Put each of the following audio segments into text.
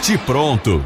Bate Pronto.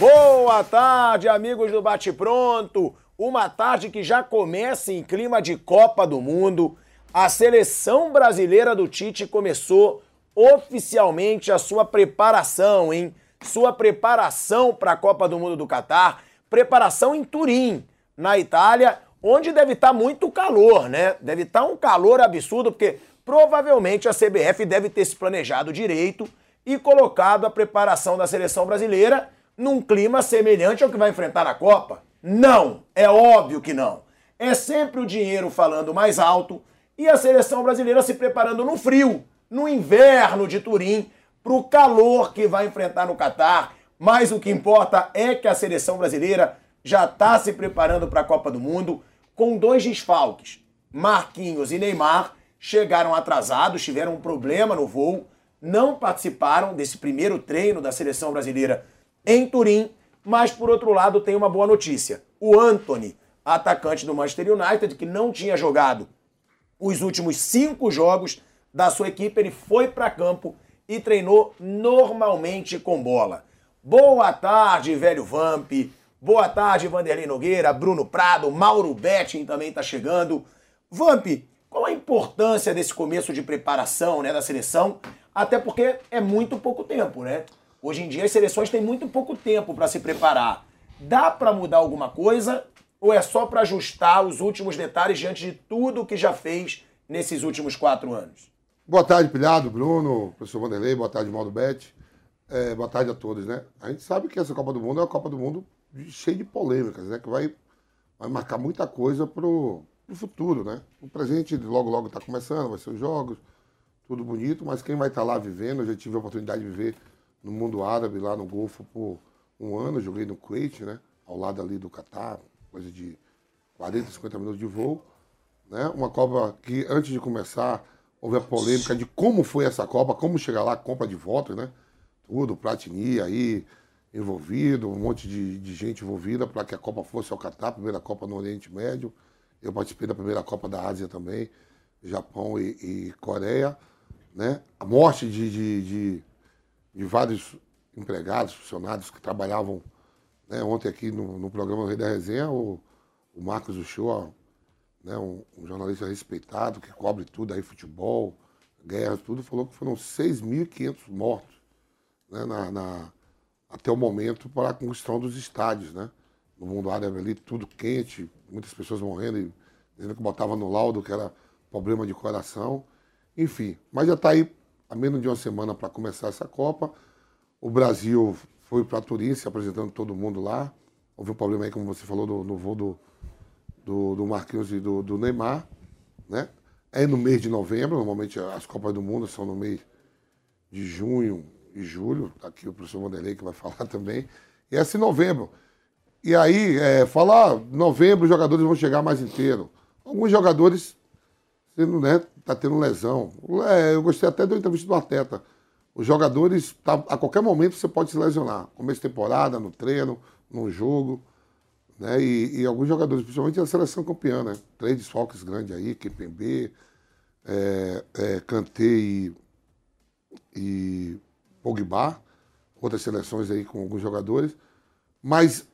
Boa tarde, amigos do Bate Pronto. Uma tarde que já começa em clima de Copa do Mundo. A seleção brasileira do Tite começou oficialmente a sua preparação, hein? Sua preparação para a Copa do Mundo do Catar, preparação em Turim, na Itália, onde deve estar tá muito calor, né? Deve estar tá um calor absurdo, porque provavelmente a CBF deve ter se planejado direito e colocado a preparação da seleção brasileira num clima semelhante ao que vai enfrentar na Copa. Não, é óbvio que não. É sempre o dinheiro falando mais alto e a seleção brasileira se preparando no frio, no inverno de Turim, para o calor que vai enfrentar no Catar. Mas o que importa é que a seleção brasileira já está se preparando para a Copa do Mundo com dois desfalques. Marquinhos e Neymar chegaram atrasados, tiveram um problema no voo, não participaram desse primeiro treino da seleção brasileira em Turim, mas por outro lado tem uma boa notícia. O Anthony, atacante do Manchester United, que não tinha jogado os últimos cinco jogos da sua equipe, ele foi para campo e treinou normalmente com bola. Boa tarde, velho Vamp. Boa tarde, Vanderlei Nogueira, Bruno Prado, Mauro Betting também está chegando. Vamp, qual a importância desse começo de preparação né, da seleção? Até porque é muito pouco tempo, né? Hoje em dia as seleções têm muito pouco tempo para se preparar. Dá para mudar alguma coisa ou é só para ajustar os últimos detalhes diante de tudo que já fez nesses últimos quatro anos? Boa tarde, Pilhado, Bruno, professor Vanderlei, boa tarde, Mauro Bete. É, boa tarde a todos, né? A gente sabe que essa Copa do Mundo é uma Copa do Mundo cheia de polêmicas, né? Que vai, vai marcar muita coisa pro, pro futuro, né? O presente logo, logo está começando, vai ser os jogos, tudo bonito, mas quem vai estar tá lá vivendo, eu já tive a oportunidade de viver no mundo árabe, lá no Golfo, por um ano, joguei no Kuwait, né? Ao lado ali do Catar, coisa de 40, 50 minutos de voo. Né? Uma Copa que, antes de começar, houve a polêmica de como foi essa Copa, como chegar lá, compra de votos, né? Tudo, Platini aí envolvido, um monte de, de gente envolvida para que a Copa fosse ao Catar, primeira Copa no Oriente Médio. Eu participei da primeira Copa da Ásia também, Japão e, e Coreia. Né? A morte de, de, de, de vários empregados, funcionários que trabalhavam né, ontem aqui no, no programa Rei da Resenha, o, o Marcos Uchoa, né, um, um, jornalista respeitado, que cobre tudo aí, futebol, guerra, tudo, falou que foram 6.500 mortos né, na, na, até o momento para a construção dos estádios. Né? No mundo árabe ali, tudo quente, muitas pessoas morrendo, e dizendo que botava no laudo que era problema de coração. Enfim, mas já está aí há menos de uma semana para começar essa Copa. O Brasil foi para Turim se apresentando todo mundo lá. Houve um problema aí, como você falou, do, no voo do, do, do Marquinhos e do, do Neymar. Né? É no mês de novembro, normalmente as Copas do Mundo são no mês de junho e julho. Está aqui o professor Vanderlei que vai falar também. E é assim novembro. E aí, é, falar novembro os jogadores vão chegar mais inteiros. Alguns jogadores né, tá tendo lesão. É, eu gostei até da entrevista do Arteta. Os jogadores, tá, a qualquer momento você pode se lesionar. Começo de temporada, no treino, no jogo. Né? E, e alguns jogadores, principalmente a seleção campeã, né? Três desfalques grandes aí, Kepembe, é, é, Kanté e, e Pogba. Outras seleções aí com alguns jogadores. Mas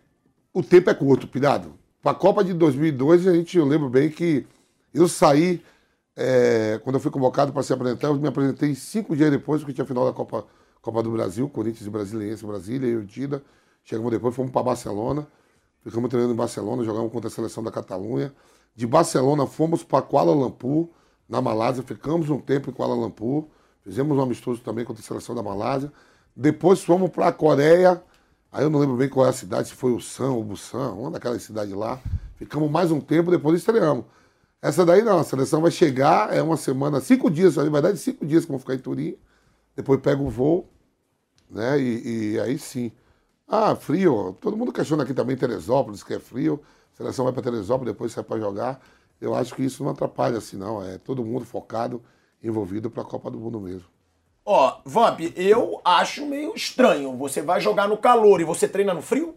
o tempo é curto, pilhado. Para a Copa de 2002, a gente, eu lembro bem que eu saí é, quando eu fui convocado para se apresentar, eu me apresentei cinco dias depois, porque tinha a final da Copa, Copa do Brasil, Corinthians e Brasiliense, Brasília, e o Dida. Chegamos depois, fomos para Barcelona, ficamos treinando em Barcelona, jogamos contra a seleção da Catalunha. De Barcelona fomos para Kuala Lumpur, na Malásia, ficamos um tempo em Kuala Lumpur, fizemos um amistoso também contra a seleção da Malásia. Depois fomos para a Coreia, aí eu não lembro bem qual é a cidade, se foi o San ou Busan, uma daquelas cidades lá. Ficamos mais um tempo, depois estreamos. Essa daí não, a seleção vai chegar, é uma semana, cinco dias, vai dar de cinco dias que vão ficar em Turim, depois pega o voo, né? E, e, aí sim. Ah, frio, todo mundo questiona aqui também Teresópolis, que é frio, a seleção vai para Teresópolis, depois sai para jogar. Eu acho que isso não atrapalha assim, não. É todo mundo focado, envolvido para a Copa do Mundo mesmo. Ó, Vamp, eu acho meio estranho. Você vai jogar no calor e você treina no frio?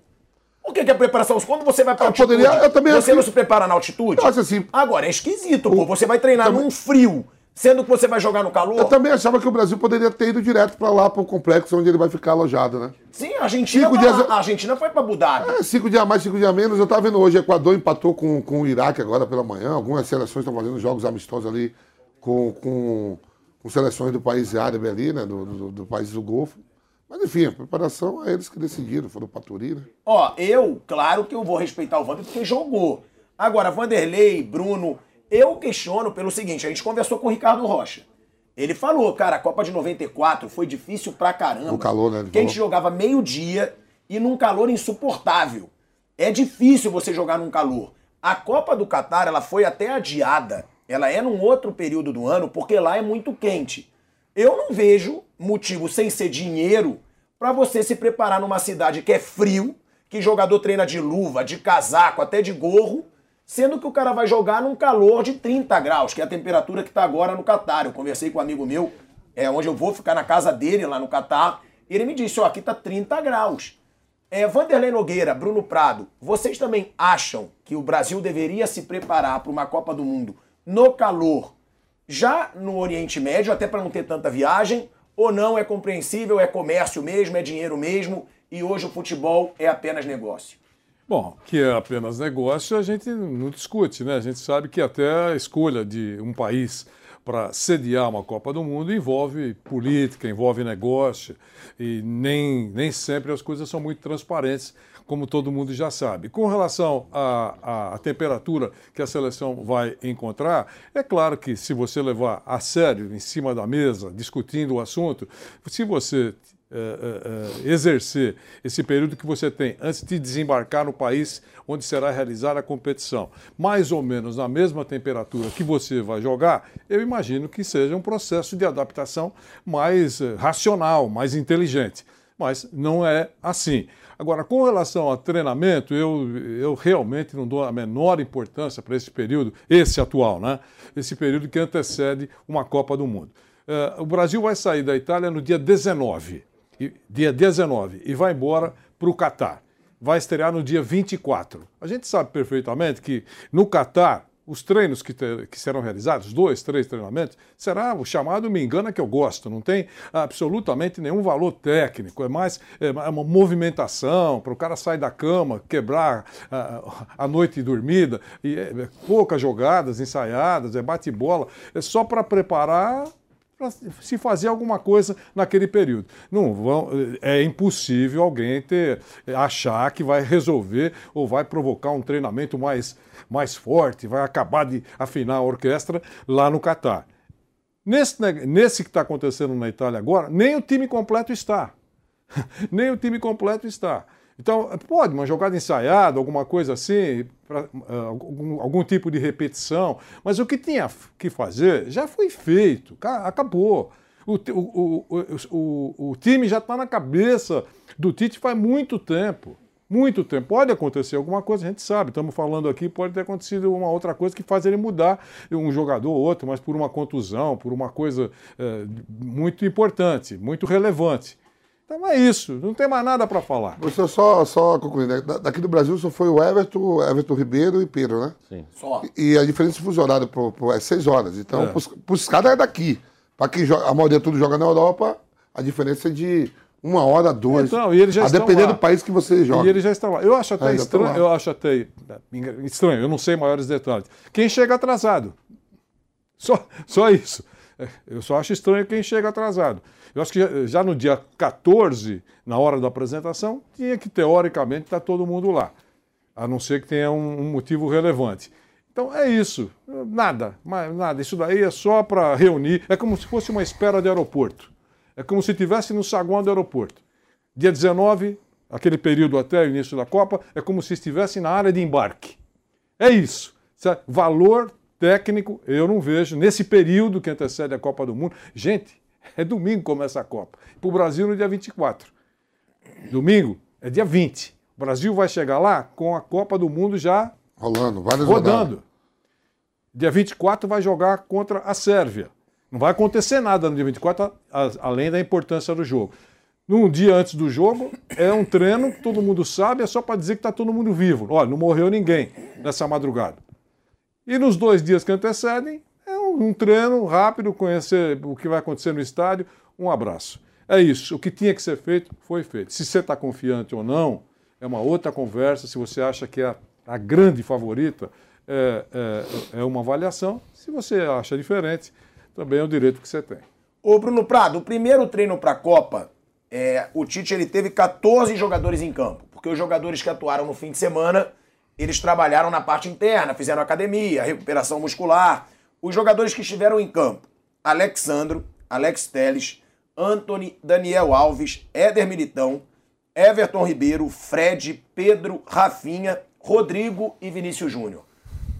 O que é preparação? Quando você vai pra altitude, poderia, eu também você não se prepara na altitude? Eu acho assim. Agora, é esquisito, pô. Você vai treinar também... num frio. Sendo que você vai jogar no calor? Eu também achava que o Brasil poderia ter ido direto para lá, para o complexo onde ele vai ficar alojado, né? Sim, a Argentina, cinco dias... a Argentina foi para Abu Dhabi. É, cinco dias a mais, cinco dias a menos. Eu estava vendo hoje, Equador empatou com, com o Iraque agora pela manhã. Algumas seleções estão fazendo jogos amistosos ali com, com, com seleções do país árabe ali, né? Do, do, do, país do Golfo. Mas enfim, a preparação é eles que decidiram, foram para Turim, né? Ó, eu, claro que eu vou respeitar o Vander porque jogou. Agora, Vanderlei, Bruno, eu questiono pelo seguinte, a gente conversou com o Ricardo Rocha. Ele falou, cara, a Copa de 94 foi difícil pra caramba. O calor, né? Porque a gente jogava meio-dia e num calor insuportável. É difícil você jogar num calor. A Copa do Catar, ela foi até adiada. Ela é num outro período do ano, porque lá é muito quente. Eu não vejo motivo sem ser dinheiro para você se preparar numa cidade que é frio, que jogador treina de luva, de casaco, até de gorro, sendo que o cara vai jogar num calor de 30 graus, que é a temperatura que está agora no Catar. Eu conversei com um amigo meu, é onde eu vou ficar na casa dele lá no Catar, e ele me disse, ó, aqui tá 30 graus. É, Vanderlei Nogueira, Bruno Prado, vocês também acham que o Brasil deveria se preparar para uma Copa do Mundo no calor, já no Oriente Médio, até para não ter tanta viagem, ou não é compreensível, é comércio mesmo, é dinheiro mesmo, e hoje o futebol é apenas negócio? Bom, que é apenas negócio, a gente não discute, né? A gente sabe que até a escolha de um país para sediar uma Copa do Mundo envolve política, envolve negócio, e nem, nem sempre as coisas são muito transparentes, como todo mundo já sabe. Com relação à, à temperatura que a seleção vai encontrar, é claro que se você levar a sério em cima da mesa, discutindo o assunto, se você é, é, é, exercer esse período que você tem antes de desembarcar no país onde será realizada a competição, mais ou menos na mesma temperatura que você vai jogar, eu imagino que seja um processo de adaptação mais racional, mais inteligente. Mas não é assim. Agora, com relação a treinamento, eu, eu realmente não dou a menor importância para esse período, esse atual, né? Esse período que antecede uma Copa do Mundo. Uh, o Brasil vai sair da Itália no dia 19 dia 19, e vai embora para o Catar. Vai estrear no dia 24. A gente sabe perfeitamente que no Catar, os treinos que, ter, que serão realizados, dois, três treinamentos, será o chamado me engana que eu gosto. Não tem absolutamente nenhum valor técnico. É mais é, uma movimentação para o cara sair da cama, quebrar a, a noite dormida. E é, é, poucas jogadas ensaiadas, é bate-bola. É só para preparar para se fazer alguma coisa naquele período. Não vão, é impossível alguém ter, achar que vai resolver ou vai provocar um treinamento mais, mais forte, vai acabar de afinar a orquestra lá no Catar. Nesse, nesse que está acontecendo na Itália agora, nem o time completo está. nem o time completo está. Então, pode, uma jogada ensaiada, alguma coisa assim, pra, uh, algum, algum, tipo de repetição, mas o que tinha que fazer já foi feito, acabou. O, o, o, o time já está na cabeça do Tite faz muito tempo. Muito tempo. Pode acontecer alguma coisa, a gente sabe. Estamos falando aqui, pode ter acontecido uma outra coisa que faz ele mudar um jogador ou outro, mas por uma contusão, por uma coisa é, muito importante, muito relevante. Então é isso, não tem mais nada para falar. Você só, só concluindo, né? daqui do Brasil só foi o Everton, Everton Ribeiro e Pedro, né? Sim. Só. E a diferença de horário por, por, é seis horas. Então, é. para os caras é daqui. Para quem joga, a maioria tudo joga na Europa, a diferença é de uma hora, duas. Então, e eles já a depender lá. do país que você joga. E ele já está lá. Eu acho até é, estranho, eu acho até estranho, eu não sei maiores detalhes. Quem chega atrasado. Só, só isso. É, eu só acho estranho quem chega atrasado. Eu acho que já, no dia 14, na hora da apresentação, tinha que, teoricamente, estar todo mundo lá. A não ser que tenha um, motivo relevante. Então é isso. Nada, nada. Isso daí é só para reunir. É como se fosse uma espera de aeroporto. É como se estivesse no saguão do aeroporto. Dia 19, aquele período até o início da Copa, é como se estivesse na área de embarque. É isso. Valor técnico eu não vejo nesse período que antecede a Copa do Mundo. Gente, é domingo que começa a Copa. Para o Brasil no dia 24. Domingo é dia 20. O Brasil vai chegar lá com a Copa do Mundo já rolando, várias rodando. Rodadas. Dia 24 vai jogar contra a Sérvia. Não vai acontecer nada no dia 24, além da importância do jogo. Num dia antes do jogo, é um treino que todo mundo sabe, é só para dizer que está todo mundo vivo. Olha, não morreu ninguém nessa madrugada. E nos dois dias que antecedem, um, treino rápido, conhecer o que vai acontecer no estádio, um abraço. É isso. O que tinha que ser feito, foi feito. Se você está confiante ou não, é uma outra conversa. Se você acha que é a, a grande favorita, é, é, é, uma avaliação. Se você acha diferente, também é o direito que você tem. Ô, Bruno Prado, o primeiro treino para a Copa, é, o Tite ele teve 14 jogadores em campo, porque os jogadores que atuaram no fim de semana, eles trabalharam na parte interna, fizeram academia, recuperação muscular. Os jogadores que estiveram em campo, Alexandro, Alex Teles, Anthony, Daniel Alves, Éder Militão, Everton Ribeiro, Fred, Pedro, Rafinha, Rodrigo e Vinícius Júnior.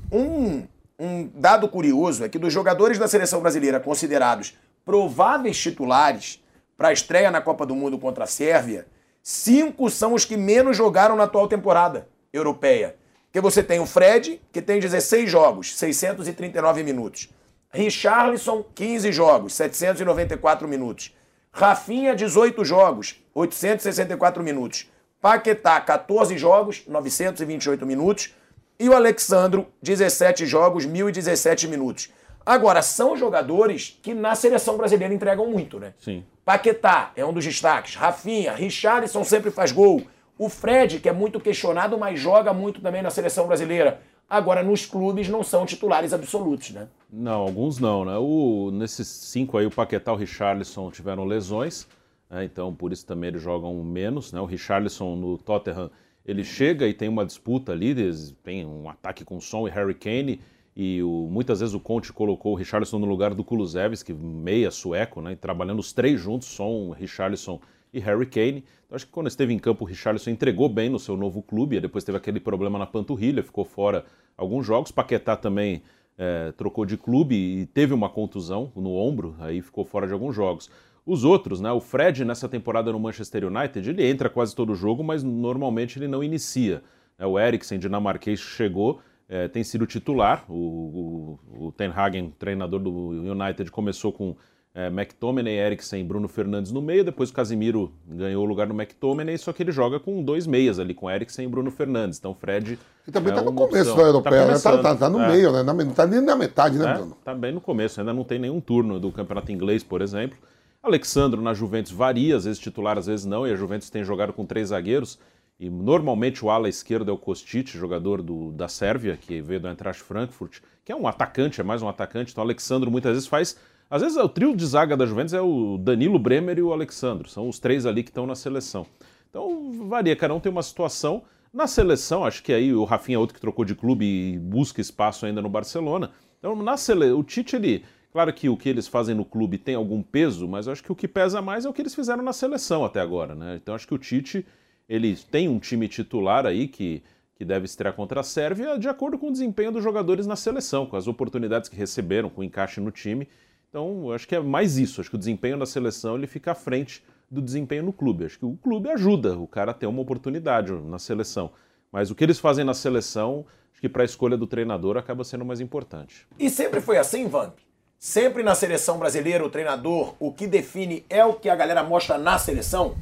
Um, um dado curioso é que dos jogadores da seleção brasileira considerados prováveis titulares para a estreia na Copa do Mundo contra a Sérvia, cinco são os que menos jogaram na atual temporada europeia. Que você tem o Fred, que tem 16 jogos, 639 minutos. Richarlison, 15 jogos, 794 minutos. Rafinha, 18 jogos, 864 minutos. Paquetá, 14 jogos, 928 minutos. E o Alexandro, 17 jogos, 1017 minutos. Agora, são jogadores que na seleção brasileira entregam muito, né? Sim. Paquetá é um dos destaques. Rafinha, Richarlison sempre faz gol. O Fred, que é muito questionado, mas joga muito também na seleção brasileira. Agora, nos clubes não são titulares absolutos, né? Não, alguns não, né? O, nesses cinco aí, o Paquetá e o Richarlison tiveram lesões, né? então por isso também eles jogam menos, né? O Richarlison no Tottenham, ele chega e tem uma disputa ali, tem um ataque com Son e Harry Kane, e o, muitas vezes o Conte colocou o Richarlison no lugar do Kulusevski, meia sueco, né? Trabalhando os três juntos, Son, Richarlison e Harry Kane. Então, acho que quando esteve em campo, o Richarlison entregou bem no seu novo clube, depois teve aquele problema na panturrilha, ficou fora alguns jogos. Paquetá também é, trocou de clube e teve uma contusão no ombro, aí ficou fora de alguns jogos. Os outros, né? O Fred nessa temporada no Manchester United, ele entra quase todo jogo, mas normalmente ele não inicia. É, o Eriksen, dinamarquês, chegou, é, tem sido titular. O, o, o Ten Hagen, treinador do United, começou com é, McTominay, Eriksen e Bruno Fernandes no meio, depois o Casimiro ganhou o lugar no McTominay, só que ele joga com dois meias ali, com Eriksen e Bruno Fernandes. Então o Fred. E também está é no começo da europeia, tá, né? tá, tá, tá no é. meio, né? Não está nem na metade, né, é, Bruno? Está bem no começo, ainda não tem nenhum turno do campeonato inglês, por exemplo. Alexandro na Juventus varia, às vezes titular, às vezes não, e a Juventus tem jogado com três zagueiros. E normalmente o ala esquerdo é o Kostic, jogador do, da Sérvia, que veio do Eintracht Frankfurt, que é um atacante, é mais um atacante. Então o Alexandro muitas vezes faz às vezes o trio de zaga da Juventus é o Danilo Bremer e o Alexandro, são os três ali que estão na seleção. Então varia, cada um tem uma situação. Na seleção, acho que aí o Rafinha é outro que trocou de clube e busca espaço ainda no Barcelona. Então na sele... o Tite, ele, claro que o que eles fazem no clube tem algum peso, mas acho que o que pesa mais é o que eles fizeram na seleção até agora, né? Então acho que o Tite, ele tem um time titular aí que que deve estrear contra a Sérvia, de acordo com o desempenho dos jogadores na seleção, com as oportunidades que receberam, com o encaixe no time. Então, acho que é mais isso. Acho que o desempenho da seleção ele fica à frente do desempenho no clube. Acho que o clube ajuda o cara a ter uma oportunidade na seleção. Mas o que eles fazem na seleção, acho que para a escolha do treinador acaba sendo mais importante. E sempre foi assim, Vamp? Sempre na seleção brasileira, o treinador, o que define é o que a galera mostra na seleção?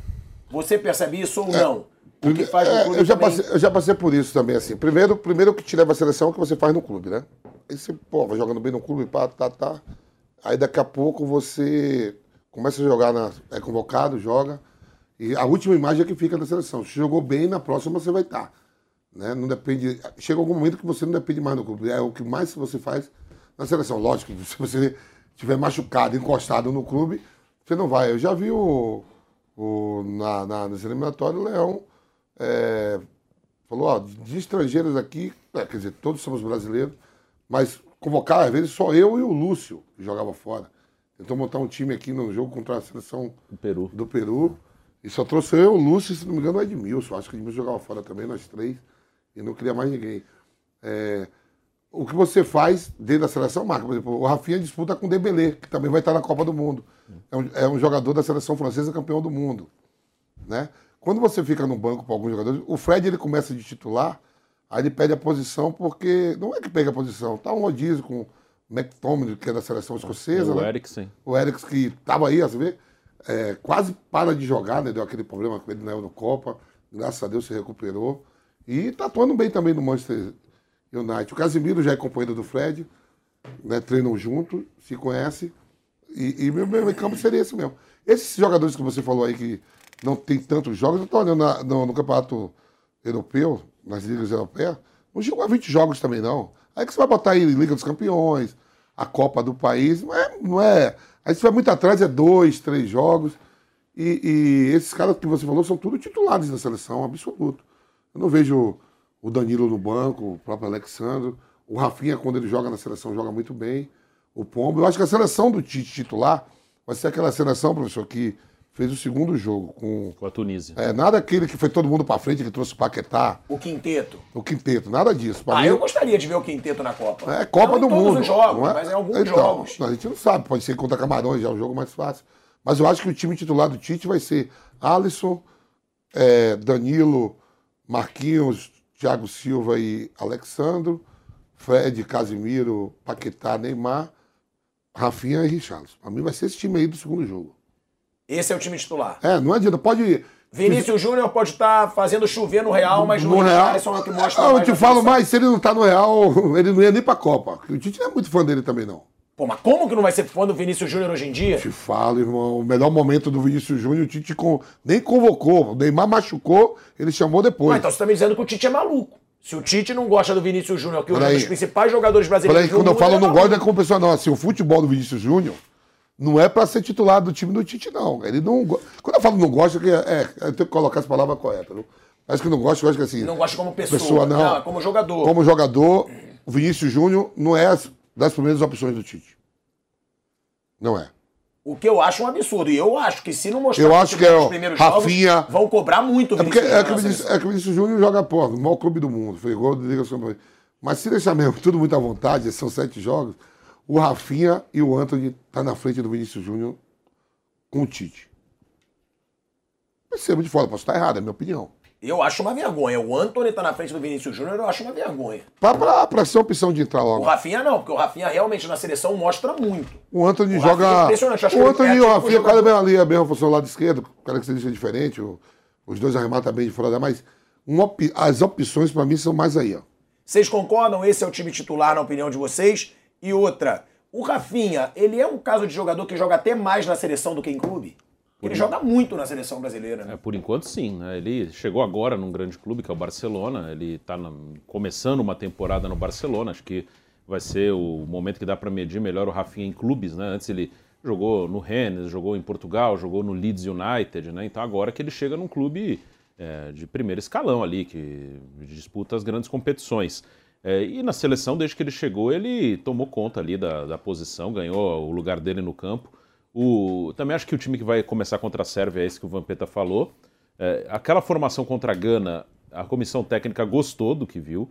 Você percebe isso ou é, não? O que faz no é, clube eu, já passei, eu já passei por isso também, assim. Primeiro, primeiro o que te leva à seleção é o que você faz no clube, né? Aí você, pô, vai jogando bem no clube, pá, tá, tá. Aí daqui a pouco você começa a jogar, na, é convocado, joga. E a última imagem é que fica da seleção. Se jogou bem, na próxima você vai estar. Né? Não depende. Chega algum momento que você não depende mais do clube. É o que mais você faz na seleção. Lógico, se você estiver machucado, encostado no clube, você não vai. Eu já vi o, o na, na, nesse eliminatório o Leão é, falou, ó, de estrangeiros aqui, é, quer dizer, todos somos brasileiros, mas convocar, às vezes, só eu e o Lúcio, que jogava fora. Tentou montar um time aqui no jogo contra a seleção do Peru. Do Peru. E só trouxe eu, o Lúcio, se não me engano, o Edmilson. Acho que o Edmilson jogava fora também, nós três. E não queria mais ninguém. É, o que você faz dentro da seleção marca. Por exemplo, o Rafinha disputa com o Dembélé, que também vai estar na Copa do Mundo. É um, é um jogador da seleção francesa campeão do mundo. Né? Quando você fica no banco para alguns jogadores, o Fred ele começa de titular Aí ele pede a posição porque. Não é que pega a posição, tá um rodízio com o McTominay, que é da seleção escocesa. O né? Eriksen. O Eriksen que estava aí, você vê, é, quase para de jogar, né? Deu aquele problema com ele na Eurocopa. Graças a Deus se recuperou. E tá atuando bem também no Manchester United. O Casimiro já é companheiro do Fred. né, treinam junto, se conhecem, e, e meu meio campo seria esse mesmo. Esses jogadores que você falou aí que não tem tantos jogos, eu estou olhando na, no, no, campeonato europeu, nas ligas europeias, não jogam 20 jogos também não. Aí que você vai botar aí Liga dos Campeões, a Copa do país, não é. Não é aí se vai muito atrás, é dois, três jogos. E, e, esses caras que você falou são tudo titulares da seleção, absoluto. Eu não vejo o Danilo no banco, o próprio Alexandre. O Rafinha, quando ele joga na seleção, joga muito bem. O Pombo. Eu acho que a seleção do Tite titular vai ser aquela seleção, professor, que fez o segundo jogo com. Com a Tunísia. É, nada aquele que foi todo mundo pra frente, que trouxe o Paquetá. O quinteto. O quinteto, nada disso. Pra ah, mim, eu gostaria de ver o quinteto na Copa. É Copa não do Mundo. Os jogos, não é? mas em alguns então, jogos. A gente não sabe, pode ser contra Camarões, já é um jogo mais fácil. Mas eu acho que o time titular do Tite vai ser Alisson, é, Danilo, Marquinhos, Thiago Silva e Alexandro, Fred, Casimiro, Paquetá, Neymar, Rafinha e Richarlison. Pra mim vai ser esse time aí do segundo jogo. Esse é o time titular. É, não adianta, pode. Vinícius Júnior pode estar fazendo chover no Real, mas no, Real. é o que mostra eu te falo mais, se ele não tá no Real, ele não ia nem pra Copa. O Tite não é muito fã dele também, não. Pô, mas como que não vai ser fã do Vinícius Júnior hoje em dia? Te falo, irmão. O melhor momento do Vinícius Júnior, o Tite com... nem convocou. O Neymar machucou, ele chamou depois. Mas então você tá me dizendo que o Tite é maluco. Se o Tite não gosta do Vinícius Júnior, que é um dos principais jogadores brasileiros. Peraí, quando eu falo é não gosto, é como pessoa, não. Assim, o futebol do Vinícius Júnior não é para ser titular do time do Tite, não. Ele não. Quando eu falo não gosta, é, é, eu tenho que colocar as palavras corretas. Não? Acho que não gosta, eu acho que assim. Não gosta como pessoa, pessoa não. não. como jogador. Como jogador, o Vinícius Júnior não é das primeiras opções do Tite. Não é. O que eu acho um absurdo. E eu acho que se não mostrar eu acho que é os primeiros Rafinha, jogos, vão cobrar muito o Vinícius é, porque, é, que o Vinícius, é que o Vinícius Júnior joga, pô, no maior clube do mundo. Foi igual do Liga Mas se deixar mesmo tudo muito à vontade, são sete jogos, o Rafinha e o Anthony tá na frente do Vinícius Júnior com o Tite. Percebo de fora, posso estar errado, é a minha opinião. Eu acho uma vergonha. O Anthony tá na frente do Vinícius Júnior, eu acho uma vergonha. Pra, pra, pra ser opção de entrar logo. O Rafinha não, porque o Rafinha realmente na seleção mostra muito. O Anthony o joga. É impressionante. Acho o Anthony e o Rafinha, cada vez ali a mesma função lado esquerdo, o cara que se deixa diferente, os dois arrematam bem de fora da mais. Op... as opções para mim são mais aí, ó. Vocês concordam? Esse é o time titular, na opinião de vocês? E outra, o Rafinha, ele é um caso de jogador que joga até mais na seleção do que em clube? Ele joga muito na seleção brasileira. Né? É, por enquanto, sim. Né? Ele chegou agora num grande clube, que é o Barcelona. Ele está começando uma temporada no Barcelona. Acho que vai ser o momento que dá para medir melhor o Rafinha em clubes. Né? Antes ele jogou no Rennes, jogou em Portugal, jogou no Leeds United. Né? Então agora que ele chega num clube é, de primeiro escalão ali, que disputa as grandes competições. É, e na seleção, desde que ele chegou, ele tomou conta ali da, da posição, ganhou o lugar dele no campo. O, também acho que o time que vai começar contra a Sérvia é esse que o Vampeta falou. É, aquela formação contra a Gana, a comissão técnica gostou do que viu.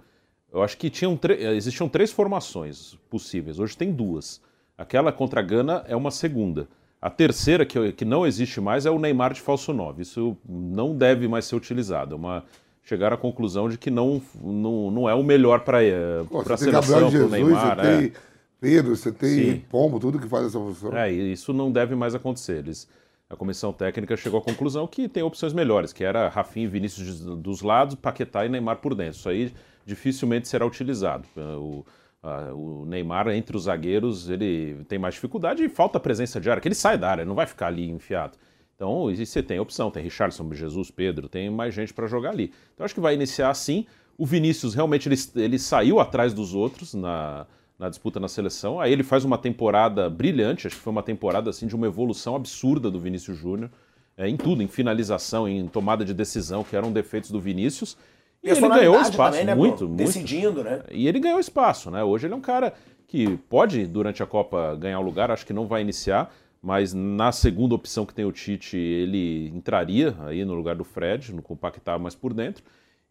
Eu acho que tinham existiam três formações possíveis, hoje tem duas. Aquela contra a Gana é uma segunda. A terceira, que, que não existe mais, é o Neymar de falso 9. Isso não deve mais ser utilizado. É uma, chegaram à conclusão de que não, não, não é o melhor para a seleção, para o Neymar. Você é. tem Pedro, você tem Sim. Pombo, tudo que faz essa função. É, isso não deve mais acontecer. Eles, a comissão técnica chegou à conclusão que tem opções melhores, que era Rafinha e Vinícius dos lados, Paquetá e Neymar por dentro. Isso aí dificilmente será utilizado. O, a, o Neymar, entre os zagueiros, ele tem mais dificuldade e falta presença de área, que ele sai da área, não vai ficar ali enfiado. Então, e você tem opção, tem Richardson, Jesus, Pedro, tem mais gente para jogar ali. Então, acho que vai iniciar assim. O Vinícius realmente ele, ele saiu atrás dos outros na, na disputa na seleção. Aí ele faz uma temporada brilhante, acho que foi uma temporada assim de uma evolução absurda do Vinícius Júnior, é, em tudo, em finalização, em tomada de decisão, que eram defeitos do Vinícius. E, ele ganhou espaço também, né, muito, muito. Decidindo, né? E ele ganhou espaço, né? Hoje ele é um cara que pode, durante a Copa, ganhar o lugar, acho que não vai iniciar, mas na segunda opção que tem o Tite, ele entraria aí no lugar do Fred, no compactar mais por dentro.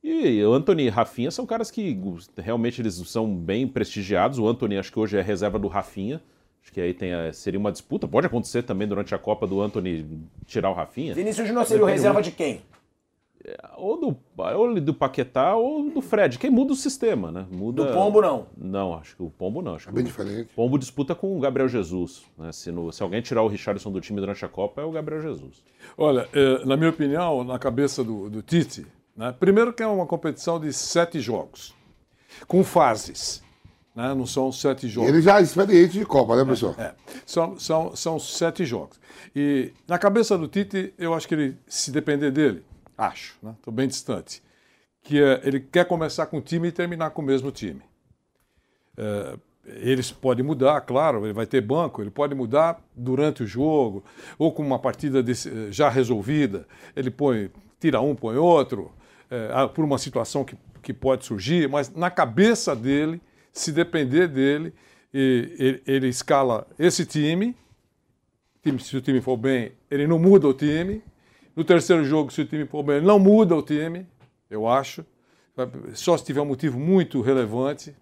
E o Anthony e Rafinha são caras que realmente eles são bem prestigiados. O Anthony acho que hoje é reserva do Rafinha. Acho que aí tem a, seria uma disputa. Pode acontecer também durante a Copa do Anthony tirar o Rafinha. Vinícius Júnior seria o reserva de quem? É, ou do, ou do Paquetá ou do Fred. Quem muda o sistema, né? Muda... Do Pombo, não? Não, acho que o Pombo não. Acho é bem diferente. O Pombo disputa com o Gabriel Jesus. Né? Se, no, se alguém tirar o Richardson do time durante a Copa, é o Gabriel Jesus. Olha, é, na minha opinião, na cabeça do, do Tite, né? Primeiro que é uma competição de sete jogos, com fases. Né? Não são sete jogos. Ele já é experiente de Copa, né, professor? É, são, são, são sete jogos. E na cabeça do Tite, eu acho que ele, se depender dele, acho, estou né? bem distante, que é, ele quer começar com o time e terminar com o mesmo time. É, eles podem mudar, claro, ele vai ter banco, ele pode mudar durante o jogo, ou com uma partida desse, já resolvida, ele põe, tira um, põe outro, é, por uma situação que, que pode surgir, mas na cabeça dele, se depender dele, ele, ele escala esse time, se o time for bem, ele não muda o time. No terceiro jogo, se o time for ele não muda o time, eu acho. Só se tiver um motivo muito relevante.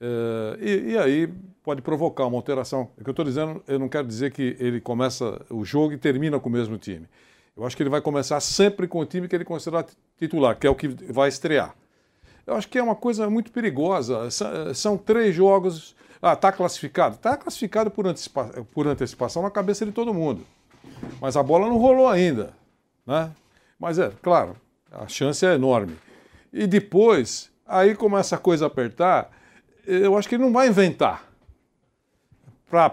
Uh, e, e, aí pode provocar uma alteração. O que eu estou dizendo, eu não quero dizer que ele começa o jogo e termina com o mesmo time. Eu acho que ele vai começar sempre com o time que ele considerar titular, que é o que vai estrear. Eu acho que é uma coisa muito perigosa. São, são três jogos. Ah, está classificado? Está classificado por, antecipa por antecipação na cabeça de todo mundo. Mas a bola não rolou ainda. Né? Mas é, claro, a chance é enorme. E depois, aí começa a coisa apertar eu acho que ele não vai inventar para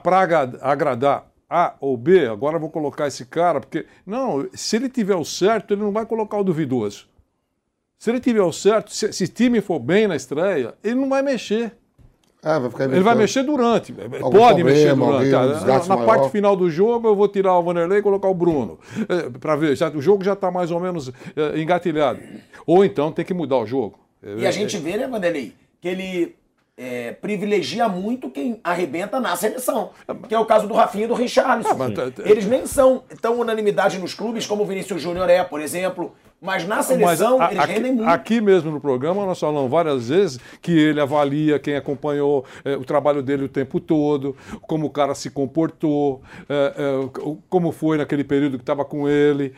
agradar A ou B, agora vou colocar esse cara, porque. Não, se ele tiver o certo, ele não vai colocar o duvidoso. Se ele tiver o certo, se, se time for bem na estreia, ele não vai mexer. É, vai ele vai mexer durante. Algum pode mexer durante. na, na parte final do jogo, eu vou tirar o Vanderlei e colocar o Bruno. É, para ver, já, o jogo já está mais ou menos é, engatilhado. Ou então tem que mudar o jogo. E a gente vê, né, Vanderlei, que ele é, privilegia muito quem arrebenta na seleção. Que é o caso do Rafinha e do Richarlison. Ah, Eles nem são tão unanimidade nos clubes como o Vinícius Júnior é, por exemplo. Mas na seleção mas, eles aqui, rendem muito. Aqui mesmo no programa nós falamos várias vezes que ele avalia quem acompanhou é, o trabalho dele o tempo todo, como o cara se comportou, é, é, como foi naquele período que estava com ele.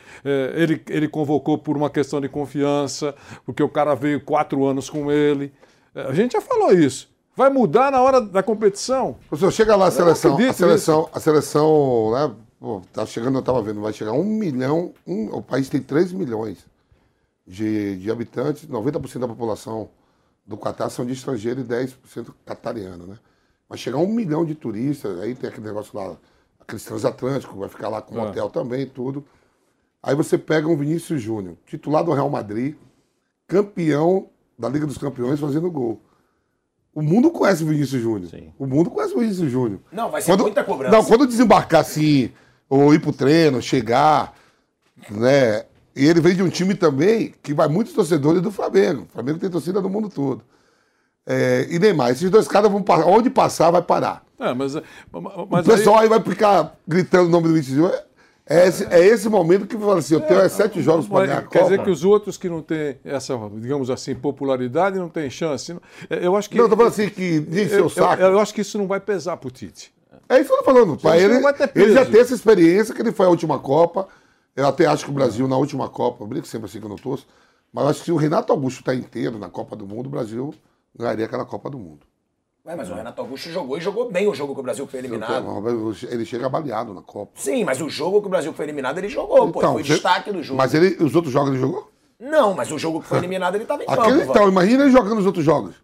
ele. Ele convocou por uma questão de confiança, porque o cara veio quatro anos com ele. A gente já falou isso. Vai mudar na hora da competição? Professor, chega lá a seleção. A seleção, a seleção, né? Pô, tá chegando, eu estava vendo, vai chegar um milhão. Um, o país tem 3 milhões de, de habitantes, 90% da população do Catar são de estrangeiro e 10% catariano, né? Vai chegar um milhão de turistas, aí tem aquele negócio lá, aqueles transatlânticos, vai ficar lá com um é. hotel também tudo. Aí você pega um Vinícius Júnior, titular do Real Madrid, campeão da Liga dos Campeões fazendo gol. O mundo conhece o Vinícius Júnior. O mundo conhece o Vinícius Júnior. Não, vai ser quando, muita cobrança. Não, quando desembarcar assim, ou ir pro treino, chegar, né? E ele vem de um time também que vai muitos torcedores do Flamengo. O Flamengo tem torcida do mundo todo. É, e Neymar, esses dois caras vão onde passar, vai parar. É, mas, mas o pessoal aí... aí... vai ficar gritando o nome do Vinícius. É esse, é esse momento que fala assim, eu tenho é, sete jogos para ganhar a Quer dizer que os outros que não têm essa, digamos assim, popularidade não têm chance. É, eu acho que. Não, tô falando assim que diz seu saco. Eu, eu, acho que isso não vai pesar pro Tite. É isso que eu tô falando. Pai, ele, ele já tem essa experiência, que ele foi a última Copa. Eu até acho que o Brasil, na última Copa, eu brinco sempre assim que eu não torço, mas acho que se o Renato Augusto está inteiro na Copa do Mundo, o Brasil ganharia aquela Copa do Mundo. Ué, mas o Renato Augusto jogou e jogou bem o jogo que o Brasil foi eliminado. Ele chega baleado na Copa. Sim, mas o jogo que o Brasil foi eliminado, ele jogou, então, pô. Foi você... destaque do jogo. Mas ele, os outros jogos ele jogou? Não, mas o jogo que foi eliminado, ele estava em campo. Aquele, então, imagina ele jogando os outros jogos.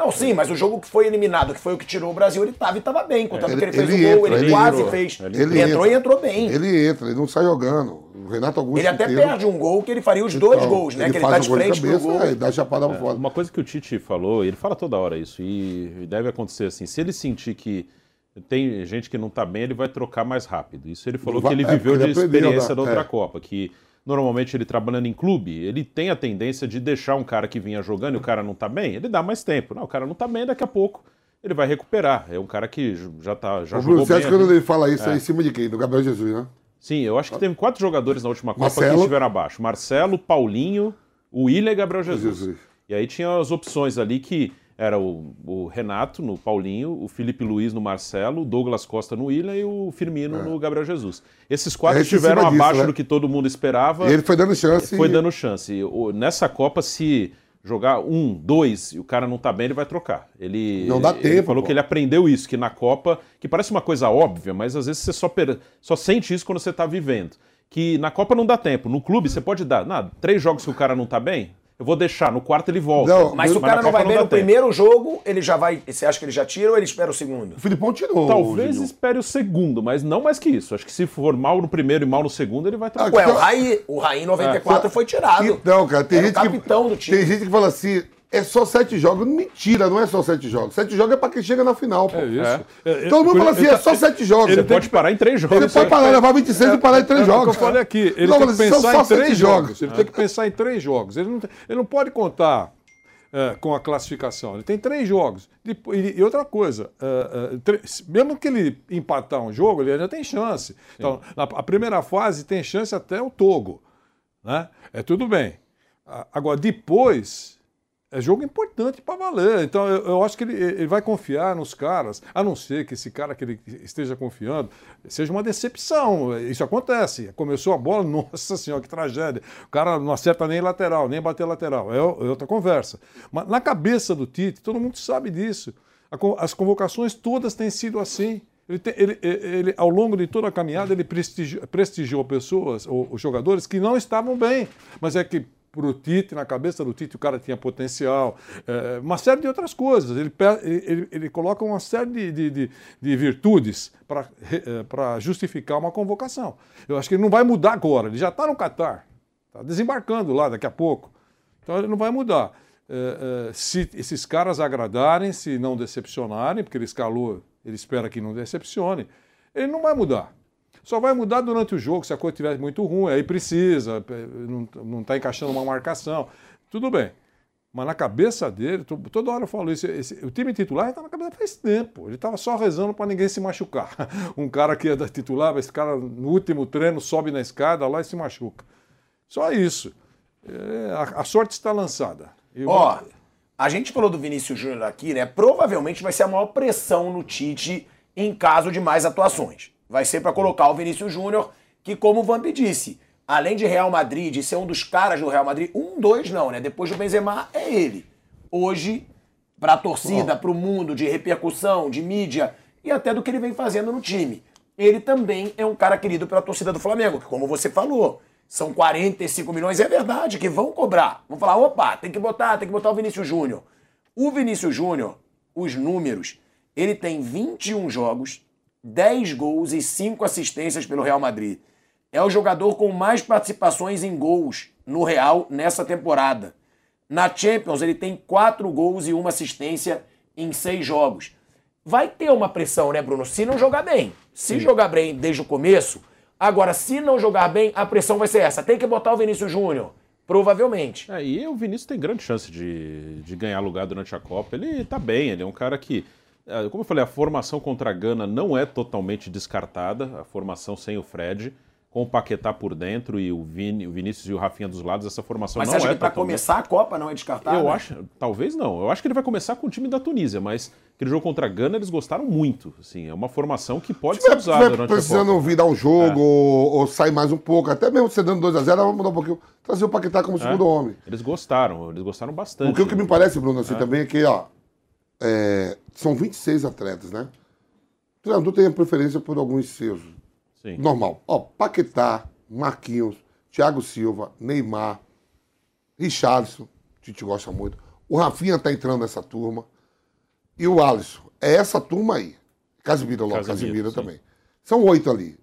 Não, sim, mas o jogo que foi eliminado, que foi o que tirou o Brasil, ele estava e estava bem. Contanto ele, que ele fez ele o gol, entra, ele, ele, quase entrou, fez. Ele, ele entrou entra, e entrou bem. Ele entra, ele não sai jogando. O Renato Augusto. Ele até inteiro, perde um gol que ele faria os dois então, gols, né? Ele que ele tá de frente de cabeça, pro gol. É, dá chapada é, fora. Uma coisa que o Tite falou, ele fala toda hora isso, e deve acontecer assim. Se ele sentir que tem gente que não está bem, ele vai trocar mais rápido. Isso ele falou que ele é, viveu de experiência da outra é. Copa, que normalmente ele trabalhando em clube, ele tem a tendência de deixar um cara que vinha jogando e o cara não está bem, ele dá mais tempo. Não, o cara não está bem, daqui a pouco ele vai recuperar. É um cara que já tá já o jogou você bem. Quando ele fala isso é. é em cima de quem? Do Gabriel Jesus, né? Sim, eu acho que teve quatro jogadores na última Copa Marcelo. que estiveram abaixo. Marcelo, Paulinho, o Willian e Gabriel Jesus. Jesus. E aí tinha as opções ali que era o, o, Renato no Paulinho, o Felipe Luiz no Marcelo, o Douglas Costa no William e o Firmino é. no Gabriel Jesus. Esses quatro é estiveram abaixo disso, né? do que todo mundo esperava. E ele foi dando chance. Foi e... dando chance. Nessa Copa, se jogar um, dois e o cara não tá bem, ele vai trocar. Ele não dá ele tempo. falou pô. que ele aprendeu isso, que na Copa, que parece uma coisa óbvia, mas às vezes você só, per... só sente isso quando você tá vivendo. Que na Copa não dá tempo. No clube você pode dar, nada, três jogos que o cara não tá bem, eu vou deixar, no quarto ele volta. Não, Mas se o cara não Copa vai bem dá no tempo. primeiro jogo, ele já vai. Você acha que ele já tira ou ele espera o segundo? O Filipão tirou. Talvez Juninho. espere o segundo, mas não mais que isso. Acho que se for mal no primeiro e mal no segundo, ele vai Ah, trocar. Ué, o Raí, o Raí em 94 foi tirado. Então, cara, tem Era gente o capitão que, do time. Tem gente que fala assim, é só sete jogos. Mentira, não é só sete jogos. Sete jogos é pra quem chega na final, pô. É isso. É, Todo mundo fala assim, ele é tá- só sete jogos. Você pode parar em três jogos. Ele pode parar, levar 26 e parar em três É o que jogos. eu falei aqui. Ele Não, tem que são pensar só em três jogos. jogos. Ele tem que pensar em três jogos. Ele não, tem- ele não pode contar é, com a classificação. Ele tem três jogos. E, e outra coisa, é, é, tre- mesmo que ele empatar um jogo, ele ainda tem chance. Então, na, a primeira fase tem chance até o Togo. Né? É tudo bem. Agora, depois. É jogo importante para valer. Então, eu, eu acho que ele, ele vai confiar nos caras, a não ser que esse cara que ele esteja confiando seja uma decepção. Isso acontece. Começou a bola, nossa senhora, que tragédia. O cara não acerta nem lateral, nem bater lateral. É, é outra conversa. Mas na cabeça do Tite, todo mundo sabe disso. As convocações todas têm sido assim. Ele, tem- ele- ele- ao longo de toda a caminhada, ele prestigiou, prestigiou pessoas, ou jogadores, que não estavam bem. Mas é que para o Tite, na cabeça do Tite, o cara tinha potencial, é, uma série de outras coisas. Ele, ele, ele coloca uma série de, de, de- de virtudes para justificar uma convocação. Eu acho que ele não vai mudar agora, ele já está no Catar, está desembarcando lá daqui a pouco. Então ele não vai mudar. É, é, se esses caras agradarem, se não decepcionarem, porque ele escalou, ele espera que não decepcione, ele não vai mudar. Só vai mudar durante o jogo, se a coisa estiver muito ruim, aí precisa, não está encaixando uma marcação. Tudo bem. Mas na cabeça dele, to- toda hora eu falo isso, esse- o time titular está na cabeça faz tempo. Ele estava só rezando para ninguém se machucar. Um cara que é da titular, esse cara no último treino sobe na escada lá e se machuca. Só isso. É, a, a sorte está lançada. Ó, a gente falou do Vinícius Júnior aqui, né? Provavelmente vai ser a maior pressão no Tite em caso de mais atuações. Vai ser pra colocar o Vinícius Júnior, que como o Vamp disse, além de Real Madrid, ser um dos caras do Real Madrid, um, dois não, né? Depois do Benzema é ele. Hoje, pra torcida, pro mundo de repercussão, de mídia e até do que ele vem fazendo no time. Ele também é um cara querido pela torcida do Flamengo, que como você falou, são 45 milhões, é verdade, que vão cobrar. Vão falar, opa, tem que botar, tem que botar o Vinícius Júnior. O Vinícius Júnior, os números, ele tem 21 jogos, 10 gols e 5 assistências pelo Real Madrid. É o jogador com mais participações em gols no Real nessa temporada. Na Champions, ele tem 4 gols e uma assistência em 6 jogos. Vai ter uma pressão, né, Bruno? Se não jogar bem. Se jogar bem desde o começo. Agora, se não jogar bem, a pressão vai ser essa. Tem que botar o Vinícius Júnior. Provavelmente. É, e o Vinícius tem grande chance de, de ganhar lugar durante a Copa. Ele tá bem, ele é um cara que. É, Como eu falei, a formação contra a Gana não é totalmente descartada, a formação sem o Fred, com o Paquetá por dentro e o, Vini, o Vinícius e o Rafinha dos lados, essa formação Mas não você acha é que pra totalmente... começar a Copa não é descartável? Eu acho, talvez não. Eu acho que ele vai começar com o time da Tunísia, mas aquele jogo contra a Gana eles gostaram muito. Assim, é uma formação que pode Se ser tiver, usada tiver durante a precisando Copa. virar um jogo É. ou, ou sair mais um pouco, até mesmo você dando 2x0, vamos mudar um pouquinho. Trazer o Paquetá como segundo homem. Eles gostaram, eles gostaram bastante. Porque o que me parece, Bruno, assim, também é que, ó, é, são 26 atletas, né? O treinador tem a preferência por alguns seus. Sim. Normal. Ó, Paquetá, Marquinhos, Thiago Silva, Neymar, Richardson, Tite gosta muito. O Rafinha tá entrando nessa turma. E o Alisson. É essa turma aí. Casimiro logo, Casimiro sim. também. São oito ali.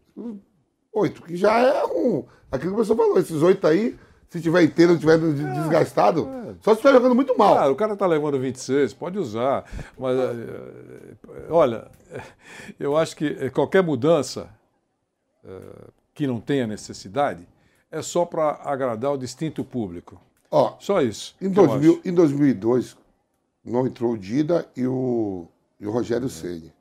Oito, que já é um. Aquilo que o professor falou, esses oito aí, se tiver inteiro, não tiver des- desgastado, só se estiver jogando muito mal. Claro, o cara está levando 26, pode usar. Mas, eh, olha, eh, eu acho que qualquer mudança que não tenha necessidade é só para agradar o distinto público. Ó, Só isso. Em, que eu 2000, acho. em 2002, não entrou o Dida e o, e o Rogério Ceni.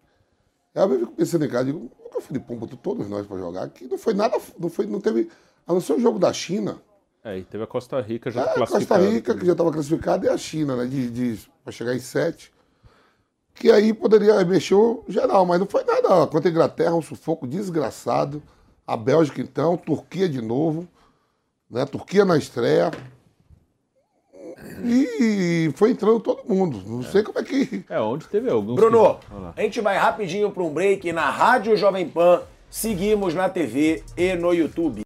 Aí eu fico pensando em casa, digo, o Filipão botou todos nós para jogar, que não foi nada, não, foi, não teve, a não ser o jogo da China, É, e teve a Costa Rica já é, a Costa classificada. Rica, que já estava classificada, e a China, né, de, de, para chegar em sete, que aí poderia mexer o geral, mas não foi nada. Contra a Inglaterra, um sufoco desgraçado, a Bélgica então, Turquia de novo, né, Turquia na estreia, e foi entrando todo mundo. Não sei como é que. É, onde teve alguns. Bruno, que- a gente vai rapidinho para um break na Rádio Jovem Pan. Seguimos na TV e no YouTube.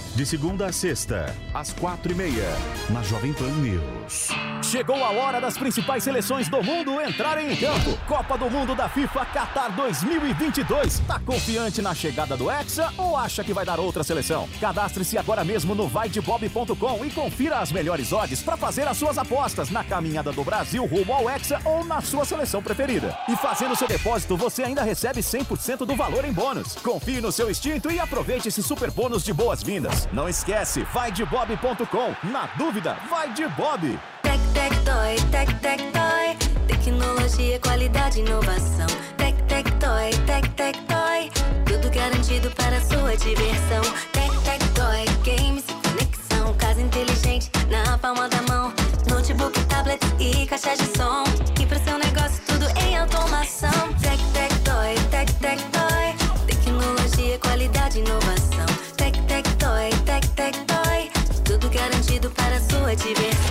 De segunda a sexta, às quatro e meia, na Jovem Pan News. Chegou a hora das principais seleções do mundo entrarem em campo. Copa do Mundo da FIFA Qatar 2022. Tá confiante na chegada do Hexa ou acha que vai dar outra seleção? Cadastre-se agora mesmo no vaidebob.com e confira as melhores odds para fazer as suas apostas na caminhada do Brasil rumo ao Hexa ou na sua seleção preferida. E fazendo seu depósito, você ainda recebe 100% do valor em bônus. Confie no seu instinto e aproveite esse super bônus de boas-vindas. Não esquece, vaidebob.com. Na dúvida, vai de Bob. Tec, tec, toy, tec, tec, toy. Tecnologia, qualidade, inovação. Tec, tec, toy, tec, tec, toy. Tudo garantido para a sua diversão. Tec, tec, toy, games e conexão. Casa inteligente na palma da mão. Notebook, tablet e caixa de som. E para seu negócio, a sua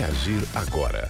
agir agora.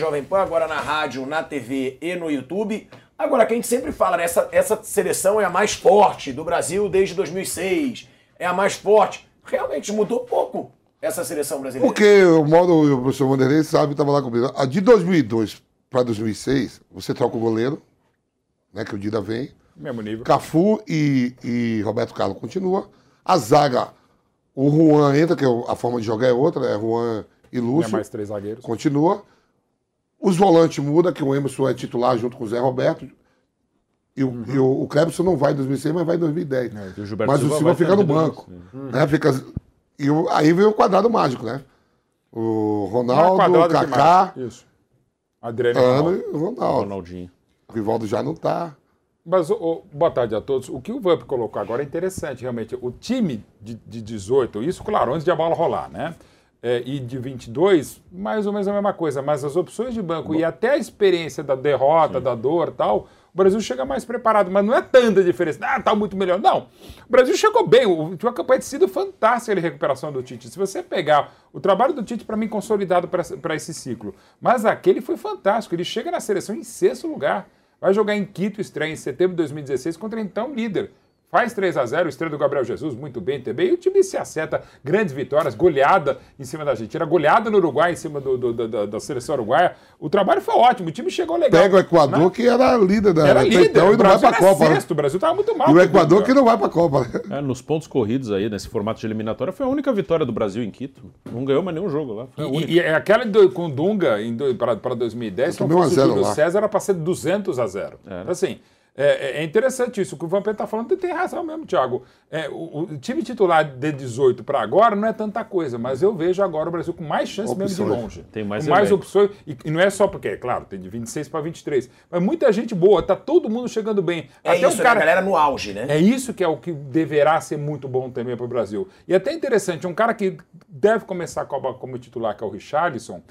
Jovem Pan, agora na rádio, na TV e no YouTube. Agora, que a gente sempre fala, né? Essa, essa seleção é a mais forte do Brasil desde 2006. É a mais forte. Realmente mudou pouco essa seleção brasileira. Porque o modo, o professor Vanderlei sabe, estava lá comigo. A de 2002 para 2006, você troca o goleiro, né? Que o Dida vem. Mesmo nível. Cafu e, e Roberto Carlos continua. A zaga, o Juan entra, que é a forma de jogar é outra, é Juan e é Lúcio. mais três zagueiros. Continua. Os volantes mudam, que o Emerson é titular junto com o Zé Roberto. E o, e o, o Clebson não vai em 2006, mas vai em 2010. É, o mas o Silva Silva vai fica no banco. sim. Né? Fica, e o- aí vem o quadrado mágico, né? O é Ronaldo, o que Kaká. Isso. Adriano e Ano Ronaldo. e o Ronaldo. Ronaldinho. O Rivaldo já não tá. Mas, ô, boa tarde a todos. O que o Vamp colocou agora é interessante, realmente. O time de, de 18, isso, claro, antes de a bola rolar, né? É, e de 22, mais ou menos a mesma coisa. Mas as opções de banco e até a experiência da derrota, da dor tal, o Brasil chega mais preparado. Mas não é tanta diferença. Ah, tá muito melhor. Não. O Brasil chegou bem. O- Tinha uma campanha de sido fantástica de recuperação do Tite. Se você pegar o trabalho do Tite, para mim, consolidado para esse ciclo. Mas aquele foi fantástico. Ele chega na seleção em sexto lugar. Vai jogar em Quito, estreia em setembro de 2016 contra então líder. Faz 3 a 0 estreia do Gabriel Jesus, muito bem também. E o time se acerta, grandes vitórias, goleada em cima da Argentina, goleada no Uruguai em cima do, do- do- da, da seleção uruguaia. O trabalho foi ótimo, o time chegou legal. Pega o Equador, né? que era líder da Era líder, então, o e não vai Brasil pra era Copa. né? sexto, o Brasil estava muito mal. E o Equador cara. que não vai pra Copa. né? É, nos pontos corridos aí, nesse formato de eliminatória, foi a única vitória do Brasil em Quito. Não ganhou mais nenhum jogo lá. E, e é aquela do, com o Dunga para 2010, Eu se não tomei um a fosse o zero Júlio lá. César, era para ser 200 a 0. Então, assim, É, é- é interessante isso. O que o Vampeta está falando tem razão mesmo, Thiago. É, o, o time titular de 18 para agora não é tanta coisa, mas eu vejo agora o Brasil com mais chance mesmo de Opções. longe. Tem mais com mais opções. E, e não é só porque, é claro, tem de 26 para 23. Mas muita gente boa, tá todo mundo chegando bem. É isso, né? A galera no auge, né? É isso que é o que deverá ser muito bom também para o Brasil. E até interessante, um cara que deve começar a Copa como titular, que é o Richarlison,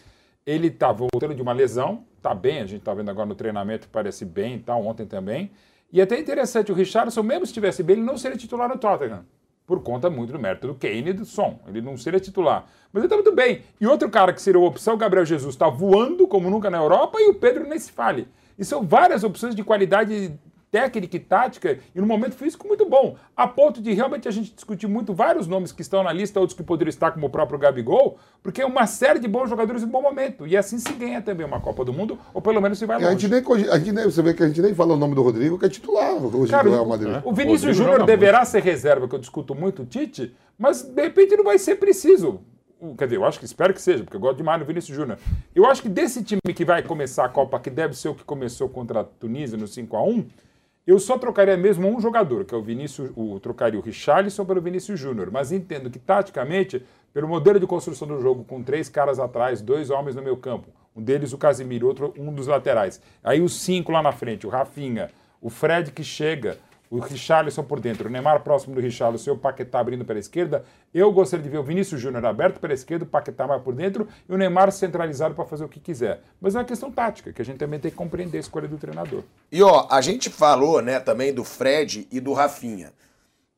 ele tá voltando de uma lesão, tá bem, a gente tá vendo agora no treinamento, parece bem e tal, ontem também. E até interessante, o Richarlison, mesmo se estivesse bem, ele não seria titular no Tottenham. Por conta muito do mérito do Kane e do Son. Ele não seria titular. Mas ele tá muito bem. E outro cara que seria a opção, o Gabriel Jesus, está voando como nunca na Europa e o Pedro nem se fale. E são várias opções de qualidade técnica e tática e no momento físico muito bom. A ponto de realmente a gente discutir muito vários nomes que estão na lista, outros que poderiam estar, como o próprio Gabigol, porque é uma série de bons jogadores em bom momento. E assim se ganha também uma Copa do Mundo, ou pelo menos se vai E a longe. gente nem, a gente nem, você vê que a gente nem fala o nome do Rodrigo, que é titular hoje Cara, do Real o- Madrid. o Vinícius Júnior deverá ser reserva, que eu discuto muito o Tite, mas de repente não vai ser preciso. Quer dizer, eu acho que espero que seja, porque eu gosto demais do Vinícius Júnior. Eu acho que desse time que vai começar a Copa, que deve ser o que começou contra a Tunísia no 5x1, eu só trocaria mesmo um jogador, que é o Vinícius, o, trocaria o Richarlison pelo Vinícius Júnior. Mas entendo que, taticamente, pelo modelo de construção do jogo, com três caras atrás, dois homens no meio campo, um deles o Casimiro, outro um dos laterais. Aí os cinco lá na frente, o Rafinha, o Fred que chega, o Richarlison por dentro, o Neymar próximo do Richarlison o Paquetá abrindo pela esquerda. Eu gostaria de ver o Vinícius Júnior aberto pela esquerda, o Paquetá mais por dentro e o Neymar centralizado para fazer o que quiser. Mas é uma questão tática, que a gente também tem que compreender a escolha do treinador. E ó, a gente falou, né, também do Fred e do Rafinha.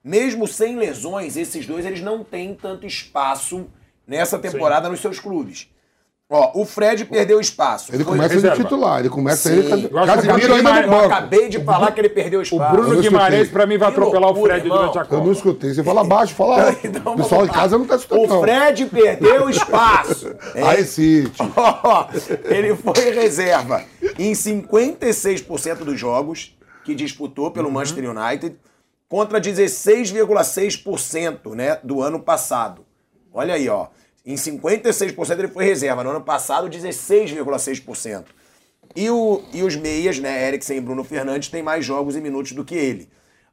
Mesmo sem lesões, esses dois eles não têm tanto espaço nessa temporada nos seus clubes. Ó, o Fred perdeu espaço. Ele Foi- começa de titular, ele começa Sim. ele, Eu acho que o Casimiro ainda Eu acabei de falar que ele perdeu espaço. O Bruno Guimarães, para mim, vai Que atropelar o loucura, Fred irmão. durante a Copa. Eu não escutei. Você fala baixo, fala alto. Então o pessoal lá. casa não tá escutando, O não. Fred perdeu espaço. Aí, City. Ó, ele foi reserva em 56% dos jogos que disputou pelo Manchester United contra 16,6% né, do ano passado. Olha aí, ó. Em 56% ele foi reserva. No ano passado, 16,6%. E, o, e os meias, né, Eriksen e Bruno Fernandes, têm mais jogos e minutos do que ele.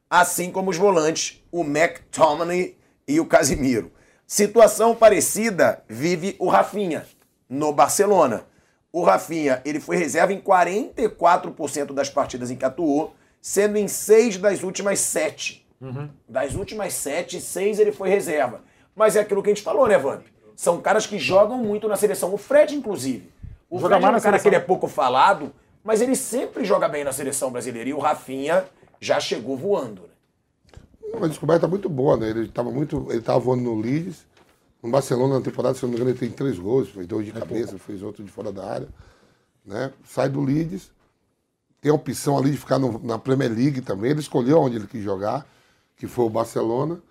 Assim como os volantes, o McTominay e o Casimiro. Situação parecida vive o Rafinha, no Barcelona. O Rafinha, ele foi reserva em 44% das partidas em que atuou, sendo em seis das últimas sete. Das últimas sete, seis ele foi reserva. Mas é aquilo que a gente falou, né, Vamp? São caras que jogam muito na seleção. O Fred, inclusive. O Joga Fred é um cara que seleção. ele é pouco falado, mas ele sempre joga bem na seleção brasileira. E o Rafinha já chegou voando. Né? Uma descoberta muito boa, né? Ele estava muito. Ele tava voando no Leeds. No Barcelona, na temporada, se não me engano, ele tem três gols, fez dois de cabeça, fez outro de fora da área. Né? Sai do Leeds. Tem a opção ali de ficar no- na Premier League também. Ele escolheu onde ele quis jogar, que foi o Barcelona.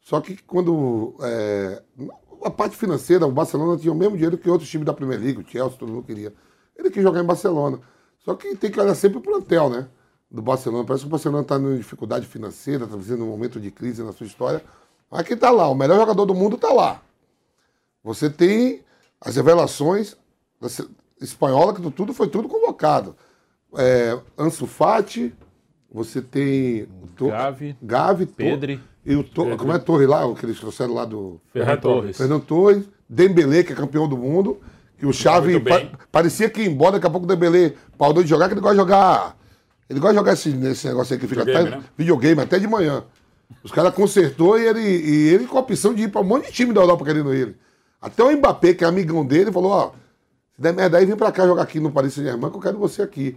Só que quando. é, a parte financeira, o Barcelona tinha o mesmo dinheiro que outros times da Premier League, o Chelsea, todo mundo queria. Ele quis jogar em Barcelona. Só que tem que olhar sempre o plantel, né? Do Barcelona. Parece que o Barcelona está em dificuldade financeira, está vivendo um momento de crise na sua história. Mas quem está lá? O melhor jogador do mundo está lá. Você tem as revelações da espanhola, que tudo foi tudo convocado. É, Ansu Fati, você tem Gavi, Gavi Pedri. E o To- como é Torre lá, o que eles trouxeram lá do Ferran Torres. Fernando Torres, Dembele, que é campeão do mundo, que o Xavi pa- parecia que ia embora, daqui a pouco o Dembele parou de jogar, que ele gosta de jogar. Ele gosta de jogar esse, nesse negócio aí que fica Videogame, até, né? videogame, até de manhã. Os caras consertou e ele, e ele com a opção de ir para um monte de time da Europa querendo ele. Até o Mbappé, que é amigão dele, falou: ó, se der merda aí, vem pra cá jogar aqui no Paris Saint-Germain, que eu quero você aqui.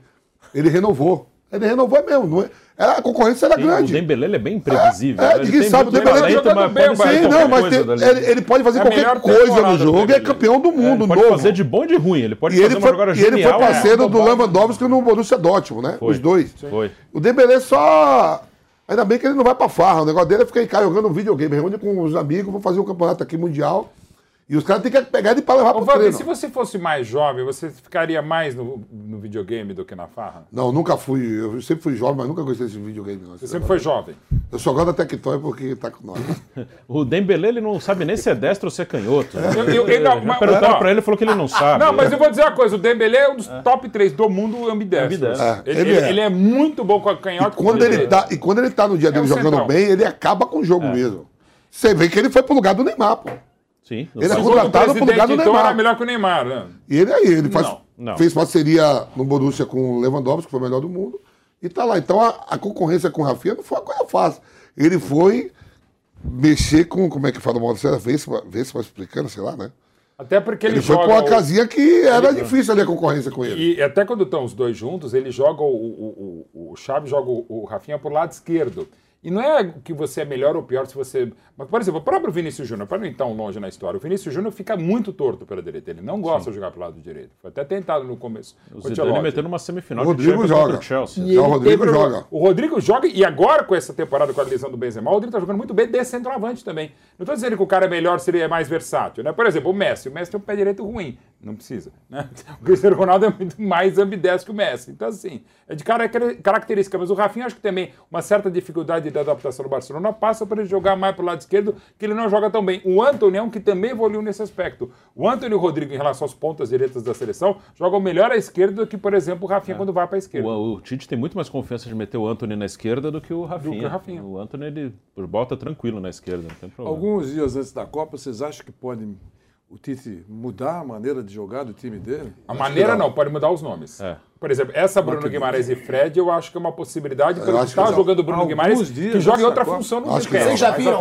Ele renovou. Ele renovou mesmo. Não é? Era- a concorrência era Sim, grande. O Dembele ele é bem imprevisível. É, né? Ele ninguém tem sabe, o Dembele talento, jogando bem, Sim, não, mas tem- ele, ele pode fazer É qualquer coisa no jogo, é Dembele. campeão do mundo, Ele pode novo. fazer de bom e de ruim. Ele pode E fazer ele, uma foi, jogada e ele genial. foi parceiro é, do Lewandowski no Borussia Dortmund, né? Foi. Os dois. Foi. O Dembele só... Ainda bem que ele não vai pra farra. O negócio dele é ficar em casa jogando videogame. Reúne com os amigos, vou fazer um campeonato aqui mundial. E os caras têm que pegar ele pra levar Ô, pro Vander, treino. se você fosse mais jovem, você ficaria mais no, no videogame do que na farra? Não, nunca fui. Eu sempre fui jovem, mas nunca gostei desse videogame. Não. Você sempre foi jovem. Eu só gosto da Tectoy porque tá com nós. O Dembele, ele não sabe nem se é destro ou se é canhoto. Eu- eu- eu- não, Já mas- perguntaram ó. pra ele, ele falou que ele não sabe. Não, mas eu vou dizer uma coisa, o Dembele é um dos top 3 do mundo. Ambidestro. É, ele, ele é. ele é muito bom com a canhota. e com Quando a ele tá, e quando ele tá no dia É dele um jogando central. bem, ele acaba com o jogo mesmo. Você vê que ele foi pro lugar do Neymar, pô. Sim. Ele é o contratado pro lugar do presidente, então era Neymar. melhor que o Neymar, né? E ele aí, ele faz, Não, não. fez parceria no Borussia com o Lewandowski, que foi o melhor do mundo, e tá lá. Então a, a concorrência com o Rafinha não foi uma coisa fácil. Ele foi mexer com, como é que fala o modo certo? Vê se, vai explicando, sei lá, né? Até porque ele, Ele, foi pra uma o- casinha que era difícil ali a concorrência com ele. E até quando estão os dois juntos, ele joga o, o, o, o Chaves joga o, o Rafinha pro lado esquerdo. E não é que você é melhor ou pior se você. Mas, por exemplo, o próprio Vinícius Júnior, para não ir tão longe na história, o Vinícius Júnior fica muito torto pela direita. Ele não gosta de jogar pro lado direito. Foi até tentado no começo. O Zidane meteu numa semifinal O de Rodrigo contra joga. o Chelsea. E o Rodrigo teve- joga. O Rodrigo joga, e agora com essa temporada com a lesão do Benzema, o Rodrigo tá jogando muito bem de centroavante também. Não tô dizendo que o cara é melhor se ele é mais versátil, né? Por exemplo, o Messi. O Messi tem um pé direito ruim. Não precisa, né? O Cristiano Ronaldo é muito mais ambidestro que o Messi. Então, assim, é de cara- característica. Mas o Rafinha, acho que também uma certa dificuldade de adaptação no Barcelona passa para ele jogar mais pro lado esquerdo, que ele não joga tão bem. O Antony é um que também evoluiu nesse aspecto. O Antony e o Rodrigo, em relação às pontas direitas da seleção, jogam melhor à esquerda do que, por exemplo, o Rafinha quando vai para a esquerda. O, o Tite tem muito mais confiança de meter o Anthony na esquerda do que o Rafinha. que o Rafinha. O Anthony, ele bota tranquilo na esquerda, não tem problema. Alguns dias antes da Copa, vocês acham que pode o Tite mudar a maneira de jogar do time dele? A maneira não, pode mudar os nomes. É. Por exemplo, essa Bruno Guimarães e Fred, eu acho que é uma possibilidade, porque acho que está jogando Bruno Guimarães, dias que joga em outra Copa. função no Acho que. Vocês já viram,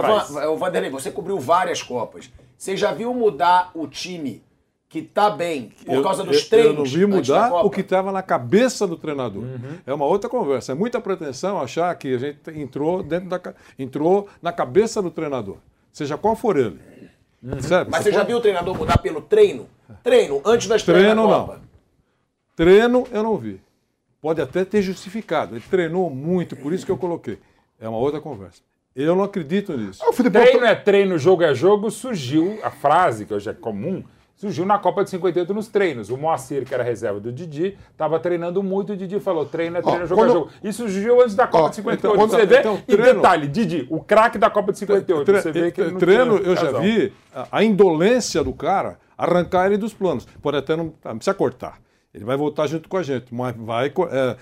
Vanderlei, você cobriu várias Copas. Você já viu mudar o time que tá bem por causa dos eu, treinos? Eu não vi mudar o que estava na cabeça do treinador. Uhum. É uma outra conversa. É muita pretensão achar que a gente entrou dentro da entrou na cabeça do treinador, seja qual for ele. Certo? Mas você já viu o treinador mudar pelo treino? Treino, antes da estreia Treino, da não. Copa. Treino eu não vi. Pode até ter justificado. Ele treinou muito, por isso que eu coloquei. É uma outra conversa. Eu não acredito nisso. Ah, Treino é treino, jogo é jogo, surgiu, a frase que hoje é comum, surgiu na Copa de 58 nos treinos. O Moacir, que era reserva do Didi, estava treinando muito, o Didi falou, treino é treino, Ó, jogo é quando- jogo. Isso surgiu antes da Copa Ó, de 58. então, você vê, então, e treino- detalhe, Didi, o craque da Copa de 58. Tre- você vê que ele não treino, eu já vi a, indolência do cara arrancar ele dos planos. Pode até não, não precisa cortar. Ele vai voltar junto com a gente, mas vai. é,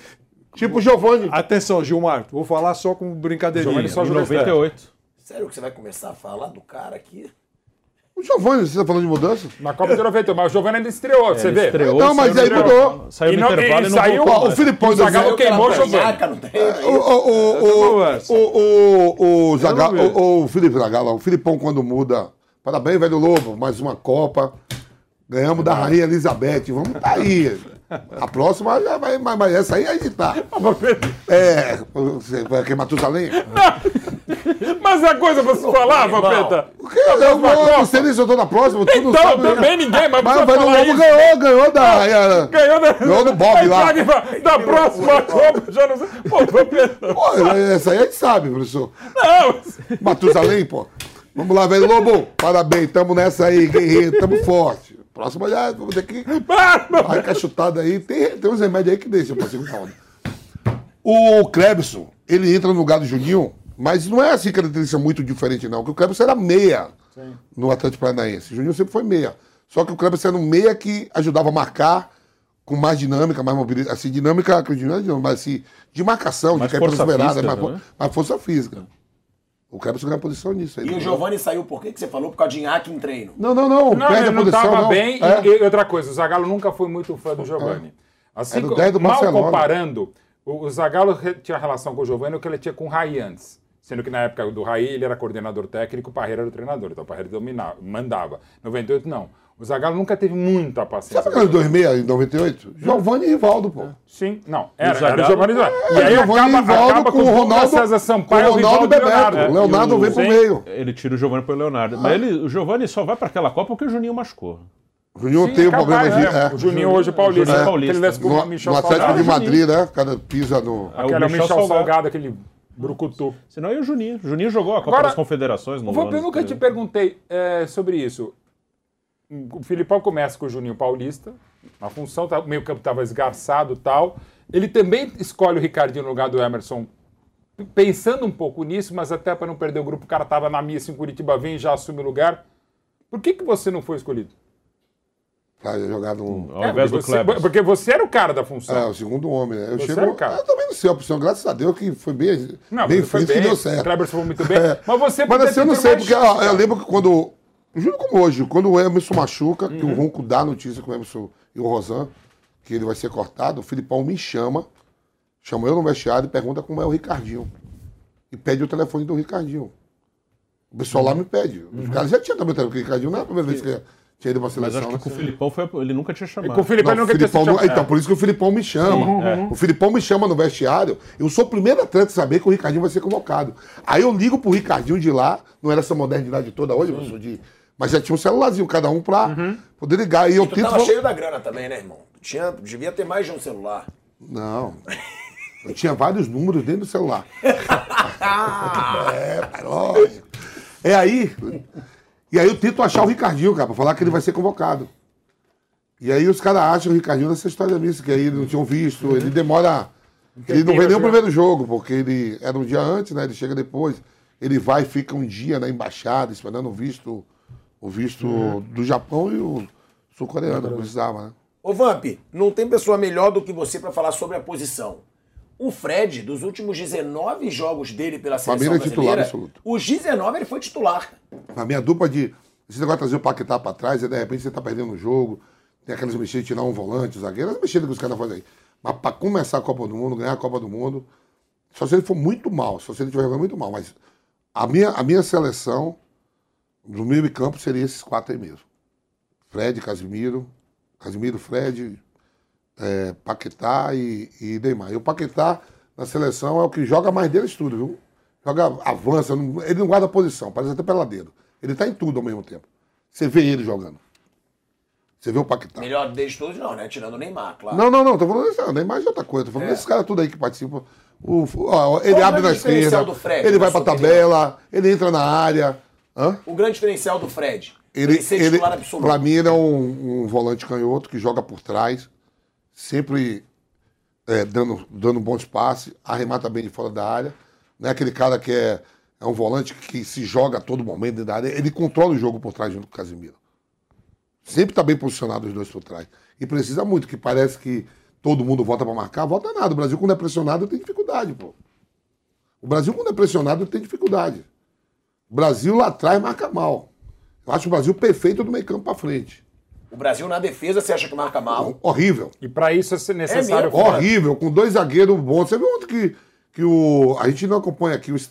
Tipo o Giovanni. atenção, Gilmar, vou falar só com brincadeirinha. Giovanni só Em jogou 98. Sério que você vai começar a falar do cara aqui? O Giovanni, você tá falando de mudança? Na Copa de 98, mas o Giovanni ainda estreou, você Ele vê? estreou, Não, mas aí mudou. Saiu E no intervalo e não saiu- voltou o. Filipão O Zagallo queimou O, o, o, o, o, o, o, Zagallo, o, o Felipe Zagallo, o Filipão quando muda. Parabéns, velho Lobo, mais uma Copa. Ganhamos da Rainha Elizabeth, vamos tá aí. A próxima já vai, mas, mas essa aí a gente tá. É, você vai queimar Matusalém? Mas é coisa pra se falar, Vampeta. O que? Eu não sei nem se eu tô na próxima, Então, sabe. né? também ninguém, mas Mas velho falar Lobo isso. ganhou, ganhou da Rainha. Ganhou, da... Ganhou do Bob lá. Da próxima Copa, já não sei. Pô, Vampeta. Pô, essa aí a gente sabe, professor. Não, Matusalém, pô. Vamos lá, velho Lobo. Parabéns, tamo nessa aí, guerreiro, tamo forte. Próxima já, vamos ter que. Vai com a chutada aí. Tem, tem uns remédios aí que deixam pra segunda onda. O Klebson, ele entra no lugar do Juninho, mas não é assim característica muito diferente, não. Porque o Klebson era meia no Atlético Paranaense. O Juninho sempre foi meia. Só que o Klebson era um meia que ajudava a marcar com mais dinâmica, mais mobilidade. Assim, dinâmica, acredito, não é dinâmica, mas assim, de marcação, Mais de cair física, mais, né? mais força física. O Klebson ganha posição nisso aí. E o Giovanni saiu por quê que você falou? Por causa de Inhaque em treino. Não, não, não. Não, perde ele não estava bem. e- É. E, outra coisa, o Zagallo nunca foi muito fã do. Assim, Era o co- 10 do mal Barcelona. comparando, o, o Zagallo tinha relação com o Giovanni o que ele tinha com o Raí antes. Sendo que na época do Raí ele era coordenador técnico, o Parreira era o treinador. Então o Parreira dominava, mandava. 98 não. O Zagallo nunca teve muita paciência. Sabe aquela de 2006 em 98? Giovanni e Rivaldo, pô. Sim, não. Era, Zagallo- era o Giovanni. E É, aí Giovanni acaba, Rivaldo acaba com com o Ronaldo, César Sampaio, com o Ronaldo Rivaldo Bebeto. Leonardo. O Leonardo E o- vem pro Sim. meio. Ele tira o Giovanni pro Leonardo. Mas ele, o Giovanni só vai pra aquela Copa porque o Juninho machucou. O Juninho Sim, tem um problema de. né? é. O Juninho hoje paulista. Juninho né? paulista. Aquele lance com o No, Michel no Atlético Salgado. de Madrid, né? O cara pisa no. É, Aquele Michel, Salgado, aquele brucutu. Senão ia o Juninho. O Juninho jogou a Copa Agora, das Confederações no ano eu nunca te perguntei é, sobre isso. O Filipão começa com o Juninho Paulista, a função, tá, o meio campo estava esgarçado e tal. Ele também escolhe o Ricardinho no lugar do Emerson, pensando um pouco nisso, mas até para não perder o grupo, o cara estava na missa em Curitiba, vem e já assume o lugar. Por que, que você não foi escolhido? Pra jogar no. Ao invés do você, Kleber. porque você era o cara da função. É, o segundo homem, né? Eu Você chego. era o cara. Eu também não sei a opção, graças a Deus que foi bem, Não, bem foi feito que bem, deu certo. o Kleber foi muito bem, É. mas você Mas assim, eu não sei, mais porque ó, eu lembro que quando. Juro como hoje, quando o Emerson machuca, que Uhum. o Ronco dá a notícia com o Emerson e o Rosan, que ele vai ser cortado, o Filipão me chama, chama eu no vestiário e pergunta como é o Ricardinho. E pede o telefone do Ricardinho. O pessoal Uhum. lá me pede. Os caras já tinham também o telefone do Ricardinho, não é a primeira vez que tinha ido pra Mas seleção. acho que né? com o Filipão foi, ele nunca tinha chamado. Com o Filipão Não, nunca o tinha Filipão não- chamado. Então, por isso que o Filipão me chama. Uhum. O Filipão me chama no vestiário. Eu sou o primeiro atleta a saber que o Ricardinho vai ser convocado. Aí eu ligo pro Ricardinho de lá, não era essa modernidade toda hoje, professor, de- mas já tinha um celularzinho, cada um pra Uhum. poder ligar. E eu Tu tento. tava cheio da grana também, né, irmão? Tinha, devia ter mais de um celular. Não. Eu tinha vários números dentro do celular. é, lógico. É aí. E aí eu tento achar o Ricardinho, cara, pra falar que ele vai ser convocado. E aí os caras acham o Ricardinho nessa história missa, que aí não tinham visto. Ele demora. Ele não vê nem o primeiro jogo, porque ele era um dia antes, né? Ele chega depois. Ele vai e fica um dia na embaixada esperando o visto, o visto do Japão e o sul-coreano, que precisava, né? Ô Vamp, não tem pessoa melhor do que você pra falar sobre a posição. O Fred, dos últimos 19 jogos dele pela mim, seleção ele é titular brasileira, absoluto. os 19 ele foi titular. A minha dupla de. Esse negócio de trazer o Paquetá pra trás, e de repente você tá perdendo o jogo, tem aquelas mexidas de tirar um volante, zagueiro, as mexidas que os caras fazem aí. Mas pra começar a Copa do Mundo, ganhar a Copa do Mundo, só se ele for muito mal, só se ele jogando muito mal. Mas a minha, a minha seleção do meio de campo seria esses quatro aí mesmo. Fred, Casimiro, Casimiro, Fred, é, Paquetá e, e Neymar. E o Paquetá na seleção é o que joga mais deles tudo, viu? Joga, avança, não- ele não guarda posição, parece até peladeiro. Ele tá em tudo ao mesmo tempo. Você vê ele jogando. Você vê o Paquetá. Melhor deles todos não, né? Tirando o Neymar, claro. Não, não, não, tô falando isso, Neymar de outra coisa. Tô falando É. desses caras tudo aí que participam. O, ó, ele Qual abre na esquerda, do Fred, ele vai pra sua opinião? tabela, ele entra na área. Hã? O grande diferencial do Fred. Ele, ser ele, titular absoluto. pra mim, ele é um, um volante canhoto que joga por trás, sempre é, dando, dando bons passes, arremata bem de fora da área. Não é aquele cara que é, é um volante que se joga a todo momento dentro da área. Ele controla o jogo por trás junto com o Casimiro. Sempre está bem posicionado os dois por trás. E precisa muito, que parece que todo mundo volta para marcar. Volta nada. O Brasil, quando é pressionado, tem dificuldade, pô. O Brasil, quando é pressionado, tem dificuldade. O Brasil lá atrás marca mal. Eu acho o Brasil perfeito do meio campo para frente. O Brasil na defesa, você acha que marca mal? Horrível. E pra isso é necessário. mesmo? Horrível, com dois zagueiros bons. Você viu ontem que, que o. A gente não acompanha aqui os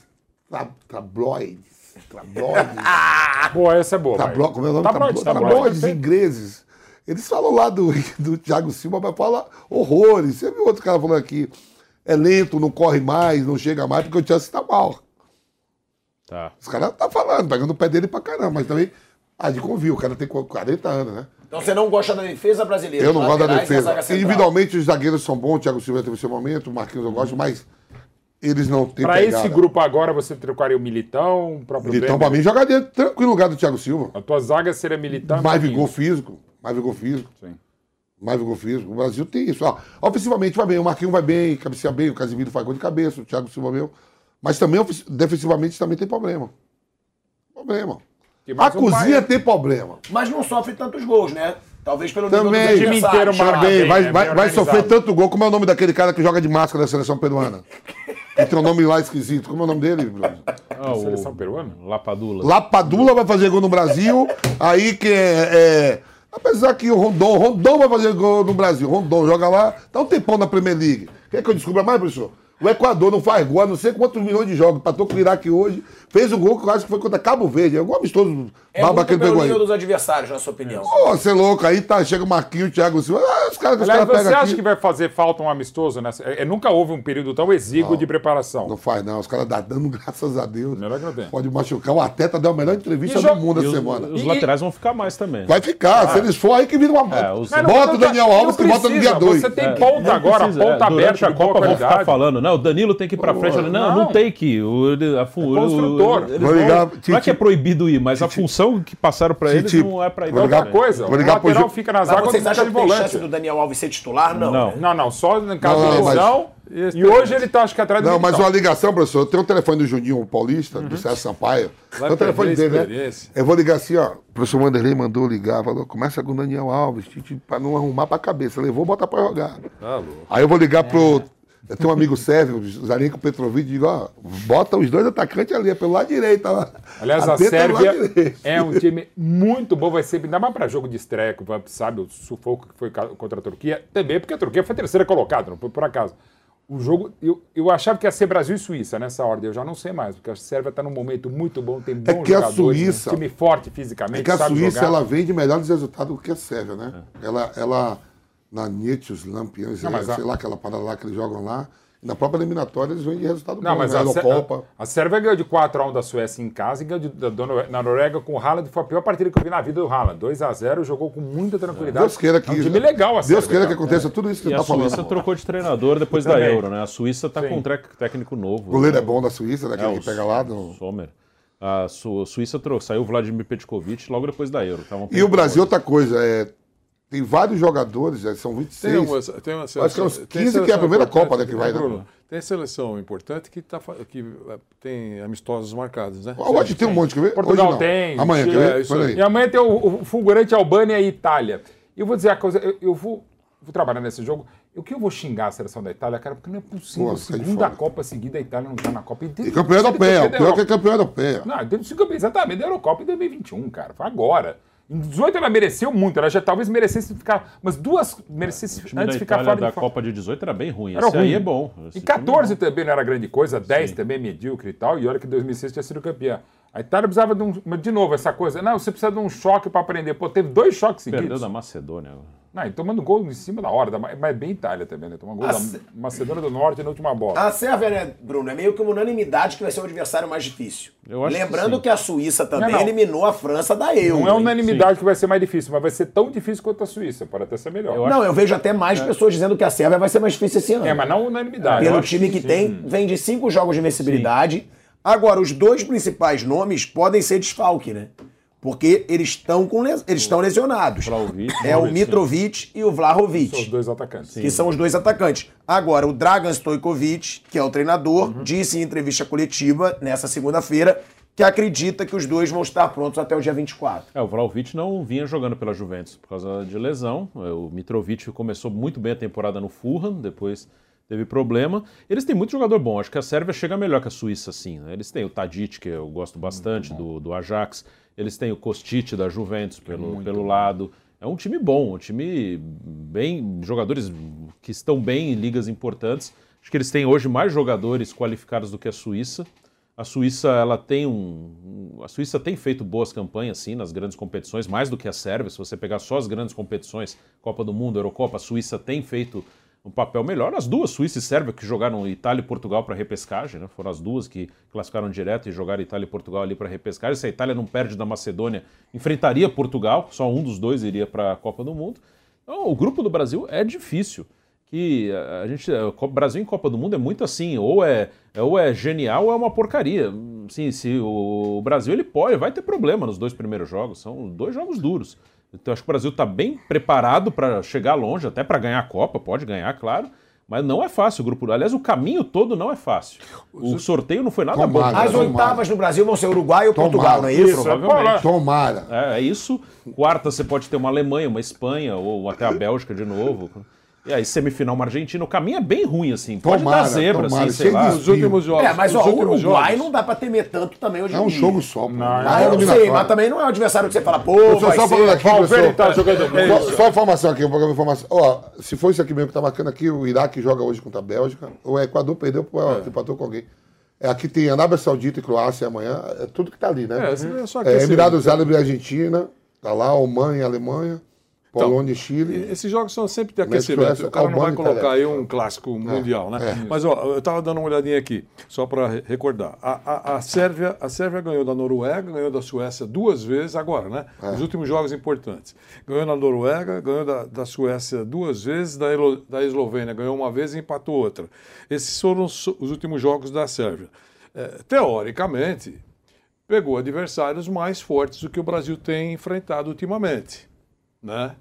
tra- tabloides. Tabloides. Boa, essa é boa. tablo, como é o nome? Tabloides, Tablo- tabloides, tabloides ingleses. Eles falam lá do, do Thiago Silva, mas fala horrores. Você viu outro cara falando aqui? É lento, não corre mais, não chega mais, porque o Chelsea tá mal. Tá. Os caras tá falando, pegando o pé dele pra caramba, mas também. Ah, de convívio, o cara tem 40 anos, né? Então você não gosta da defesa brasileira? Eu não gosto da defesa. Individualmente os zagueiros são bons, o Thiago Silva teve seu momento, o Marquinhos eu gosto, mas eles não têm Pra pegada. esse grupo agora, você trocaria o Militão, o próprio Militão, pra mim, jogaria tranquilo no lugar do Thiago Silva. A tua zaga seria Militão Mais vigor físico. Mais vigor físico. Sim. Mais vigor físico. O Brasil tem isso. Ó, ofensivamente vai bem, o Marquinhos vai bem, cabeceia bem, o Casimiro faz gol de cabeça, o Thiago Silva meu. Mas também, defensivamente, também tem problema. Problema. A um cozinha tem problema. Mas não sofre tantos gols, né? Talvez pelo nível Também. dos O time inteiro Também, bem, vai, vai, Bem vai sofrer tanto gol. Como é o nome daquele cara que joga de máscara da seleção peruana? Que tem um nome lá esquisito. Como é o nome dele, Bruno? Ah, Seleção peruana? Lapadula. Lapadula vai fazer gol no Brasil. aí que é, é- Apesar que o Rondon, Rondon vai fazer gol no Brasil. Rondon joga lá, tá um tempão na Premier League. Quer que eu descubra mais, professor? O Equador não faz gol há não sei quantos milhões de jogos. Patou com o Iraque hoje. Fez o gol que eu acho que foi contra Cabo Verde. É algum amistoso É baba que ele pegou aí. nível dos adversários, na sua opinião. Ô, você é louco. Aí tá, chega o Marquinhos, o Thiago Silva. Ah, os caras que os Aliás, caras você acha aqui. que vai fazer falta um amistoso? Nessa... É, nunca houve um período tão exíguo de preparação. Não faz, não. Os caras dão dando, graças a Deus. Melhor que não tem. Pode machucar. O Ateta deu a melhor entrevista E do mundo essa semana. os E- laterais vão ficar mais também. Vai ficar. Se eles for, aí que vira uma. É, os- bota não- o Daniel não Alves que bota no precisa, dia 2. Você tem É, ponta não agora, precisa, é, ponta durante aberta a Copa vão ficar qualidade. falando, não, o Danilo tem que ir pra frente. Não, não, Não. tem que ir. O, a, É construtor. o- eles Vou vão- ligar, não é que é proibido ir, mas a função que passaram pra eles não é pra ir. vou ligar-. Coisa, Vou o ligar pro lateral fica nas águas vocês acham de que tem chance do Daniel Alves ser titular? Não. Não. Não, não, só em caso Não, de lesão. Esse E hoje ele tá, acho que atrás do Não, mas uma ligação, professor. Tem um telefone do Juninho Paulista, do César Sampaio. Vai Tem o telefone a dele, né? Eu vou ligar assim, ó. O professor Wanderlei mandou ligar, falou, começa com o Daniel Alves, pra não arrumar pra cabeça. Levou, bota pra jogar. Tá louco. Aí eu vou ligar pro. Eu tenho um amigo sérvio, o Zarenko Petrovic, digo, ó, bota os dois atacantes ali, pelo lado direito. Ó. Aliás, a lado Sérvia é um time muito bom, vai ser, ainda mais para jogo de estreia, sabe o sufoco que foi contra a Turquia, também porque a Turquia foi terceira colocada, não foi por acaso. O jogo, eu, eu achava que ia ser Brasil e Suíça nessa ordem, eu já não sei mais, porque a Sérvia está num momento muito bom, tem bons que a jogadores, Suíça- um time forte fisicamente, É que a Suíça jogar. ela vem de melhores resultados do que a Sérvia, né? Ela, ela, na Nietzsche, Lampiões, Não, mas a- sei lá, aquela parada lá que eles jogam lá, na própria eliminatória eles vêm de resultado Não, bom, mas né? a, Eurocopa. a, a Sérvia ganhou de 4x1 da Suécia em casa e ganhou de- da, na Noruega com o Haaland. Foi a pior partida que eu vi na vida do Haaland. 2x0, jogou com muita tranquilidade. Deus queira que, É um time legal a Deus Sérvia, queira que aconteça tudo isso que você a tá falando. Suíça trocou de treinador depois da. Euro, né? A Suíça tá Sim. com um técnico novo. O goleiro é bom da Suíça, daquele É, que pega lá. do- Sommer. A Su- Suíça trou- saiu o Vladimir Petkovic logo depois da Euro. Tavam E o Brasil, outra coisa, é, tem vários jogadores, é, são 26. Tem uma, tem uma Acho que é uns seleção- 15 que é a seleção primeira Copa né, que vai, né? Bruno, Tem seleção importante que, tá, que eh, tem amistosos marcados, né? Hoje tem um monte, quer ver? Portugal Hoje não. tem, Amanhã, Chile- quer ver? É. E amanhã tem o, o fulgurante Albânia e Itália. E eu vou dizer a coisa, eu, eu vou, vou trabalhar nesse jogo. O que eu vou xingar a seleção da Itália, cara, porque não é possível. Pô, segunda. Copa seguida a Itália não tá na Copa. E campeão europeia, o pior que é campeão europeia. Não, teve cinco campeões, exatamente, da Eurocopa em 2021, cara. Foi agora. Em 18 ela mereceu muito, ela já talvez merecesse ficar. Mas duas merecesse time antes ficar Itália fora da de. Copa de 18 era bem ruim. Era Esse ruim. aí é bom. Esse E time 14 também não era grande coisa, 10 também medíocre e tal, e olha que 2006 tinha sido campeã. A Itália precisava de um. Mas, de novo, essa coisa. Não, você precisa de um choque para aprender. Pô, teve dois choques Perdeu seguidos. da Macedônia. Não, e tomando gol em cima da hora, da- mas bem Itália também, né? Tomando gol Ah, da se- Macedônia do Norte na última bola. A Sérvia, né, Bruno, é meio que uma unanimidade que vai ser o adversário mais difícil. Eu acho que Lembrando sim. que, a Suíça também Não, não. eliminou a França da Euro. Não é unanimidade que vai ser mais difícil, mas vai ser tão difícil quanto a Suíça. Pode até ser melhor. Eu Não, eu vejo até mais pessoas dizendo que a Sérvia vai ser mais difícil esse ano. É, mas não unanimidade. Pelo time que sim. tem, vem de cinco jogos de invencibilidade. Agora, os dois principais nomes podem ser desfalque, né? Porque eles estão com les- eles estão lesionados. Vlahovic, É o Vlahovic, Mitrovic e o São os Vlahovic, dois atacantes. que são os dois atacantes. Agora, o Dragan Stojkovic, que é o treinador, Uhum. disse em entrevista coletiva nessa segunda-feira que acredita que os dois vão estar prontos até o dia 24. É, o Vlahovic não vinha jogando pela Juventus por causa de lesão. É, O Mitrovic começou muito bem a temporada no Fulham, depois teve problema. Eles têm muito jogador bom. Acho que a Sérvia chega melhor que a Suíça, sim. né? Eles têm o Tadic, que eu gosto bastante, do, do Ajax. Eles têm o Kostic da Juventus pelo, pelo lado. É um time bom, um time bem. jogadores que estão bem em ligas importantes. Acho que eles têm hoje mais jogadores qualificados do que a Suíça. A Suíça ela tem um- a Suíça tem feito boas campanhas sim nas grandes competições, mais do que a Sérvia. Se você pegar só as grandes competições, Copa do Mundo, Eurocopa, a Suíça tem feito um papel melhor. As duas, Suíça e Sérvia, que jogaram Itália e Portugal para repescagem, né? foram as duas que classificaram direto e jogaram Itália e Portugal ali para repescagem. Se a Itália não perde da Macedônia, enfrentaria Portugal, só um dos dois iria para a Copa do Mundo. Então, o grupo do Brasil é difícil. Que a a gente, o Brasil em Copa do Mundo é muito assim, ou é- ou é genial ou é uma porcaria. Sim, se o Brasil ele pode, vai ter problema nos dois primeiros jogos, são dois jogos duros. Então acho que o Brasil está bem preparado para chegar longe, até para ganhar a Copa, pode ganhar, claro. Mas não é fácil o grupo. Aliás, o caminho todo não é fácil. O sorteio não foi nada bom. Tomara. As Tomara. oitavas no Brasil vão ser Uruguai ou Tomara. Portugal, não é isso? Provavelmente. Tomara. É, é isso. Quarta você pode ter uma Alemanha, uma Espanha, ou até a Bélgica de novo. E aí, semifinal, uma Argentina. O caminho é bem ruim, assim. Pode Tomara, dar zebra, tomara. assim, sei lá. Os últimos jogos. É, mas os ó, o Uruguai jogos. não dá pra temer tanto também hoje É em um dia. jogo só. pô. Ah, É eu não sei, mas também não é um adversário que você fala, pô, Professor, vai só ser... falando aqui, Valverde professor. tá jogando muito. Só, só informação aqui, um programa de informação. Ó, se for isso aqui mesmo que tá marcando aqui, o Iraque joga hoje contra a Bélgica. O Equador perdeu, pro, empatou com alguém. É, aqui tem Arábia Saudita e Croácia amanhã. É tudo que tá ali, né? É, é só É, aquecer. Emirados Árabes e Argentina. Tá lá, Oman e Alemanha. Polônia e Chile. Esses jogos são sempre de aquecimento. Suécia, O cara não vai colocar aí Itália. um clássico mundial, né? é. Mas ó, eu estava dando uma olhadinha aqui, só para recordar. A, a, a Sérvia, a Sérvia ganhou da Noruega, ganhou da Suécia duas vezes agora, né? É. Os últimos jogos importantes. Ganhou na Noruega, ganhou da, da Suécia duas vezes, da, Elo- da Eslovênia ganhou uma vez e empatou outra. Esses foram os, os últimos jogos da Sérvia. É, teoricamente, pegou adversários mais fortes do que o Brasil tem enfrentado ultimamente, né?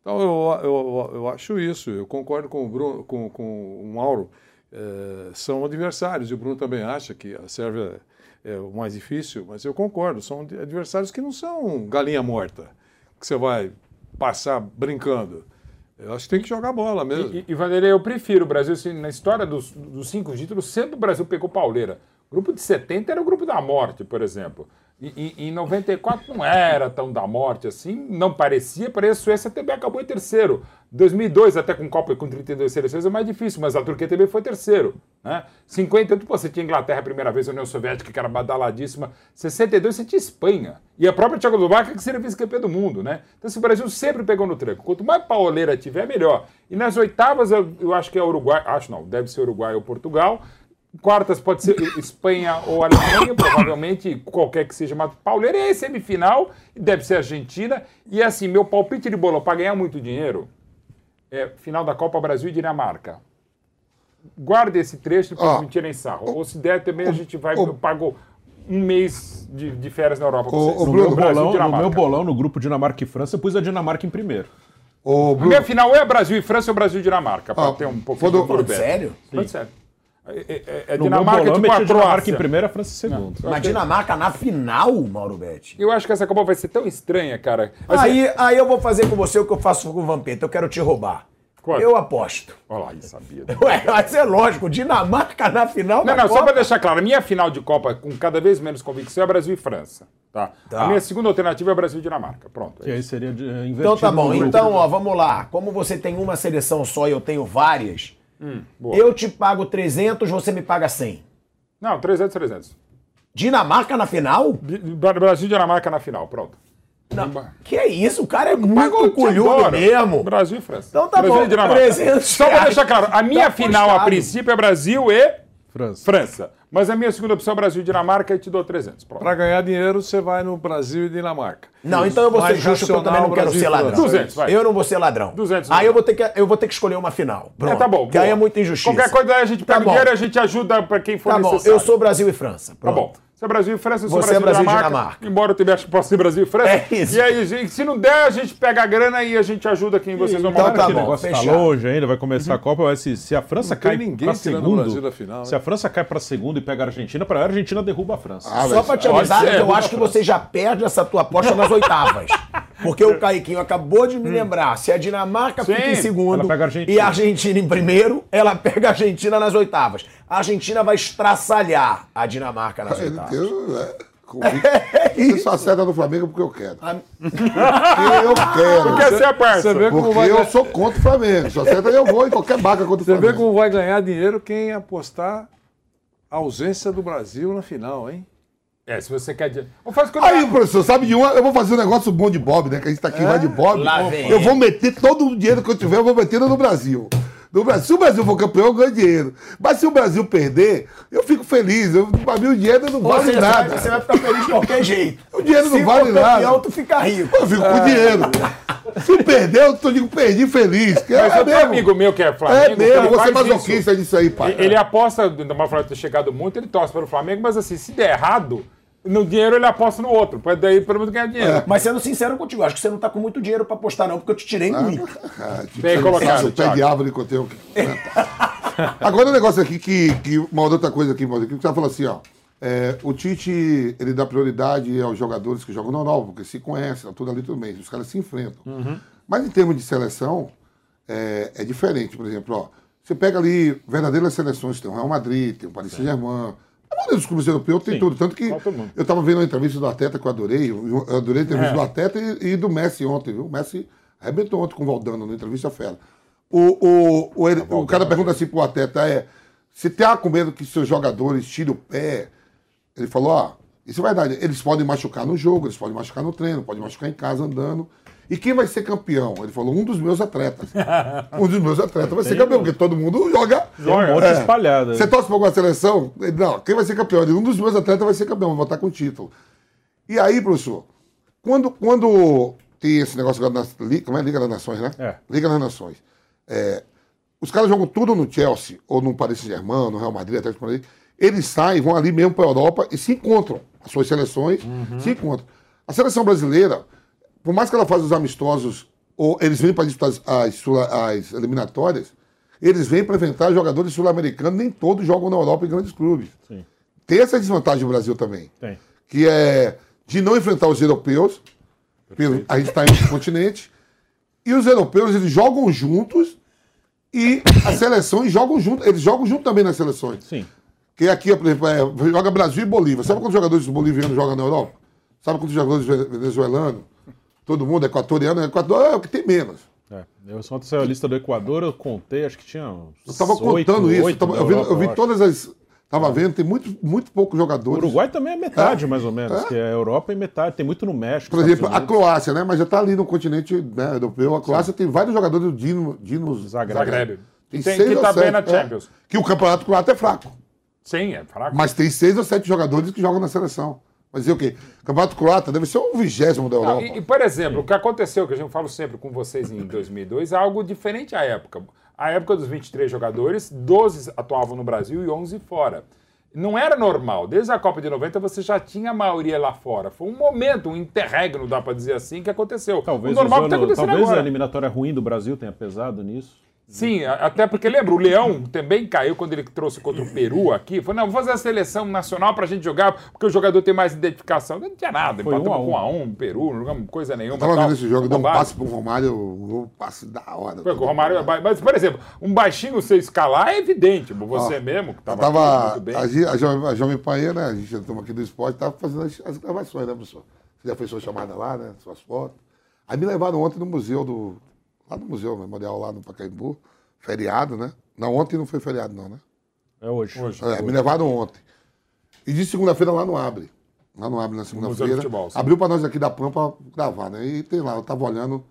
Então eu, eu, eu acho isso, eu concordo com o, Bruno, com, com o Mauro, eh, são adversários, e o Bruno também acha que a Sérvia é o mais difícil, mas eu concordo, são adversários que não são galinha morta, que você vai passar brincando. Eu acho que tem que jogar bola mesmo. E, e Vanderlei, eu prefiro o Brasil, assim, na história dos, dos cinco títulos, sempre o Brasil pegou pauleira. O grupo de 70 era o grupo da morte, por exemplo. E, e, em 94 não era tão da morte assim, não parecia, parecia a Suécia também acabou em terceiro. 2002, até com Copa com 32 seleções, é mais difícil, mas a Turquia também foi terceiro. Né? 58, pô, você tinha Inglaterra a primeira vez, a União Soviética, que era badaladíssima. 62, você tinha Espanha. E a própria Tchecoslováquia, que seria vice-campeã do mundo. Né? Então, assim, o Brasil sempre pegou no tranco. Quanto mais pauleira tiver, melhor. E nas oitavas, eu, eu acho que é Uruguai, acho não, deve ser Uruguai ou Portugal. Quartas pode ser Espanha ou Alemanha, provavelmente qualquer que seja, mas pauleira é semifinal e deve ser Argentina. E assim, meu palpite de bolão para ganhar muito dinheiro é final da Copa Brasil e Dinamarca. Guarde esse trecho depois Ó, me tirem sarro. Ou se der também a gente vai, o- eu pago um mês de, de férias na Europa. O- o No meu, Brasil e bolão, no meu bolão, no grupo Dinamarca e França, eu pus a Dinamarca em primeiro. A Bruno, minha final é Brasil e França ou Brasil e Dinamarca, para Ah, ter um pouquinho quando- de sério? Falando sério. É, é- é No Dinamarca meu bolão, tipo a Dinamarca Croácia. em primeiro, a França em segundo. Mas Dinamarca na final, Mauro Betti. Eu acho que essa Copa vai ser tão estranha, cara. Aí, aí eu vou fazer com você o que eu faço com o Vampeta. Eu quero te roubar. Quanto? Eu aposto. Olha lá, eu sabia. Ué, mas é lógico, Dinamarca na final Não, da não, só Copa. para deixar claro, a minha final de Copa com cada vez menos convicção é Brasil e França. Tá? Tá. A minha segunda alternativa é Brasil e Dinamarca. Pronto. Que aí seria de, eh, invertido Então tá bom. Então, ó, vamos lá. Como você tem uma seleção só e eu tenho várias, Hum, boa. eu te pago 300, você me paga 100. Não, 300, 300. Dinamarca na final? Brasil e Dinamarca na final, pronto. Não. Que é isso? O cara é muito Pagou, culhudo mesmo. Brasil e França. Então tá Brasil bom, e Dinamarca. 300 Só reais. deixar claro, a minha Tá final a apostado. princípio é Brasil e França. França. Mas a minha segunda opção é Brasil e Dinamarca e te dou 300. Pronto. Para ganhar dinheiro, você vai no Brasil e Dinamarca. Não, então eu vou ser Mais justo porque eu também não quero Brasil ser ladrão. 200, vai. Eu não vou ser ladrão. 200, Aí eu vou ter que, eu vou ter que escolher uma final. Pronto. É, tá bom. Que aí é muita injustiça. Qualquer coisa aí a gente Tá pega bom. dinheiro e a gente ajuda para quem for Tá bom, necessário. eu sou Brasil e França. Tá Pronto. bom. Se é Brasil e França, eu sou Você é Brasil, Brasil e e Dinamarca. Dinamarca. Embora eu acho que possa ser Brasil e França. É isso. E aí, gente, se não der, a gente pega a grana e a gente ajuda quem vocês vão Então mandar. tá Esse bom, negócio tá longe ainda, vai começar a Copa, mas se, se a França Não cai ninguém para segundo, Brasil da final, né? se a França cai para segundo e pega a Argentina, para a Argentina derruba a França. Ah, Só pra te avisar, eu acho que você já perde essa tua aposta nas oitavas. Porque o Caiquinho acabou de me lembrar. Se a Dinamarca Sim, fica em segundo a e a Argentina em primeiro, ela pega a Argentina nas oitavas. A Argentina vai estraçalhar a Dinamarca nas oitavas. tem, é, convicto. Você só acerta no Flamengo porque eu quero. A- Porque eu quero. Porque é. Você vê como Porque vai eu ganhar- sou contra o Flamengo. Só acerta eu vou em qualquer barca contra o Você vê Flamengo. como vai ganhar dinheiro quem apostar a ausência do Brasil na final, hein? É, se você quer... dinheiro- Ou faz quando... Aí, professor, sabe de uma? Eu vou fazer um negócio bom de Bob, né? Que a gente tá aqui, vai de Bob. Lá vem. Eu vou meter todo o dinheiro que eu tiver, eu vou meter no Brasil. No Brasil. Se o Brasil for campeão, eu ganho dinheiro. Mas se o Brasil perder, eu fico feliz. Eu, pra mim, o dinheiro não Ou vale seja, nada. Você, vai, você vai ficar feliz de qualquer jeito. O dinheiro não Se vale for nada. campeão, tu fica rico. Eu fico com dinheiro. Se perder, eu tô, digo, perdi feliz. Que Mas é eu tenho um mesmo. amigo meu que é Flamengo. É mesmo, ele você é masoquista isso. disso aí, pai. Ele aposta, ainda mais de ter chegado muito, ele torce para o Flamengo, mas assim, se der errado, no dinheiro ele aposta no outro. Pra daí pelo menos ganhar dinheiro. Mas sendo sincero contigo, acho que você não tá com muito dinheiro pra apostar, não, porque eu te tirei muito. Ah, tipo, Bem você colocado, o pé de árvore que eu tenho. Agora, um negócio aqui que, que. Uma outra coisa aqui, Mauro, que você falou assim, ó. é, o Tite, ele dá prioridade aos jogadores que jogam normal, porque se conhecem, tá tudo ali tudo bem, os caras se enfrentam. Mas em termos de seleção, é, é diferente. Por exemplo, ó, você pega ali verdadeiras seleções, tem o Real Madrid, tem o Paris Saint-Germain. A maioria dos clubes europeus tem Sim, tudo. Tanto que eu estava vendo uma entrevista do Ateta que eu adorei. Eu adorei a entrevista É. do Ateta e, e do Messi ontem, viu? O Messi arrebentou ontem com o Valdano na entrevista fera. O, o, o, ele- o cara pergunta assim pro Ateta, é, se tá com medo que seus jogadores tirem o pé, ele falou, ó, isso é verdade, eles podem machucar no jogo, eles podem machucar no treino, podem machucar em casa andando. E quem vai ser campeão? Ele falou, um dos meus atletas. um dos meus atletas vai ser campeão, porque todo mundo joga. Tem um monte É. espalhado. Você torce pra alguma seleção? Ele, Não, quem vai ser campeão? Ele, um dos meus atletas vai ser campeão, vai votar com título. E aí, professor, quando, quando tem esse negócio agora como é Liga das Nações, né? É. Liga das Nações. É, os caras jogam tudo no Chelsea, ou no Paris Saint-Germain, no Real Madrid, até Madrid. Eles saem, vão ali mesmo para a Europa e se encontram. As suas seleções se encontram. A seleção brasileira, por mais que ela faça os amistosos, ou eles vêm para disputar as, as eliminatórias, eles vêm para enfrentar jogadores sul-americanos, nem todos jogam na Europa em grandes clubes. Sim. Tem essa desvantagem do Brasil também Tem. que é de não enfrentar os europeus, a gente está em outro continente, e os europeus eles jogam juntos e as seleções jogam juntos, eles jogam junto também nas seleções. Sim. Que aqui, por exemplo, é, joga Brasil e Bolívia. Sabe quantos jogadores bolivianos jogam na Europa? Sabe quantos jogadores ve- venezuelanos? Todo mundo, equatoriano, Equador é o que tem menos. É. Eu só saiu a lista do Equador, eu contei, acho que tinha uns Eu estava contando isso, eu, oito tava- eu vi, Europa, eu vi todas as. Estava vendo, tem muito, muito poucos O jogadores. Uruguai também é metade, É. mais ou menos, É. que é a Europa e metade. Tem muito no México. Por exemplo, a. Croácia, né? Mas já está ali no continente né, europeu. A Croácia tem vários jogadores do Dino, Dinos Zagreb. Zagreb. Tem Tem seis que ou tá bem sete, na é. Champions. Que o campeonato croata é fraco. Sim, é fraco. Mas tem seis ou sete jogadores que jogam na seleção. Mas dizer o quê? O campeonato croata deve ser o vigésimo da Não, Europa. e, e, por exemplo, o que aconteceu, que a gente falo sempre com vocês em 2002, é algo diferente à época. A época dos 23 jogadores, 12 atuavam no Brasil e 11 fora. Não era normal. Desde a Copa de 90 você já tinha a maioria lá fora. Foi um momento, um interregno, dá pra dizer assim, que aconteceu. Talvez, o normal que tá talvez a agora. eliminatória ruim do Brasil tenha pesado nisso. Sim, até porque lembra, o Leão também caiu quando ele trouxe contra o Peru aqui. Falou, não, vou fazer a seleção nacional pra gente jogar, porque o jogador tem mais identificação. Não tinha nada, Foi empatamos um a com um. a um, Peru, não jogamos coisa nenhuma. Tava vendo esse jogo, deu um passe pro Romário, um passe da hora. Foi com o Romário, é ba- mas, por exemplo, um baixinho você escalar é evidente. Você Ó, mesmo, que tava, tava. muito bem. A, Jovem- a Jovem né? A gente estamos aqui do esporte, tava fazendo as, as gravações, né, professor? Você já fez sua chamada lá, né? Suas fotos. Aí me levaram ontem no museu do. Lá no museu memorial, lá no Pacaembu. Feriado, né? Não, ontem não foi feriado, não, né? É hoje. É, me levaram ontem. E de segunda-feira lá no Abre. Lá no Abre na segunda-feira. Abriu pra nós aqui da PAN pra gravar, né? E tem lá, eu tava olhando.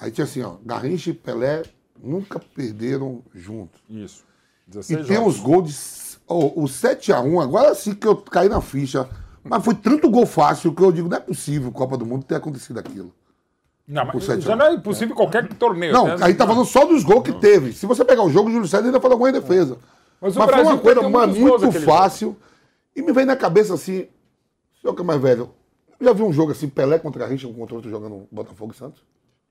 Aí tinha assim, ó, Garrincha e Pelé nunca perderam juntos. Isso. E 16 tem jogos. os gols de. ó, o 7x1, agora sim que eu caí na ficha. Mas foi tanto gol fácil que eu digo, não é possível Copa do Mundo ter acontecido aquilo. Não, mas o 7 a 1. já não é impossível em qualquer torneio. Não, né? aí tá falando só dos gols que teve. Se você pegar o jogo, o Júlio César ainda falou gol em defesa. Mas Mas, o foi uma coisa mas muito fácil. E me vem na cabeça assim, o senhor que é mais velho, já viu um jogo assim, Pelé contra Garrincha, um contra outro jogando Botafogo e Santos?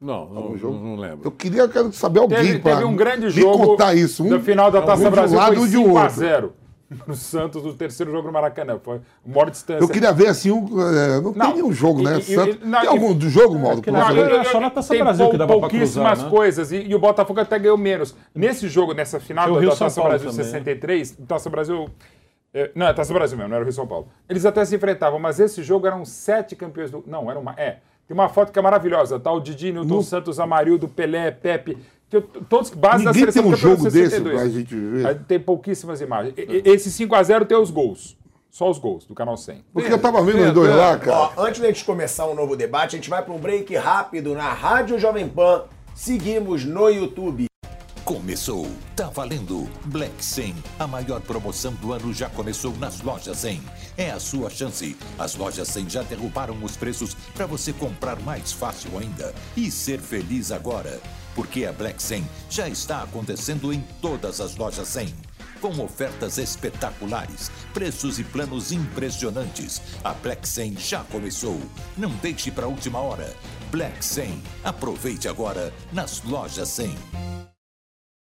Não, não, jogo? não, não lembro. Eu queria quero saber alguém teve um grande me jogo contar isso. Um, no final da Taça um Brasil lado foi um de 5 a outro. 0 no Santos, no terceiro jogo no Maracanã. Foi maior distância. Eu queria ver assim, um, é, não, Não, tem nenhum jogo, né? e- e- Santos- não, tem algum do jogo, que na você? verdade era só na Taça Brasil que pou- dava pra pouquíssimas cruzar, né? coisas. E, e o Botafogo até ganhou menos. Nesse jogo, nessa final da, São Taça Paulo Brasil também, né? 63, Taça Brasil. é, não, é Taça Brasil mesmo, não era o Rio São Paulo. Eles até se enfrentavam, mas esse jogo eram sete campeões do. Não, era uma. É. Tem uma foto que é maravilhosa, tá? O Didi, Newton Santos, Amarildo, Pelé, Pepe. Que eu- todos base da Ninguém seleção tem um jogo desse 62. pra gente ver. Tem pouquíssimas imagens. E- Esse 5x0 tem os gols. Só os gols do canal 100. Porque eu tava vendo os dois lá, cara. Ó, antes da gente começar um novo debate, a gente vai para um break rápido na Rádio Jovem Pan. Seguimos no YouTube. Começou, tá valendo. Black 100, a maior promoção do ano já começou nas lojas 100. É a sua chance. As lojas 100 já derrubaram os preços para você comprar mais fácil ainda e ser feliz agora, porque a Black 100 já está acontecendo em todas as lojas 100. Com ofertas espetaculares, preços e planos impressionantes. A Black 100 já começou. Não deixe para a última hora. Black 100. Aproveite agora nas lojas 100.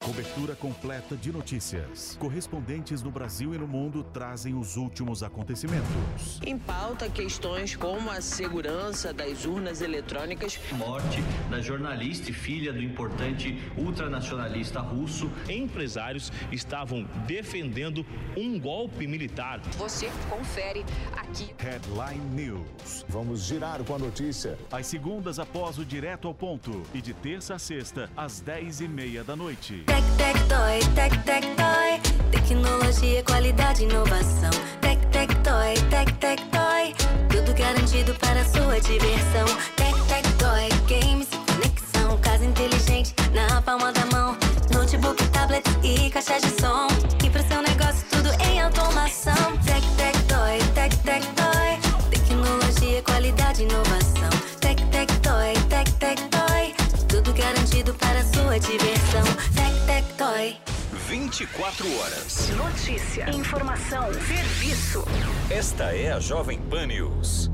Cobertura completa de notícias. Correspondentes no Brasil e no mundo trazem os últimos acontecimentos. Em pauta, questões como a segurança das urnas eletrônicas. Morte da jornalista e filha do importante ultranacionalista russo. Empresários estavam defendendo um golpe militar. Você confere aqui. Headline News. Vamos girar com a notícia. Às segundas após o Direto ao Ponto e de terça a sexta, às 10h30 da noite. Tec, tec, toy, tec, tec, toy. Tecnologia, qualidade, inovação. Tec, tec, toy, tec, tec, toy. Tudo garantido para sua diversão. Tec, tec, toy, games, conexão. Casa inteligente na palma da mão. Notebook, tablet e caixa de som. E pro seu negócio tudo em automação. Tec, tec, toy, tec, tec, toy. Tecnologia, qualidade, inovação. Tec, tec, toy, tec, tec, toy. Tudo garantido para sua sua diversão. Tec, tec, toy. 24 horas. Notícia, informação, serviço. Esta é a Jovem Pan News.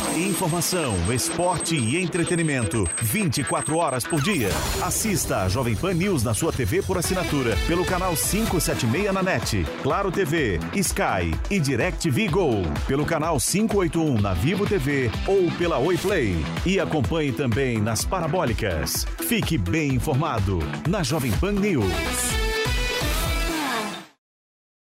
Informação, esporte e entretenimento. 24 horas por dia. Assista a Jovem Pan News na sua TV por assinatura pelo canal 576 na NET, Claro TV, Sky e DirecTV Go. Pelo canal 581 na Vivo TV ou pela Oi Play. E acompanhe também nas parabólicas. Fique bem informado na Jovem Pan News.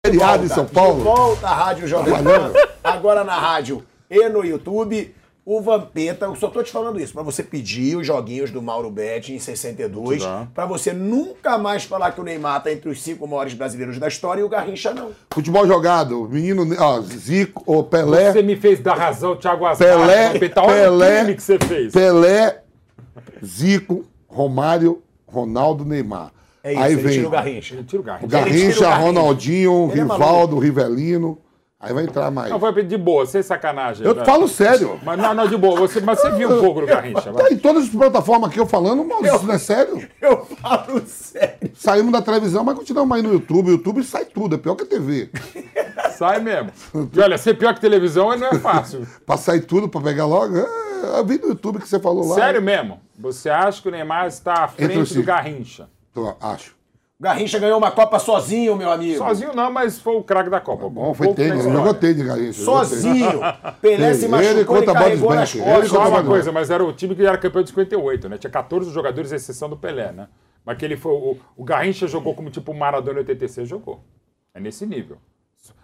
Feriado em São Paulo. De volta à Rádio Jovem Pan. Agora na rádio e no YouTube. O Vampeta, eu só tô te falando isso, pra você pedir os joguinhos do Mauro Betti em 62, Tá. pra você nunca mais falar que o Neymar tá entre os cinco maiores brasileiros da história e o Garrincha não. Futebol jogado, menino, ó, Zico, ô, Pelé. Você me fez dar razão, Thiago Azar. Pelé, Vampeta, olha o Pelé, crime que você fez. Pelé, Zico, Romário, Ronaldo, Neymar. É isso, Aí ele vem tira o Garrincha. Ele tira o Garrincha. o Garrincha, o Garrincha. Ronaldinho, Ele é Rivaldo, Rivelino. Aí vai entrar mais. Não, foi de boa, sem sacanagem. Eu né? falo sério. Mas não, não, de boa. Você, mas você viu um pouco do Garrincha. Tá em todas as plataformas aqui eu falando, Maurício, isso não é sério? Eu falo sério. Saímos da televisão, mas continuamos aí no YouTube. O YouTube sai tudo, é pior que a TV. Sai mesmo. E olha, ser pior que televisão não é fácil. pra sair tudo, pra pegar logo. É, eu vi no YouTube que você falou lá. Sério mesmo? Você acha que o Neymar está à frente do cinco. Garrincha? Tô, acho. O Garrincha ganhou uma Copa sozinho, meu amigo. Sozinho não, mas foi o craque da Copa. Bom, foi tênis, ele jogou tênis, Garrincha. Sozinho. Pelé se machucou ele e carregou nas costas. Só uma coisa, mas era o time que era campeão de 58, né? Tinha 14 jogadores, exceção do Pelé, né? Mas que ele foi. O, o Garrincha jogou como tipo o Maradona em 86 jogou. É nesse nível.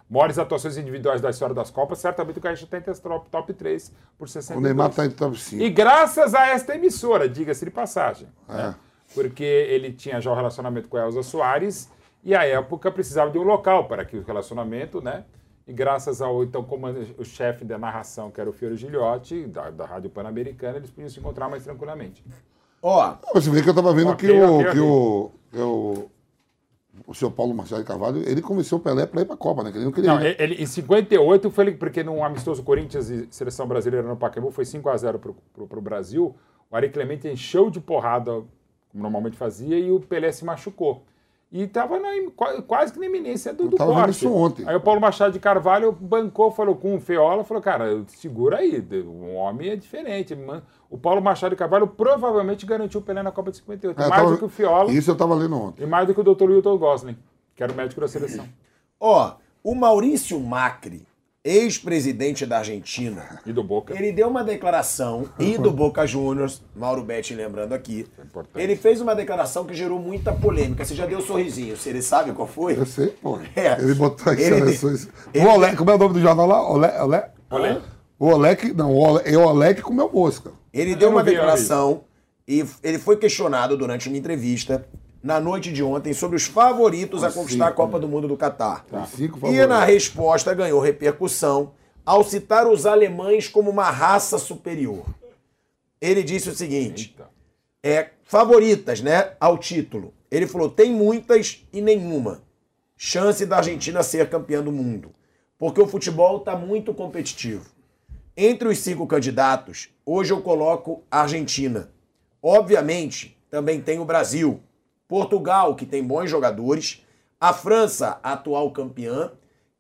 Maiores atuações individuais da história das Copas, certamente o Garrincha tem entre as top, top 3 por 62. O Neymar tá em top 5. E graças a esta emissora, diga-se de passagem. É. né? Porque ele tinha já o relacionamento com a Elza Soares e a época precisava de um local para que o relacionamento, né? E graças ao então comandante, o chefe da narração, que era o Fiore Gilhote, da, da Rádio Pan-Americana, eles podiam se encontrar mais tranquilamente. Ó, Você vê que eu tava vendo Ok, que, o, ok, que, o, que o, o senhor Paulo Machado de Carvalho, ele convenceu o Pelé pra ir pra Copa, né? Que ele não queria Não, ele, em 58 foi ele- porque num amistoso Corinthians e seleção brasileira no Pacaembu foi 5 a 0 pro, pro, pro Brasil. O Ari Clemente encheu de porrada, como normalmente fazia, e o Pelé se machucou. E tava na im- qua- quase que na iminência do, do corte. isso ontem. Aí o Paulo Machado de Carvalho bancou, falou com o Feola, falou, cara, segura aí, o homem é diferente. O Paulo Machado de Carvalho provavelmente garantiu o Pelé na Copa de 58. É, mais tava- do que o Feola Isso eu tava lendo ontem. e mais do que o Dr. Wilton Gosling, que era o médico da seleção. ó, o Maurício Macri, ex-presidente da Argentina, E do Boca. ele deu uma declaração, e do Boca Juniors, Mauro Betti lembrando aqui, importante. ele fez uma declaração que gerou muita polêmica. Você já deu um sorrisinho, você ele sabe qual foi? Eu sei, pô. É. Ele botou aqui Ele- seleções. ele- O Olé, como é o nome do jornal lá? Olé? Olé? Olé. O Olé que. Não, o Olé, é o Olé que comeu mosca. Ele deu Eu uma declaração e ele foi questionado durante uma entrevista na noite de ontem sobre os favoritos a conquistar a Copa do Mundo do Catar. Cinco E na resposta ganhou repercussão ao citar os alemães como uma raça superior. Ele disse o seguinte: é favoritas, né, ao título. Ele falou: tem muitas e nenhuma chance da Argentina ser campeã do mundo, porque o futebol está muito competitivo. Entre os cinco candidatos, hoje eu coloco a Argentina. Obviamente, também tem o Brasil, Portugal, que tem bons jogadores, a França, atual campeã,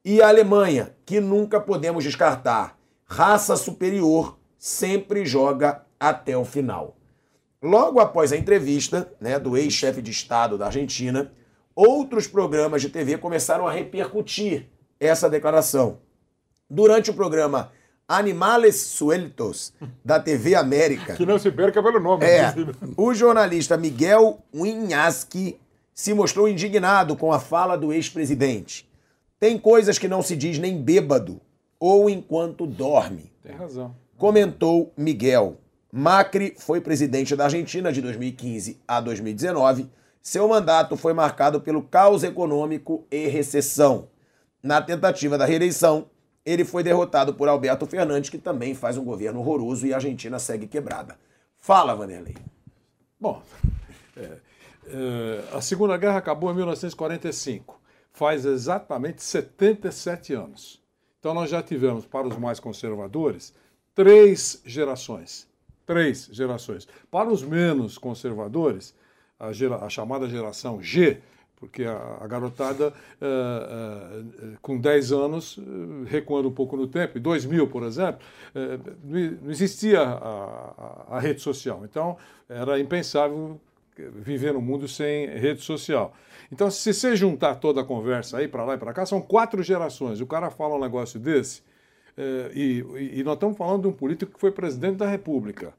e a Alemanha, que nunca podemos descartar. Raça superior sempre joga até o final. Logo após a entrevista né, do ex-chefe de Estado da Argentina, outros programas de TV começaram a repercutir essa declaração. Durante o programa Animales Sueltos, da TV América, Que não se perca pelo nome. é, o jornalista Miguel Winhaski se mostrou indignado com a fala do ex-presidente. Tem coisas que não se diz nem bêbado ou enquanto dorme. Tem razão. Comentou Miguel. Macri foi presidente da Argentina de 2015 a 2019. Seu mandato foi marcado pelo caos econômico e recessão. Na tentativa da reeleição, ele foi derrotado por Alberto Fernandes, que também faz um governo horroroso e a Argentina segue quebrada. Fala, Vanderlei. Bom, é, é, a Segunda Guerra acabou em 1945. Faz exatamente 77 anos. Então nós já tivemos, para os mais conservadores, três gerações. Três gerações. Para os menos conservadores, a, gera- a chamada geração G, porque a, a garotada eh, eh, com 10 anos, recuando um pouco no tempo, em 2000, por exemplo, eh, não existia a, a- a rede social. Então, era impensável viver num mundo sem rede social. Então, se você juntar toda a conversa aí para lá e para cá, são quatro gerações. O cara fala um negócio desse, e, e nós estamos falando de um político que foi presidente da República.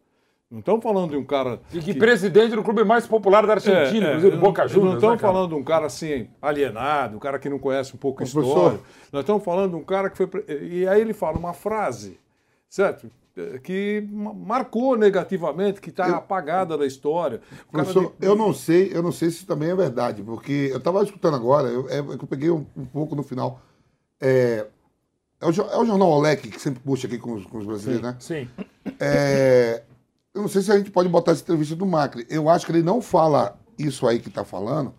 Não estamos falando de um cara. E que presidente do clube mais popular da Argentina, É, é, inclusive do Boca não- Juniors. Não estamos né, falando de um cara assim, alienado, um cara que não conhece um pouco a Professor. história. Nós estamos falando de um cara que foi. E aí ele fala uma frase, certo? Que ma- marcou negativamente, que está apagada da história. O cara Professor, de- eu não sei, eu não sei se isso também é verdade, porque eu estava escutando agora, eu, é, que eu peguei um, um pouco no final. É, é, o, é o jornal Olec que sempre puxa aqui com os, com os brasileiros, né? Sim. É, eu não sei se a gente pode botar essa entrevista do Macri. Eu acho que ele não fala isso aí que está falando.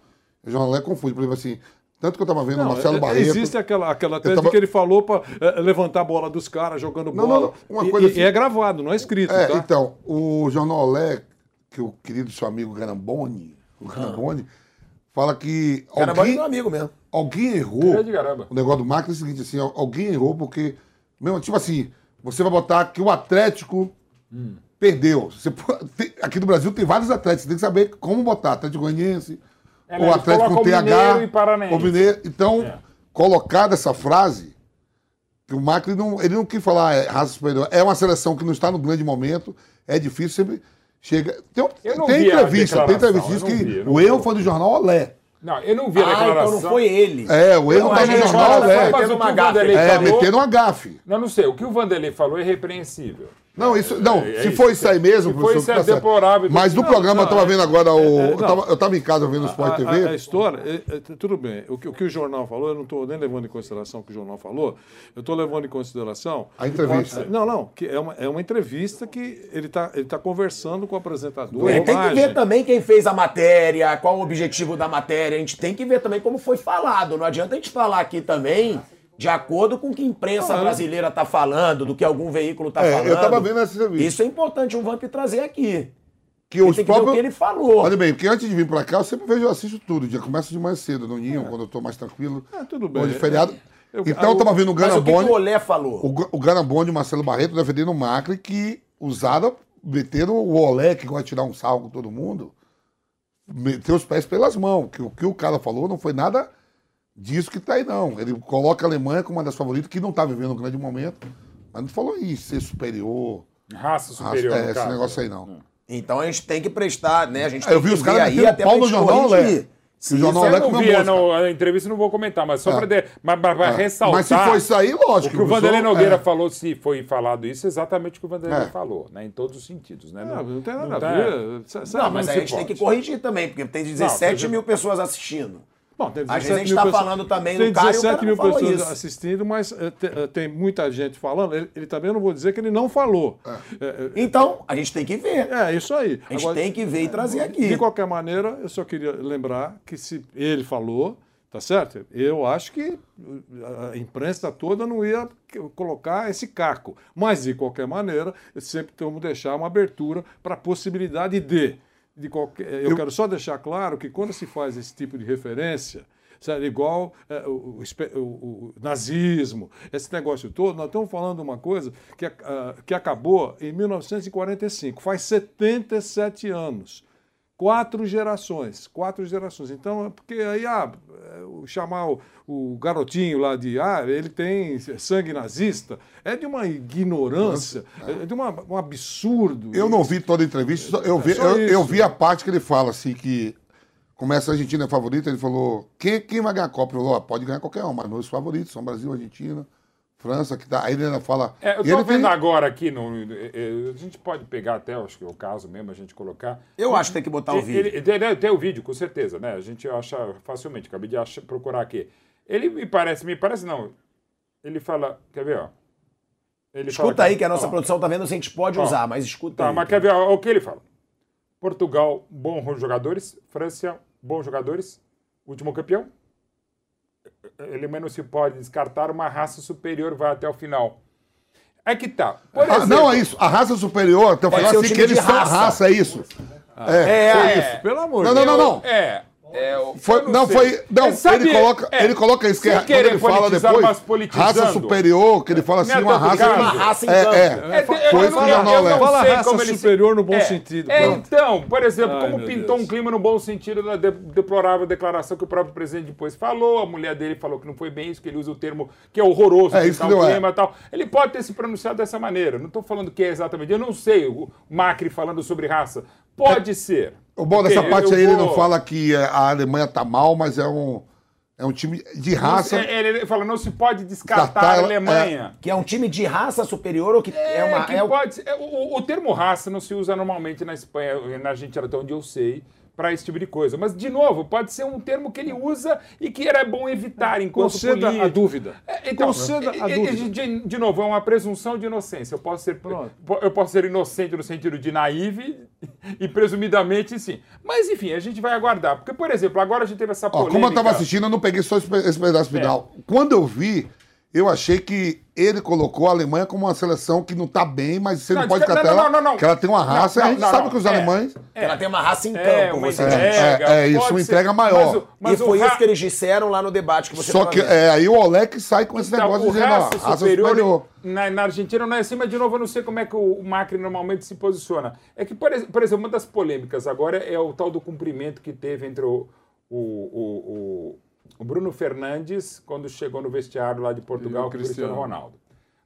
O jornal Olec confunde. Por exemplo, assim, tanto que eu estava vendo o Não, Marcelo é- Barreto. Existe aquela, aquela tese tava- que ele falou para levantar a bola dos caras jogando Não, bola. não, uma E- coisa e, assim- e é gravado, não é escrito. É, tá? então, o Jornal Olé, que o querido seu amigo Garamboni, o Garamboni, fala que Garamboni alguém, é meu amigo mesmo. alguém errou. O negócio do Macri é o seguinte, assim, al- alguém errou porque, mesmo, tipo assim, você vai botar que o Atlético perdeu. Você aqui no Brasil tem vários atletas, você tem que saber como botar. Atlético Goianiense, É, o né, Atlético com TH, Mineiro e Paranaense. o Mineiro. Então, colocada essa frase, que o Macri não, ele não quis falar é, raça superior. É uma seleção que não está no grande momento, é difícil, sempre chega. Tem, Eu não tem entrevista, tem entrevista, diz que vi, o vi. erro foi do jornal Olé. Não, eu não vi a Ah, declaração. então não foi ele. É, o erro tá no jornal Olé. Mas Metendo o que o. Vanderlei É, falou... metendo uma gafe. Não, não sei. O que o Vanderlei falou é repreensível. Não, isso, não, É, é se for isso aí mesmo, Se professor, isso, é tá deplorável. Mas no Não, programa não, eu estava é- vendo agora o. é, eu, não. tava, eu tava em casa vendo o Sport a, TV. a- a história, é, é, tudo bem. O que, o que o jornal falou, eu não estou nem levando em consideração o que o jornal falou. Eu estou levando em consideração. A entrevista. Não, não. Que é, uma, é uma entrevista que ele está ele tá conversando com o apresentador. É, tem que ver também quem fez a matéria, qual o objetivo da matéria. A gente tem que ver também como foi falado. Não adianta a gente falar aqui também de acordo com o que a imprensa Ah, é. brasileira está falando, do que algum veículo está É, falando. eu tava vendo essa entrevista. Isso é importante o Vamp trazer aqui. que os tem que ver o próprios... que ele falou. Olha bem, porque antes de vir pra cá, eu sempre vejo, eu assisto tudo. Já começo de mais cedo no Ninho, quando eu tô mais tranquilo. É, tudo bem. De feriado. Eu- então eu tava vendo o Mas o que, o Olé falou? O, o Ganabone e o Marcelo Barreto defendendo o Macri que usaram, meteram o Olé, que gosta de tirar um salvo com todo mundo, meteu os pés pelas mãos. Que o que o cara falou não foi nada disso que tá aí, não. Ele coloca a Alemanha como uma das favoritas, que não tá vivendo um grande momento, mas não falou em ser superior. Raça superior, raça- é, esse caso. negócio aí não. Então a gente tem que prestar, né? A gente eu tem vi que os caras ver aí até pau no jornal. Olé. Que o jornal Isso eu Leco não a entrevista não vou comentar, mas só É. para É. ressaltar. Mas se foi sair, lógico, O que o Vanderlei Nogueira é. falou, se foi falado isso, é exatamente o que o Vanderlei É. falou, né? Em todos os sentidos, né? Não, não tem nada tá- a ver. Sa- Não, mas se a gente tem que corrigir também, porque tem 17 Não, mil pessoas assistindo. Bom, tem Às vezes 17 a gente tá pessoas- falando também tem no Caio, o 17 cara mil pessoas isso. assistindo, mas eh, te- eh, tem muita gente falando. Ele, ele também não vou dizer que ele não falou. É, Então, a gente tem que ver. É, isso aí. A gente tem que ver e trazer aqui. De qualquer maneira, eu só queria lembrar que se ele falou, tá certo? Eu acho que uh, a imprensa toda não ia colocar esse caco. Mas, de qualquer maneira, sempre temos que deixar uma abertura para a possibilidade de. De qualquer, eu, quero só deixar claro que quando se faz esse tipo de referência, sabe, igual é, o, o o- nazismo, esse negócio todo, nós estamos falando de uma coisa que, ah, que acabou em 1945, faz 77 anos. Quatro gerações, quatro gerações. Então, é porque aí, ah, é, chamar o, o garotinho lá de, ah, ele tem sangue nazista, é de uma ignorância, é de uma, um absurdo. Eu não vi toda a entrevista, eu vi, É eu, eu vi a parte que ele fala assim que começa a Argentina é favorita, ele falou, quem, quem vai ganhar a Copa? Ele falou, "Ó, pode ganhar qualquer um, mas meus favoritos são Brasil, Argentina, França, que tá. Aí ele ainda fala. É, eu tô ele vendo tem- agora aqui, no, eh, eh, a gente pode pegar até, acho que é o caso mesmo, a gente colocar. Eu acho que tem que botar o Ele- vídeo. ele- tem, tem o vídeo, com certeza, né? A gente acha facilmente, acabei de achar- procurar aqui. Ele me parece, me parece não, ele fala, quer ver, ó? Ele fala Escuta aí que a nossa ó, produção tá vendo se a gente pode Ó. usar, mas escuta Tá, aí. mas quer ver ó, o que ele fala? Portugal, bons jogadores. França, bons jogadores. Último campeão. Alemanha não se pode descartar. Uma raça superior vai até o final. É que tá. Por Ah, exemplo, não, é isso. A raça superior, até ser um assim que eles de são raça. raça, é isso. É, foi é. isso. Pelo amor Não, não, não, não. É. é, eu- Foi- não, sei. foi. Não, É, sabe, ele coloca, é, ele coloca isso que sem é, quando ele fala depois. Raça superior, que ele fala assim, Não é uma raça. caso. Uma raça em é, campo. é, É, Foi eu isso não- que o não. Fala raça ele superior no bom É, sentido. É, então, por exemplo, como pintou um clima no bom sentido da de- deplorável declaração que o próprio presidente depois falou, a mulher dele falou que não foi bem isso, que ele usa o termo que é horroroso, É, isso é. clima e tal. Ele pode ter se pronunciado dessa maneira. Não estou falando que é exatamente. Eu não sei, o Macri falando sobre raça. Pode ser. O bom Porque dessa parte eu aí, ele vou- não fala que é, a Alemanha tá mal, mas é um, é um time de raça. É, Ele fala, não se pode descartar a ela- Alemanha. Que é um time de raça superior ou que é, uma. que é o- pode é, o, o termo raça não se usa normalmente na Espanha, na Argentina, até onde eu sei, para esse tipo de coisa. Mas, de novo, pode ser um termo que ele usa e que era bom evitar enquanto Conceda a político. dúvida. É, Então, Conceda a dúvida. De, de novo, é uma presunção de inocência. Eu posso ser, eu posso ser inocente no sentido de naive e presumidamente sim. Mas, enfim, a gente vai aguardar. Porque, por exemplo, agora a gente teve essa Ó, polêmica... como eu tava assistindo, eu não peguei só esse, pe- esse pedaço É. final. Quando eu vi, eu achei que ele colocou a Alemanha como uma seleção que não tá bem, mas você não, Não, pode não, descartar não, ela, não, não, não. que ela tem uma raça, Não, a gente não, sabe não, que os é. alemães... Ela tem uma raça em campo, É, uma você entrega, É, é, isso, pode uma ser. entrega maior. Mas o- mas e foi ra- isso que eles disseram lá no debate que você Só tava que é, aí o Olek sai com esse Então, negócio dizendo, ó, raça raça superior, superior. Na, na Argentina não é assim, mas de novo eu não sei como é que o Macri normalmente se posiciona. É que, por, por exemplo, uma das polêmicas agora é o tal do cumprimento que teve entre o, o, o, o- o Bruno Fernandes quando chegou no vestiário lá de Portugal o com o Cristiano. Ronaldo.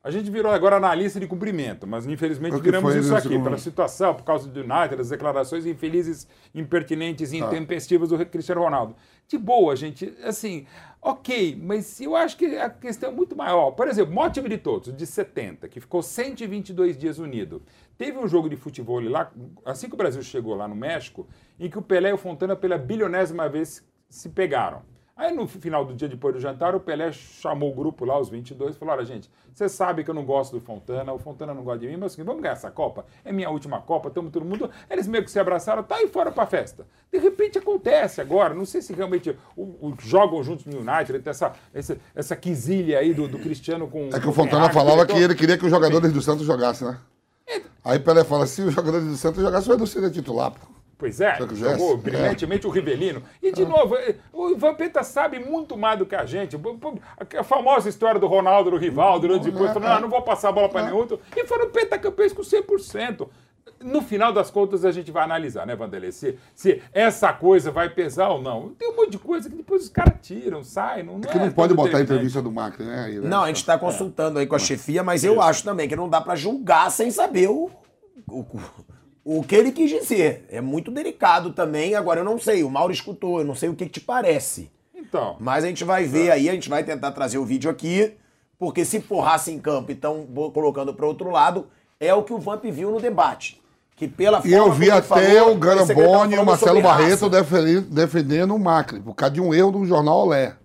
A gente virou agora analista de cumprimento, mas infelizmente viramos isso aqui, pela situação, por causa do United, as declarações infelizes, impertinentes e Tá. intempestivas do Cristiano Ronaldo. De boa, gente, assim, ok, mas eu acho que a questão é muito maior. Por exemplo, o time de todos, de 70, que ficou 122 dias unido. Teve um jogo de futebol lá, assim que o Brasil chegou lá no México, em que o Pelé e o Fontana, pela bilionésima vez, se pegaram. Aí no final do dia depois do jantar, o Pelé chamou o grupo lá, os 22, e falou: Olha, gente, você sabe que eu não gosto do Fontana, o Fontana não gosta de mim, mas assim, vamos ganhar essa Copa? É minha última Copa, estamos todo mundo. Eles meio que se abraçaram, tá aí fora pra festa. De repente acontece agora, não sei se realmente o, o- jogam juntos no United, tem essa, essa, essa quisilha aí do, do Cristiano com. É que o Fontana Ferrari, falava então- que ele queria que os jogadores do Santos jogassem, né? É. Aí Pelé fala, se os jogadores do Santos jogassem, o Edu seria titular. pô. Pois é, jogou É. brilhantemente o Rivelino. E, de novo, eh, o Vampeta sabe muito mais do que a gente. A famosa história do Ronaldo, do Rivaldo, né, depois falando, ah, não vou passar a bola para nenhum outro. E foram pentacampeões com 100%. No final das contas, a gente vai analisar, né, Vanderlei? Se, se essa coisa vai pesar ou não. Tem um monte de coisa que depois os caras tiram, saem. Não, É que não é pode botar a entrevista do Macri, né? aí, né? Não, a gente tá consultando aí com a chefia, mas eu acho também que não dá pra julgar sem saber o, o- o que ele quis dizer. É muito delicado também. Agora, eu não sei, o Mauro escutou, eu não sei o que, que te parece. Então. Mas a gente vai ver aí, a gente vai tentar trazer o vídeo aqui, porque se porrasse em campo e estão colocando para outro lado, é o que o Vamp viu no debate. Que pela E eu vi até falou, o Garamboni e o Marcelo Barreto defendendo, defendendo o Macri, por causa de um erro do jornal Olé.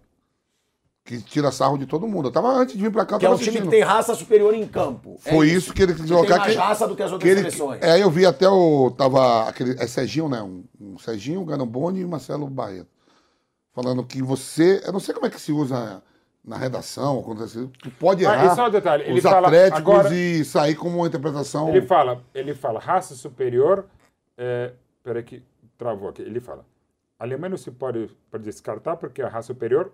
Que tira sarro de todo mundo. Eu tava antes de vir pra cá, eu Que é tava um time que assistindo. tem raça superior em campo. É Foi isso que ele quis Que colocar. Tem mais que- raça do que as que outras ele- seleções. É, eu vi até o. Tava aquele. É Serginho, né? Um, um Serginho, Garamboni e o Marcelo Barreto. Falando que você. Eu não sei como é que se usa na redação, quando você, tu pode Ah, errar e só um detalhe, ele os fala atléticos agora- e sair como uma interpretação. Ele fala, ele fala raça superior. É, peraí que travou aqui. Ele fala: a Alemanha não se pode, pode descartar porque a raça superior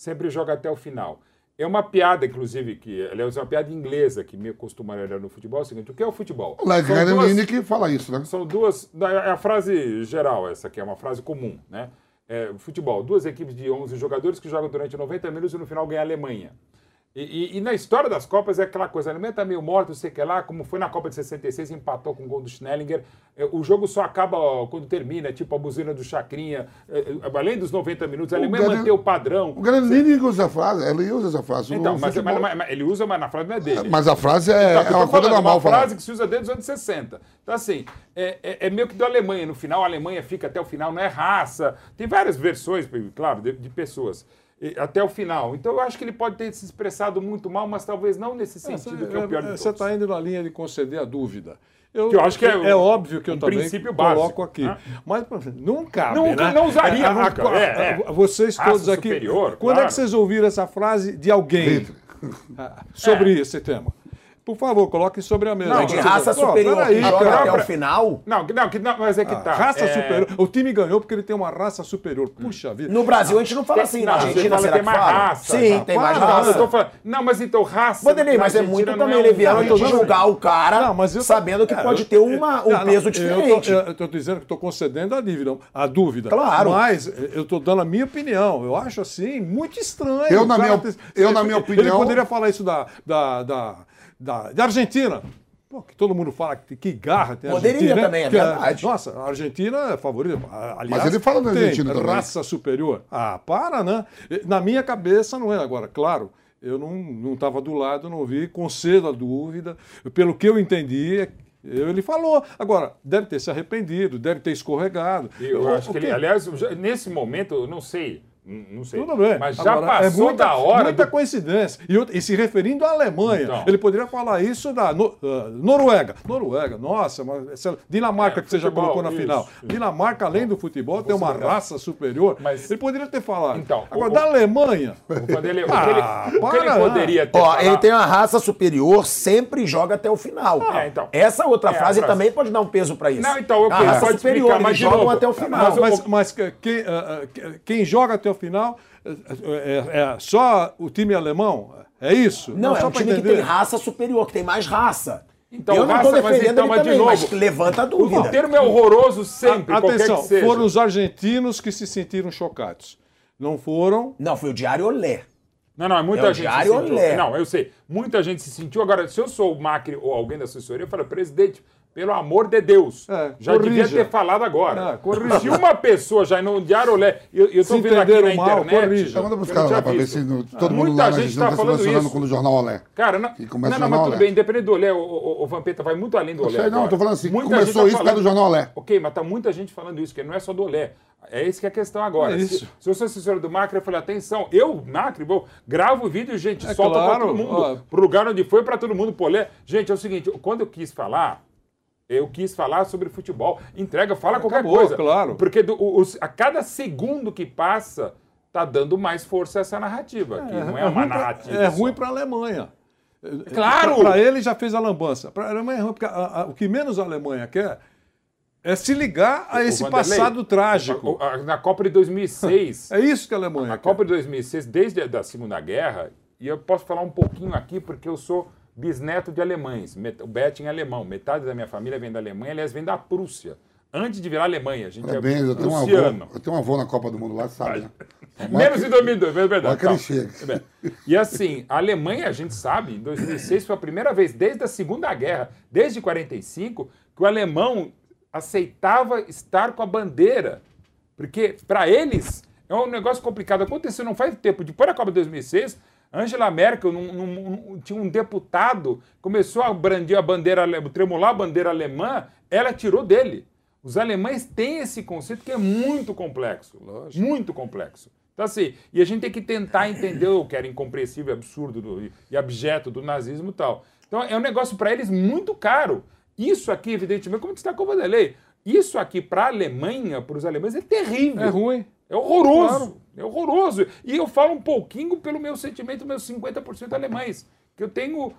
sempre joga até o final. É uma piada, inclusive, que aliás, é uma piada inglesa que me costumaria no futebol. É o seguinte: o que é o futebol? O duas- Granini que fala isso, né? São duas. É a frase geral, essa aqui é uma frase comum, né? É, futebol, duas equipes de 11 jogadores que jogam durante 90 minutos e no final ganha a Alemanha. E, e- e na história das Copas é aquela coisa, a Alemanha tá meio morta, não sei o que lá, como foi na Copa de 66, empatou com o gol do Schnellinger. É, o jogo só acaba ó, quando termina, tipo a buzina do Chacrinha. É, é, além dos 90 minutos, a Alemanha Gran- manteve o padrão. O Granini usa a frase, ele usa essa frase. Então, mas, futebol. mas- mas ele usa, mas na frase não é dele. Mas a frase é, Então, é uma coisa normal uma falar. frase que se usa desde os anos 60. Então, assim, é, é- é meio que da Alemanha. No final, a Alemanha fica até o final, não é raça. Tem várias versões, claro, de, de pessoas. Até o final. Então, eu acho que ele pode ter se expressado muito mal, mas talvez não nesse sentido, que é o pior de todos. Você está indo na linha de conceder a dúvida. Eu, Que eu acho que é o- óbvio que eu um também princípio básico, coloco aqui. né? Mas não cabe, Nunca- né? não usaria A- nunca, a- é, é. Vocês todos aqui... superior, quando é claro. que vocês ouviram essa frase de alguém ah, sobre É. esse tema? Por favor, coloquem sobre a mesa. Não, de raça Pô, superior peraí, que joga até o final. Não, não, que, não, mas é que Ah, tá. Raça é- superior. O time ganhou porque ele tem uma raça superior. Puxa vida. No Brasil a gente não fala assim, não, na a gente Argentina fala tem mais fala? raça. Sim, Não, tem mais raça. eu tô falando- não, mas então raça. Vanderlei, mas é muito não também um- leviano Não, de tô- julgar o cara Não, tô- sabendo que é, pode ter uma, um Não, não, peso tô- diferente. Eu estou dizendo que estou concedendo a dúvida, a dúvida. Claro. Mas eu estou dando a minha opinião. Eu acho assim muito estranho. Eu, na minha- ter- eu, na minha Ele opinião- poderia falar isso da, da, da, da, Argentina. Pô, que todo mundo fala que, que garra tem a Poderia Argentina. né? também, é Que verdade. Nossa, a Argentina é favorita. Aliás, Mas ele fala da tem Argentina também. raça superior. Ah, para, né? Na minha cabeça não é. Agora, claro, eu não estava do lado, não vi, concedo a dúvida. Pelo que eu entendi, eu- ele falou. Agora, deve ter se arrependido, deve ter escorregado. Eu O- acho que ele, aliás, nesse momento, eu não sei. Não sei. Tudo bem. Mas já Agora, passou muita, da hora. Muita do- coincidência. E, e se referindo à Alemanha, Então. ele poderia falar isso da No- ah, Noruega. Noruega, nossa, mas essa- Dinamarca É, que você já futebol, colocou na isso, final. isso. Dinamarca, além do futebol, tem uma raça superior. Mas- ele poderia ter falado. Então, Agora, o- da Alemanha. O o Ah, ele, o que ele para, poderia ter Ó, falado- ele tem uma raça superior, sempre joga até o final. É, então. Essa outra É, frase também pode dar um peso pra isso. Não, então, ok, a raça superior, explicar, eles mas jogam até o final. Mas, ah, ah, quem joga até o final é, é- é só o time alemão? É isso? Não, é só um time que entender. tem raça superior, que tem mais raça. Então, eu não raça, estou mas defendendo então, ele mas de também, novo, mas levanta a O dúvida. termo é horroroso sempre, A- Atenção, que seja. foram os argentinos que se sentiram chocados. Não foram. Não, foi o Diário Olé. Não, não, muita É o gente Diário se sentiu. Olé. Não, eu sei. Muita gente se sentiu. Agora, se eu sou o Macri ou alguém da assessoria, eu falo, presidente, pelo amor de Deus, É, já corrija. devia ter falado agora. É, corrija. se uma pessoa já no Diário Olé, eu, eu tô Se vendo aqui na mal, internet. corrija. Então manda pros eu caras não lá pra ver se todo mundo Muita lá gente Argentina tá tá se falando isso. quando o jornal Olé. Cara, não, não, o não, mas tudo bem, independente do Olé, o, o, o Vampeta vai muito além do Olé. sei, não, tô falando assim, Muita começou gente tá isso por causa do jornal Olé. Ok, mas tá muita gente falando isso, que não é só do Olé. É isso que é a questão agora. É Se- isso. Se, eu sou assessor do Macri, eu falei, atenção, eu, Macri, vou, gravo o vídeo, gente, É solta claro, pra todo mundo. ó. Pro lugar onde foi, pra todo mundo, pro Olé. Gente, é o seguinte, quando eu quis falar, eu quis falar sobre futebol. Entrega, fala qualquer Acabou, coisa. claro. Porque do- os- a cada segundo que passa, tá dando mais força a essa narrativa, que não é, uma ruim pra- narrativa. É só. ruim para a Alemanha. Claro! Para ele já fez a lambança. Para a Alemanha é ruim, porque a- a- o que menos a Alemanha quer é se ligar a esse Vanderlei, passado trágico. Na Copa de 2006, É isso que a Alemanha Na. Copa de 2006, desde a da Segunda Guerra, e eu posso falar um pouquinho aqui porque eu sou bisneto de alemães. O Betting é alemão. Metade da minha família vem da Alemanha, aliás, vem da Prússia. antes de virar Alemanha. A gente Parabéns, eu tenho, um avô, eu tenho um avô na Copa do Mundo lá, sabe, né? Menos em 2002, é verdade. Que ele chega. Bem. E assim, a Alemanha, a gente sabe, em 2006 foi a primeira vez desde a Segunda Guerra, desde 45, que o alemão aceitava estar com a bandeira. Porque, para eles, é um negócio complicado. Aconteceu não faz tempo. Depois da Copa de 2006, Angela Merkel, num- num- tinha um deputado, começou a brandir a bandeira, tremular a bandeira alemã, ela tirou dele. Os alemães têm esse conceito que é muito complexo. Muito complexo. Então, assim, e a gente tem que tentar entender o que era incompreensível, absurdo do- e abjeto do nazismo e tal. Então, é um negócio para eles muito caro. Isso aqui, evidentemente, como destacou o Vanderlei, isso aqui para a Alemanha, para os alemães, é terrível. É ruim. É horroroso. Claro. É horroroso. E eu falo um pouquinho pelo meu sentimento, meus 50% alemães. Que eu tenho.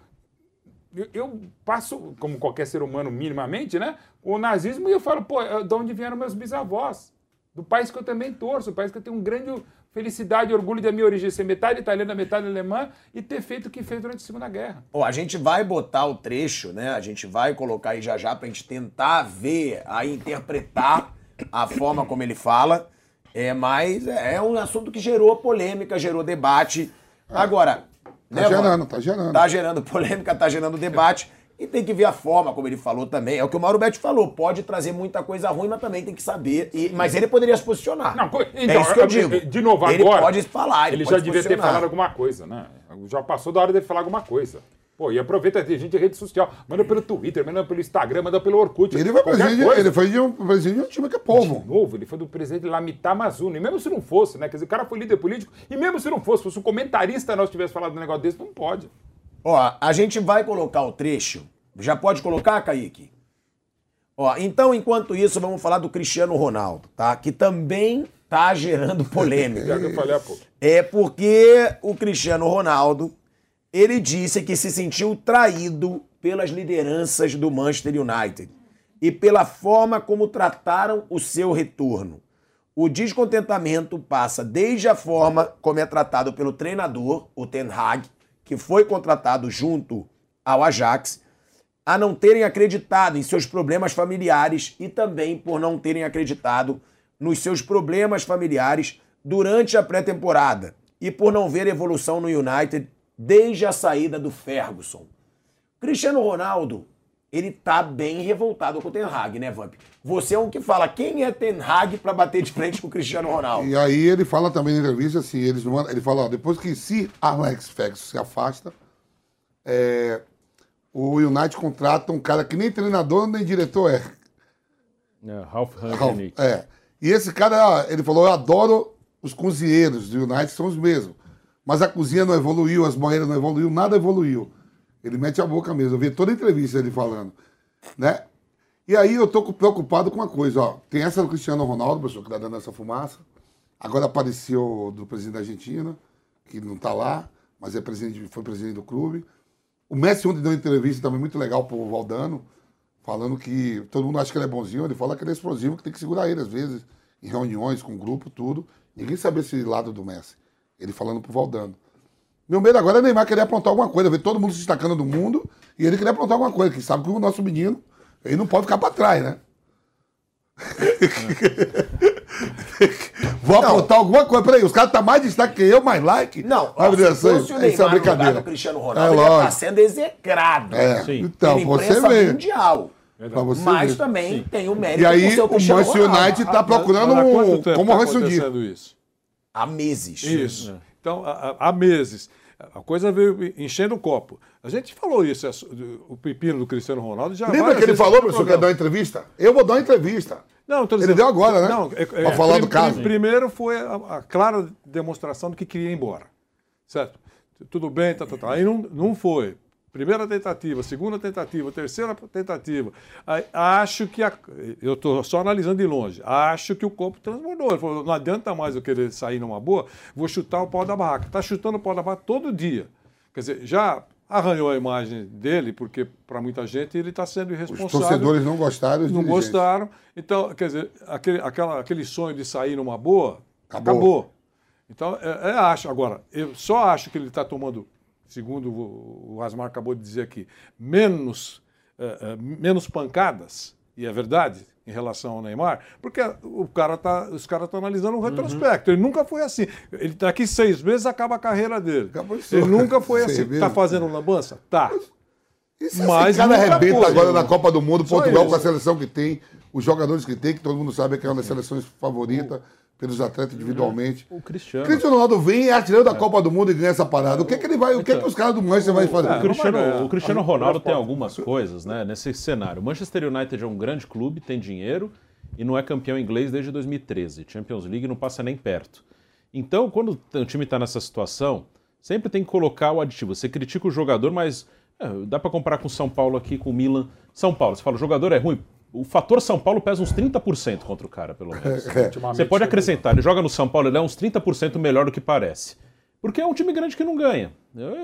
Eu, passo, como qualquer ser humano, minimamente, né? O nazismo e eu falo, pô, é de onde vieram meus bisavós? Do país que eu também torço, o país que eu tenho um grande felicidade e orgulho da minha origem, ser metade italiana, metade alemã e ter feito o que fez durante a Segunda Guerra. Ó, a gente vai botar o trecho, né? A gente vai colocar aí já já pra gente tentar ver, aí interpretar a forma como ele fala. É, mas é um assunto que gerou polêmica, gerou debate. Agora, Tá né, gerando, tá gerando. Tá gerando polêmica, tá gerando debate. E tem que ver a forma como ele falou também. É o que o Mauro Betti falou. Pode trazer muita coisa ruim, mas também tem que saber. E- mas ele poderia se posicionar. é isso que eu digo. De novo, ele agora. pode falar, ele, ele pode já devia ter falado alguma coisa, né? Já passou da hora dele falar alguma coisa. Pô, e aproveita, tem gente em rede social, manda pelo Twitter, manda pelo Instagram, manda pelo Orkut. Ele foi presidente, coisa. ele foi de um, presidente de um time que é povo. De novo, ele foi do presidente Lamita Mazuni. E mesmo se não fosse, né? Quer dizer, o cara foi líder político. E mesmo se não fosse, fosse um comentarista nós tivesse falado um negócio desse, não pode. Ó, a gente vai colocar o trecho. Já pode colocar, Kaique? Ó, então, enquanto isso, vamos falar do Cristiano Ronaldo, tá? Que também tá gerando polêmica. Já que eu falei há pouco. É porque o Cristiano Ronaldo, ele disse que se sentiu traído pelas lideranças do Manchester United e pela forma como trataram o seu retorno. O descontentamento passa desde a forma como é tratado pelo treinador, o Ten Hag, que foi contratado junto ao Ajax, a não terem acreditado em seus problemas familiares e também por não terem acreditado nos seus problemas familiares durante a pré-temporada e por não ver evolução no United desde a saída do Ferguson. Cristiano Ronaldo, ele tá bem revoltado com o Ten Hag, né, Vamp? Você é um que fala quem é Ten Hag pra bater de frente com o Cristiano Ronaldo. E aí ele fala também na entrevista assim, eles não- ele fala, ó, depois que se Alex Ferguson se afasta, é, o United contrata um cara que nem treinador nem diretor é. É, Ralph Ralph. É. E esse cara, ele falou, eu adoro os cozinheiros do United, são os mesmos. Mas a cozinha não evoluiu, as banheiras não evoluiu, nada evoluiu. Ele mete a boca mesmo. Eu vi toda a entrevista ele falando. Né? E aí eu tô preocupado com uma coisa, ó. Tem essa do Cristiano Ronaldo, pessoal, que tá dando essa fumaça. Agora apareceu do presidente da Argentina, que não tá lá, mas é presidente, foi presidente do clube. O Messi ontem deu uma entrevista também muito legal pro Valdano, falando que todo mundo acha que ele é bonzinho, ele fala que ele é explosivo, que tem que segurar ele às vezes, em reuniões, com grupo, tudo. Ninguém sabe esse lado do Messi. Ele falando pro Valdano. Meu medo agora é Neymar querer aprontar alguma coisa, ver todo mundo se destacando do mundo e ele querer aprontar alguma coisa, que sabe que o nosso menino, ele não pode ficar pra trás, né? Vou aprontar alguma coisa. Peraí, os caras tá mais destaque que eu, mais like. Não, dizer se assim, fosse o isso é Neymar no lugar brincadeira. do Cristiano É Ronaldo, ele ia estar lógico. sendo execrado É, Sim. então, pela você imprensa vê. mundial. Pra você Mas ver. também tem o mérito E aí, do seu o Cristiano Manchester Ronaldo. United tá procurando um, como tá o isso? Há meses. Isso. Então, há, meses. A coisa veio enchendo o copo. A gente falou isso, essa- o pepino do Cristiano Ronaldo já Lembra que ele falou, professor, que ia dar uma entrevista? Eu vou dar uma entrevista. Não, tô Ele dizendo- deu agora, né? Não, é- é- pra falar prim- do caso. prim- Primeiro foi a, a clara demonstração do que queria ir embora. Certo? Tudo bem, tá, tá, tá. Aí não, não foi. Primeira tentativa, segunda tentativa, terceira tentativa. Acho que. A, eu estou só analisando de longe. Acho que o corpo transbordou. Ele falou: não adianta mais eu querer sair numa boa, vou chutar o pau da barraca. Está chutando o pau da barraca todo dia. Quer dizer, já arranhou a imagem dele, porque para muita gente ele está sendo irresponsável. Os torcedores não gostaram, os Não gostaram. Então, quer dizer, aquele, aquela, aquele sonho de sair numa boa, Acabou. acabou. Então, é, é, acho. Agora, eu só acho que ele está tomando, segundo o o Asmar acabou de dizer aqui, menos, é, é, menos pancadas. e é verdade em relação ao Neymar, porque o cara tá, os caras estão analisando um retrospecto. Ele nunca foi assim. Ele daqui seis meses acaba a carreira dele. ele nunca foi assim. meses. Tá fazendo lambança? Tá. Mas cara nunca arrebenta agora na Copa do Mundo, Só Portugal isso. com a seleção que tem, os jogadores que tem, que todo mundo sabe que é uma das seleções favoritas pelos atletas individualmente. O Cristiano. Cristiano Ronaldo vem, é artilheiro da Copa do Mundo e ganha essa parada. O que, que ele vai, o que, que os caras do Manchester vão fazer? O Cristiano, o Cristiano Ronaldo tem algumas coisas né, nesse cenário. O Manchester United é um grande clube, tem dinheiro e não é campeão inglês desde 2013. Champions League não passa nem perto. Então, quando o time está nessa situação, sempre tem que colocar o aditivo. Você critica o jogador, mas é, dá para comparar com o São Paulo aqui, com o Milan. São Paulo, você fala, o jogador é ruim. O fator São Paulo pesa uns 30% contra o cara, pelo menos. É. Você pode acrescentar, ele joga no São Paulo, ele é uns 30% melhor do que parece. Porque é um time grande que não ganha.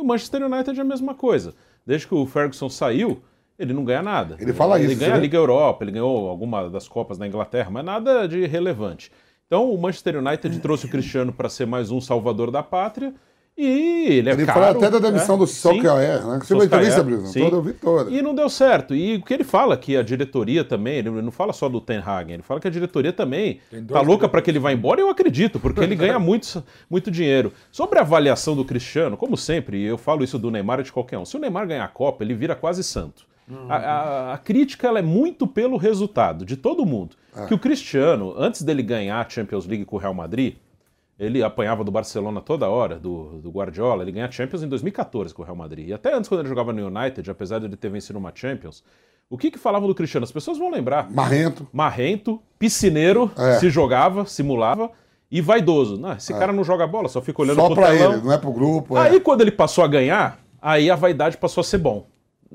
O Manchester United é a mesma coisa. Desde que o Ferguson saiu, ele não ganha nada. Ele fala Ele isso, ganha a né? Liga Europa, ele ganhou alguma das Copas na Inglaterra, mas nada de relevante. Então o Manchester United trouxe o Cristiano para ser mais um salvador da pátria e ele é Ele caro. fala até da demissão é, do. Solskjaer, né? Você a entrevista, Bruno? Sim. Toda, eu vi toda. E não deu certo. E o que ele fala que a diretoria também, ele não fala só do Ten Hag, ele fala que a diretoria também tá louca para que ele vá embora, e eu acredito, porque ele ganha muito, muito dinheiro. Sobre a avaliação do Cristiano, como sempre, e eu falo isso do Neymar e de qualquer um, se o Neymar ganhar a Copa, ele vira quase santo. A, a- a crítica ela é muito pelo resultado de todo mundo. Que o Cristiano, antes dele ganhar a Champions League com o Real Madrid, ele apanhava do Barcelona toda hora, do, do Guardiola. Ele ganha Champions em 2014 com o Real Madrid. E até antes, quando ele jogava no United, apesar de ele ter vencido uma Champions, o que, que falavam do Cristiano? As pessoas vão lembrar. Marrento. Marrento, piscineiro, É. se jogava, simulava, e vaidoso. Não, esse cara não joga bola, só fica olhando Só pro pra telão. ele, não é pro grupo. é. Aí quando ele passou a ganhar, aí a vaidade passou a ser bom.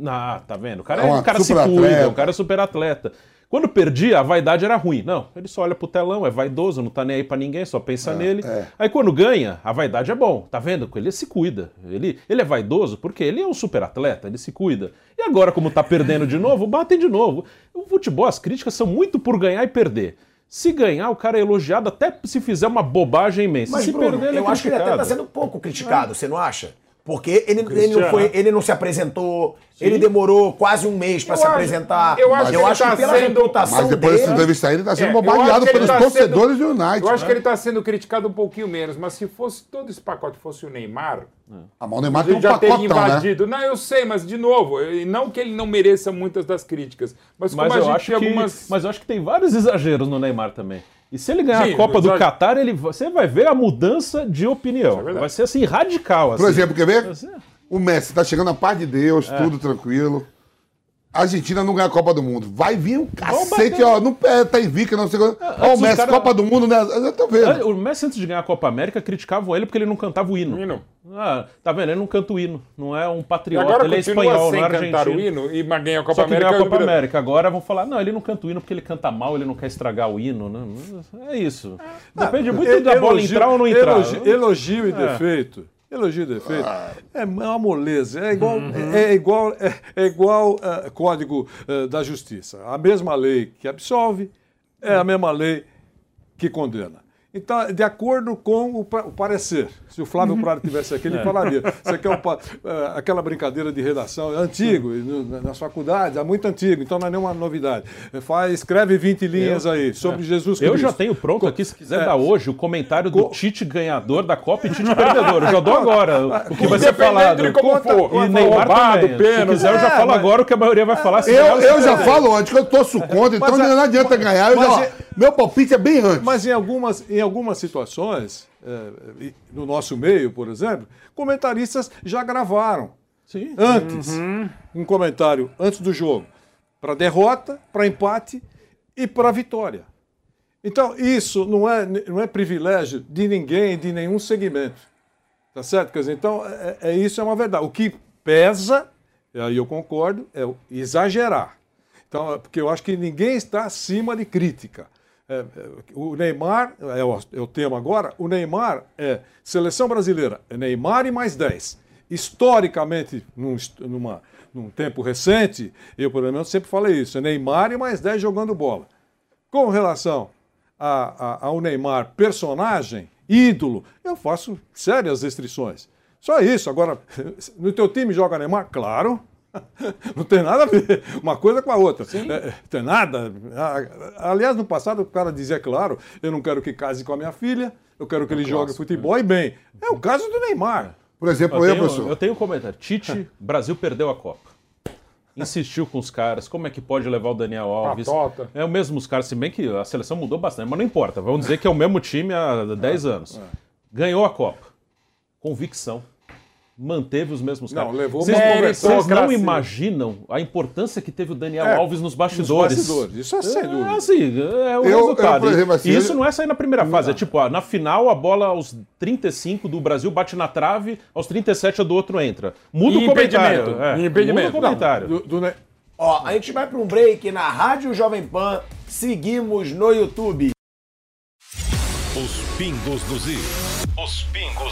Ah, tá vendo? O cara, É é um cara se cuida, o cara é super atleta. Quando perdia, a vaidade era ruim. Não, ele só olha pro telão, é vaidoso, não tá nem aí pra ninguém, só pensa nele. Aí quando ganha, a vaidade é bom. Tá vendo? Ele se cuida. Ele, ele é vaidoso porque ele é um super atleta, ele se cuida. E agora, como tá perdendo de novo, batem de novo. O futebol, as críticas são muito por ganhar e perder. Se ganhar, o cara é elogiado até se fizer uma bobagem imensa. Mas, se Bruno, perder, ele é eu acho que ele até criticado. está sendo pouco criticado, você não acha? Porque ele, ele, não, foi, ele não se apresentou, ele demorou quase um mês para Eu se acho- apresentar. eu acho que ele tá pela sendo- reputação Mas depois dessa dele... entrevista aí, ele tá sendo É, eu acho bombardeado que ele pelos tá torcedores sendo- do United. Eu acho né? que ele está sendo criticado um pouquinho menos, mas se fosse todo esse pacote fosse o Neymar, Ah, mas o Neymar a tem um já teria pacotão, né? invadido. Não, eu sei, mas de novo, e não que ele não mereça muitas das críticas, mas, Mas como a eu, gente acho tem que, algumas. mas eu acho que tem vários exageros no Neymar também. E se ele ganhar Sim, a Copa do Catar, ele, você vai ver a mudança de opinião. vai ser assim, radical. Por assim. exemplo, quer ver? O Messi tá chegando a paz de Deus, É. tudo tranquilo. A Argentina não ganha a Copa do Mundo. Vai vir um cacete, ó. Não é, tá invicto, não sei o que. Ó, o Messi, cara- Copa do Mundo, né? Eu tô vendo. O Messi, antes de ganhar a Copa América, criticavam ele porque ele não cantava o hino. Ah, tá vendo? Ele não canta o hino. Não é um E patriota, agora ele é espanhol, sem não é cantar argentino. o hino e mas ganha a Copa Só que América. ganhou a Copa vira- América. Agora vão falar, não, ele não canta o hino porque ele canta mal, ele não quer estragar o hino. Né? É isso. Depende muito E- da bola elogio- entrar ou não entrar. Elogio, elogio e É. defeito. Elogio e defeito. É uma moleza. É igual, é, é igual, é, é igual eh, Código eh, da Justiça. A mesma lei que absolve é a mesma lei que condena. Então, de acordo com o, pa- o parecer. Se o Flávio Prado tivesse aqui, ele É. falaria. Isso aqui é um eh, aquela brincadeira de redação, é antigo, nas faculdades, é muito antigo, então não é nenhuma novidade. Eh, Faz, escreve 20 linhas aí sobre É. Jesus Eu Cristo. já tenho pronto aqui, se quiser É. dar hoje, o comentário do Tite ganhador da Copa e Tite perdedor. Eu já dou agora o que vai ser falado. de como for. E Neymar Roubado, também. pênalti. Se quiser, eu já É, falo mas- agora o que a maioria vai falar. Eu, eu já falo antes que eu torço contra, então não adianta ganhar. Eu mas já- é- meu palpite é bem antes. Mas em algumas, em algumas situações, e no nosso meio, por exemplo, comentaristas já gravaram Sim. antes Uhum. um comentário antes do jogo para derrota, para empate e para vitória. Então, isso não é, não é privilégio de ninguém, de nenhum segmento. Tá certo? Quer dizer, então, é, é- isso é uma verdade. O que pesa, e aí eu concordo, é exagerar. Então, é porque eu acho que ninguém está acima de crítica. É, é, o Neymar, é o, é o tema agora, o Neymar é seleção brasileira, é Neymar e mais 10. Historicamente, num, numa, num tempo recente, eu, pelo menos, sempre falei isso, é Neymar e mais 10 jogando bola. Com relação a- a- ao Neymar personagem, ídolo, eu faço sérias restrições. Só isso. Agora, no teu time joga Neymar? Claro. Não tem nada a ver uma coisa com a outra. É, tem nada. Ah, Aliás, no passado o cara dizia, claro, eu não quero que case com a minha filha, eu quero que ele jogue futebol e bem. É o caso do Neymar. Por exemplo, eu, eu, tenho, professor. eu tenho um comentário. Tite, Brasil perdeu a Copa. Insistiu com os caras, como é que pode levar o Daniel Alves? Patota. É o mesmo os caras, se bem que a seleção mudou bastante, mas não importa. Vamos dizer que é o mesmo time há 10 anos. Ganhou a Copa. Convicção. Manteve os mesmos Não, caras. levou Vocês, uma vocês não imaginam a importância que teve o Daniel É, Alves nos bastidores. nos bastidores, isso é sem dúvida. assim, é o Eu- eu, resultado. por exemplo, assim, e isso eu- não é sair na primeira fase. É tipo, ó, na final a bola aos 35 do Brasil bate na trave, aos 37 a do outro entra. Muda E o comentário. É, E impedimento. Muda o comentário. Do- do Ne- Ó, a gente vai para um break na Rádio Jovem Pan. Seguimos no YouTube. Os pingos dos is. Os pingos.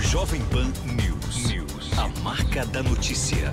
Jovem Pan News. News. A marca da notícia.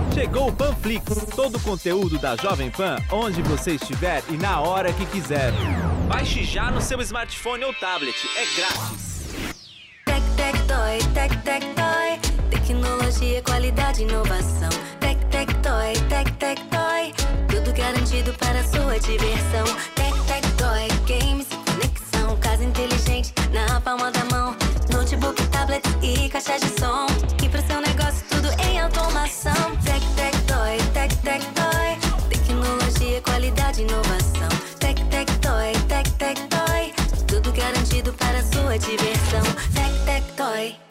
Chegou o Panflix, todo o conteúdo da Jovem Pan, onde você estiver e na hora que quiser. Baixe já no seu smartphone ou tablet. É grátis. Tec, tec, toy, tec, tec, toy. Tecnologia, qualidade, inovação. Tec, tec, toy, tec, tec, toy. Tudo garantido para sua diversão. Tec, tec, toy, games, conexão. Casa inteligente na palma da mão. Notebook, tablet e caixa de som. E pro seu negócio Qualidade, inovação. Tec, tec, toy, tec, tec, toy. Tudo garantido para sua diversão. Tec, tec, toy.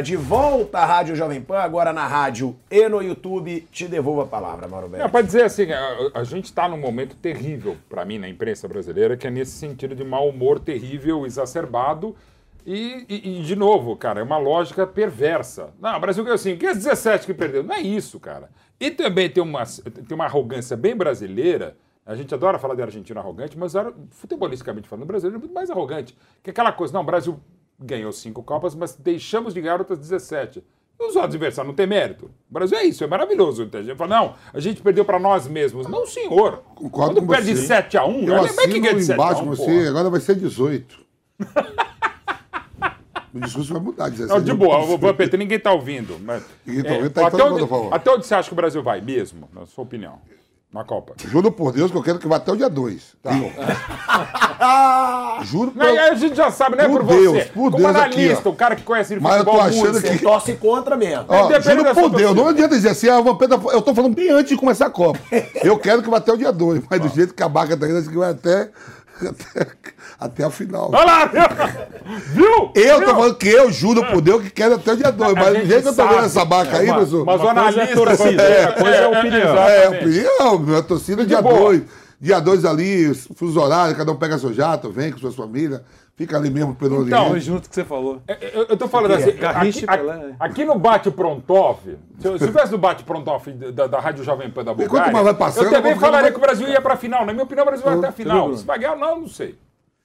De volta à Rádio Jovem Pan, agora na rádio e no YouTube. Te devolvo a palavra, Mauro É, Beto. para dizer assim, a, a gente está num momento terrível para mim na imprensa brasileira, que é nesse sentido de mau humor terrível, exacerbado. E, e- e, de novo, cara, é uma lógica perversa. Não, o Brasil ganhou assim, que as 17 que perdeu. Não é isso, cara. E também tem uma, tem uma arrogância bem brasileira. A gente adora falar de argentino arrogante, mas futebolisticamente falando, o brasileiro é muito mais arrogante. Que é aquela coisa, não, o Brasil ganhou cinco Copas, mas deixamos de ganhar outras 17. E os adversários não têm mérito. O Brasil é isso, é maravilhoso. A gente fala, não, a gente perdeu para nós mesmos. Não, senhor. Concordo Quando perde você. 7 a 1 Eu é que ganha de assino 7 a 1, embaixo com você, porra? agora vai ser 18. o discurso vai mudar, 17. Não, de boa, o Vampeta, ninguém tá ouvindo. Mas, Ninguém tá ouvindo, tá até, onde, favor. até onde você acha que o Brasil vai mesmo, na sua opinião? Na Copa. Juro por Deus que eu quero que vá até o dia 2. Tá. Juro por aí a gente já sabe, né, por, Por Deus, você. por Como Deus analista, aqui, ó. o cara que conhece de Mas eu tô futebol achando que- torce contra mesmo. Ó, Depende juro por Deus, não adianta dizer assim, ah, eu tô falando bem antes de começar a Copa. Eu quero que vá até o dia 2, mas do jeito que a Baca tá indo, acho que vai até, até, até a final. Olha lá, viu? Eu Viu? tô falando que eu juro por Deus que quero até o dia 2, mas do jeito que eu tô vendo essa Baca aí, Mas- professor. mas o Uma coisa é analista... torcida, coisa é opinião. É, exatamente. opinião, minha torcida dia boa. 2. Dia 2 ali, fuso horário, cada um pega seu jato, vem com suas famílias, fica ali mesmo pelo Então, Oriente. junto que você falou. Eu, eu tô falando assim, aqui, Pelé, aqui, é. aqui no Bate Prontoff, se eu se eu tivesse no Bate Prontoff da, da Rádio Jovem Pan da Bulgária, quanto mais vai passando, eu também falaria que o Brasil ia pra final. Na minha opinião, o Brasil vai até a final. Se vai ganhar ou não, não sei.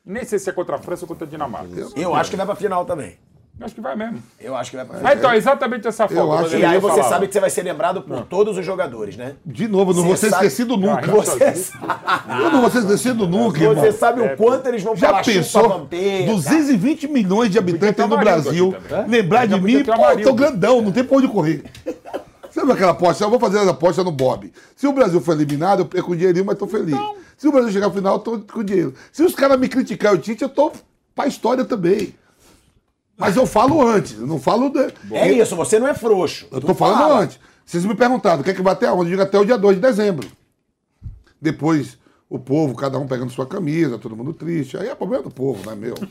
Nem sei se é contra a França ou contra a Dinamarca. Eu acho que vai pra final também. Acho que vai mesmo. Eu acho que vai pra Ah, final. então, é exatamente essa foto. mas que E aí você falava. sabe que você vai ser lembrado por todos os jogadores, né? De novo, eu não vou ser sabe- esquecido nunca. Você sabe, Eu não vou ser esquecido nunca, irmão. você sabe o quanto eles vão Já falar pensou? chupa vampeta. 220 milhões de habitantes no Brasil. aqui também. Lembrar de mim, pô, eu tô grandão, não tem pra onde correr. Sabe aquela aposta? Eu vou fazer as apostas no Bob. Se o Brasil for eliminado, eu perco o dinheirinho, mas tô feliz. Se o Brasil chegar ao final, eu tô com dinheiro. Se os caras me criticarem o Tite, eu tô pra história também. Mas eu falo antes, eu não falo. De... É isso, você não é frouxo. Eu Tu tô falando fala. antes. Vocês me perguntaram, quer que vai até onde? Eu digo até o dia 2 de dezembro. Depois, o povo, cada um pegando sua camisa, todo mundo triste. Aí é problema do povo, não é meu.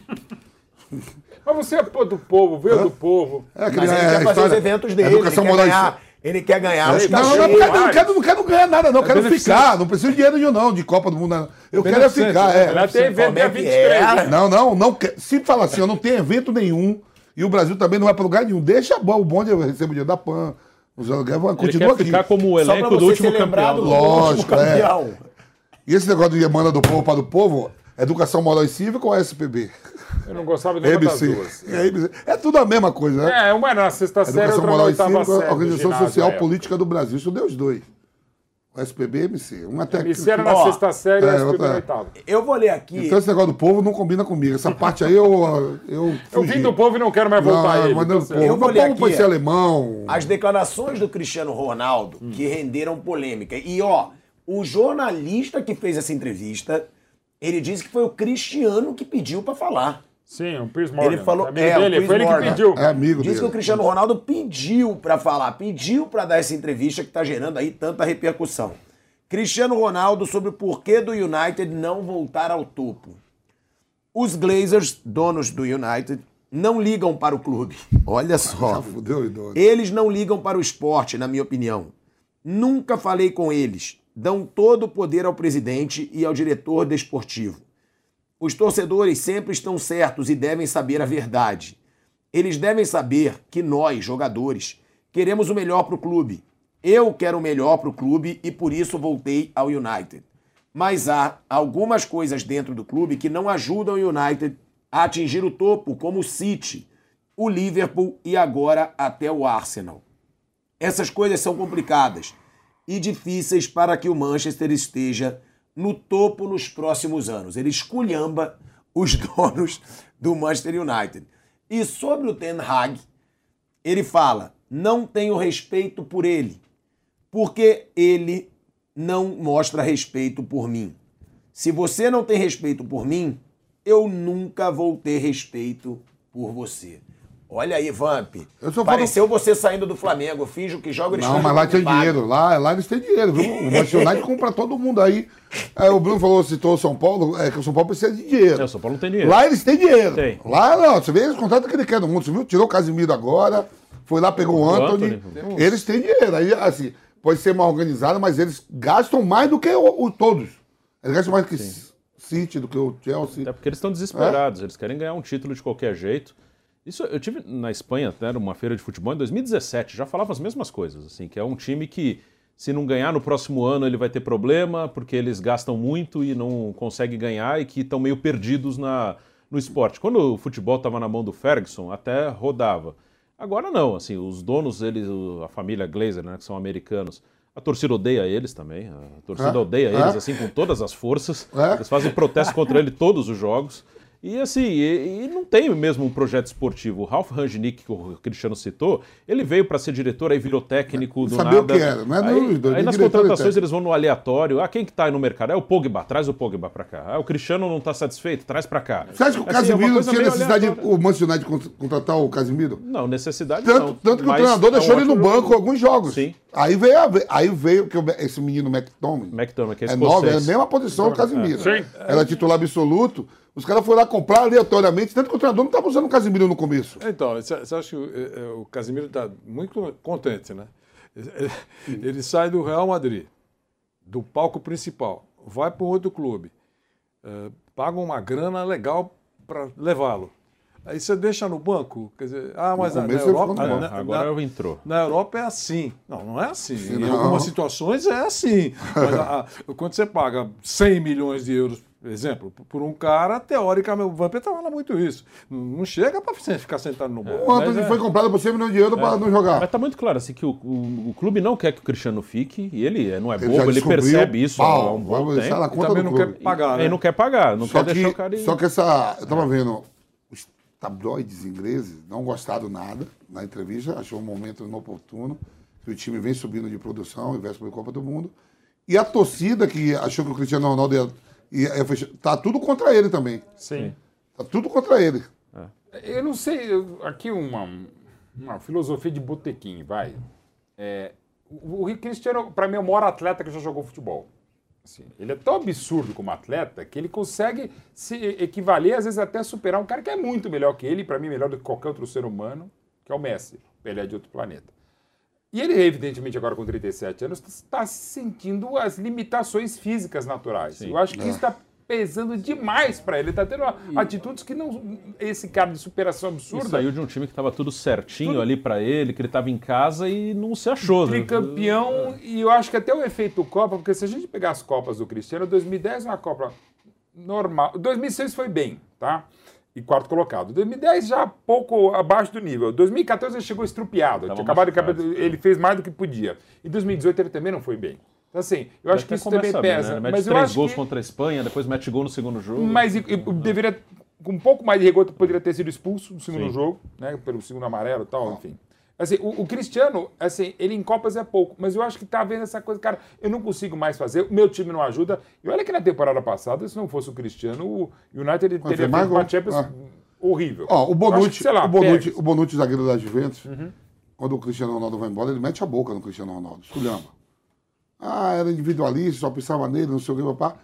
Mas você é do povo, veio do povo. É, Mas ele quer fazer os eventos dele, Educação ele quer moral e ganhar, ele quer ganhar os Não, não, cachês. não, quero, não, quero, não quero ganhar nada, não. Quero beneficente. ficar. Não preciso de dinheiro nenhum, não, de Copa do Mundo. Não. Eu quero é ficar. né? É. Ela tem evento é dia que 23. é? hein? Não, não, não. quer- Se fala assim, eu não tenho evento nenhum e o Brasil também não vai para lugar nenhum. Deixa bom, o bonde, eu recebo o dinheiro da PAN. Os aluguéis vão Ele continuar quer aqui. ficar como o elenco do último campeão. Lógico, é. campeão. E esse negócio de emana do povo para o povo, educação moral e cívica ou SPB? Eu não gostava de nenhuma duas. É. É tudo a mesma coisa, né? É, uma era na sexta série, Educação outra na oitava cívica, série. do Organização Social é. Política do Brasil. Estudei os dois. SPB e MC. Um até MC era na Ó, sexta série e é, SPB outra- na oitava. Eu vou ler aqui. Então esse negócio do povo não combina comigo. Essa parte aí eu. Eu, Eu vim do povo e não quero mais voltar a ele. Não, mas não, Então, povo. Eu vou ler povo aqui, ser alemão. As declarações do Cristiano Ronaldo que renderam polêmica. E ó, o jornalista que fez essa entrevista, ele disse que foi o Cristiano que pediu pra falar. Sim, o Piers Morgan. Ele falou, amigo é, o dele, foi ele que pediu. É amigo Diz que dele. o Cristiano Ronaldo pediu pra falar, pediu pra dar essa entrevista que tá gerando aí tanta repercussão. Cristiano Ronaldo sobre o porquê do United não voltar ao topo. Os Glazers, donos do United, não ligam para o clube. Olha só. Eles não ligam para o esporte, na minha opinião. Nunca falei com eles. Dão todo o poder ao presidente e ao diretor desportivo. Os torcedores sempre estão certos e devem saber a verdade. Eles devem saber que nós, jogadores, queremos o melhor para o clube. Eu quero o melhor para o clube e por isso voltei ao United. Mas há algumas coisas dentro do clube que não ajudam o United a atingir o topo, como o City, o Liverpool e agora até o Arsenal. Essas coisas são complicadas e difíceis para que o Manchester esteja no topo nos próximos anos. Ele esculhamba os donos do Manchester United. E sobre o Ten Hag, ele fala: não tenho respeito por ele, porque ele não mostra respeito por mim. Se você não tem respeito por mim, eu nunca vou ter respeito por você. Olha aí, Vamp. Pareceu você saindo do Flamengo. Eu finjo que joga eles Não, mas lá tem dinheiro. Lá, lá eles têm dinheiro, viu? O Manchester United compra todo mundo aí. É, o Bruno falou, citou o São Paulo, é que o São Paulo precisa de dinheiro. É, o São Paulo não tem dinheiro. Lá eles têm dinheiro. Tem. Lá não, você vê eles contratam o que ele quer no mundo. Você viu? Tirou o Casimiro agora, foi lá, pegou o O Anthony. Anthony. Eles têm dinheiro. Aí, assim, pode ser mal organizado, mas eles gastam mais do que o, o- todos. Eles gastam mais do que City, do que o Chelsea. Até porque eles estão desesperados, eles querem ganhar um título de qualquer jeito. Isso eu tive na Espanha, até numa feira de futebol em 2017, já falava as mesmas coisas, assim, que é um time que se não ganhar no próximo ano ele vai ter problema, porque eles gastam muito e não conseguem ganhar e que estão meio perdidos na, no esporte. Quando o futebol estava na mão do Ferguson, até rodava. Agora não, assim, os donos, eles, a família Glazer, né, que são americanos, a torcida odeia eles também, a torcida É? odeia É? eles, assim, com todas as forças. É? Eles fazem protesto contra ele todos os jogos. E assim, e, e não tem mesmo um projeto esportivo. O Ralph Rangnick, que o Cristiano citou, ele veio para ser diretor, aí virou técnico do Sabia nada. o que era, não é aí, do- aí de nas e contratações eles vão no aleatório. Ah, quem que tá aí no mercado? É o Pogba, traz o Pogba para cá. Ah, o Cristiano não tá satisfeito, traz para cá. Você acha que o Assim, é tinha necessidade, de, aleatória. o Manchester United cont- contratar o Casimiro? Não, necessidade Tanto, não. tanto que o treinador é um deixou ele no banco jogador. alguns jogos. Sim. Aí veio, aí veio que esse menino McTominay. McTominay, que é É nove, é a mesma posição do Casimiro. Sim. Era titular absoluto. Os caras foram lá comprar aleatoriamente, tanto que o treinador não estava usando o Casimiro no começo. Então, você acha que o, eh, eh, o Casimiro está muito contente, né? Ele- Ele sai do Real Madrid, do palco principal, vai para um outro clube, eh, paga uma grana legal para levá-lo. Aí você deixa no banco, quer dizer, ah, mas na, Europa. no na-. Agora na- entrou. Na Europa é assim. Não, não é assim. Sim, em não. algumas situações é assim. Mas a- a- quando você paga 100 milhões de euros, por exemplo, por um cara, teoricamente, o Vampeta fala muito isso. Não chega para você ficar sentado no banco. O Anthony foi comprado por 100 milhões de euros para não jogar. Mas tá muito claro assim que o, o, o clube não quer que o Cristiano fique e ele é- não é bobo, ele percebe isso pau, há um bom tempo. na conta também do não clube. quer pagar, né? Ele não quer pagar, não Só quer deixar o que, cara ir. só que essa. Eu tava vendo, os tabloides ingleses não gostaram nada na entrevista, achou um momento inoportuno, que o time vem subindo de produção e véspera da Copa do Mundo. E a torcida que achou que o Cristiano Ronaldo ia, ia fechar, tá tudo contra ele também. Sim. Tá tudo contra ele. Eu não sei, eu- aqui uma, uma filosofia de botequim, vai. É, o, o Cristiano, para mim, é o maior atleta que já jogou futebol. Assim, ele é tão absurdo como atleta que ele consegue se equivaler, às vezes até superar um cara que é muito melhor que ele, para mim, melhor do que qualquer outro ser humano, que é o Messi. Ele é de outro planeta. E ele, evidentemente, agora com 37 anos, está sentindo as limitações físicas naturais. Eu acho que É. isso está pesando demais para ele. Ele está tendo atitudes que não. Esse cara de superação Ele absurda. saiu de um time que estava tudo certinho ali pra ele, que ele estava em casa e não se achou. né? tricampeão, e eu acho que até o efeito Copa, porque se a gente pegar as Copas do Cristiano, 2010 é uma Copa normal. 2006 foi bem, tá? E quarto colocado. 2010 já pouco abaixo do nível. 2014 ele chegou estrupiado. Tinha acabado de acabar- ele fez mais do que podia. Em 2018 ele também não foi bem. Então, assim, eu acho que isso também bem, pesa. Né? Ele Mas eu três acho gols que... contra a Espanha, depois mete gol no segundo jogo. Mas e- e deveria, com um pouco mais de rigor, poderia ter sido expulso no segundo Sim. jogo, né? Pelo segundo amarelo e tal, enfim. Assim, o, o Cristiano, assim, ele em Copas é pouco, mas eu acho que tá vendo essa coisa, cara, eu não consigo mais fazer, o meu time não ajuda. E olha que na temporada passada, se não fosse o Cristiano, o United Mas teria feito uma. Champions Ah. horrível. Ó, o Bonucci, que, lá, o Bonucci, o Bonucci, zagueiro da Juventus, Uhum. quando o Cristiano Ronaldo vai embora, ele mete a boca no Cristiano Ronaldo, esculhamba. Ah, era individualista, só pensava nele, não sei o que, papá.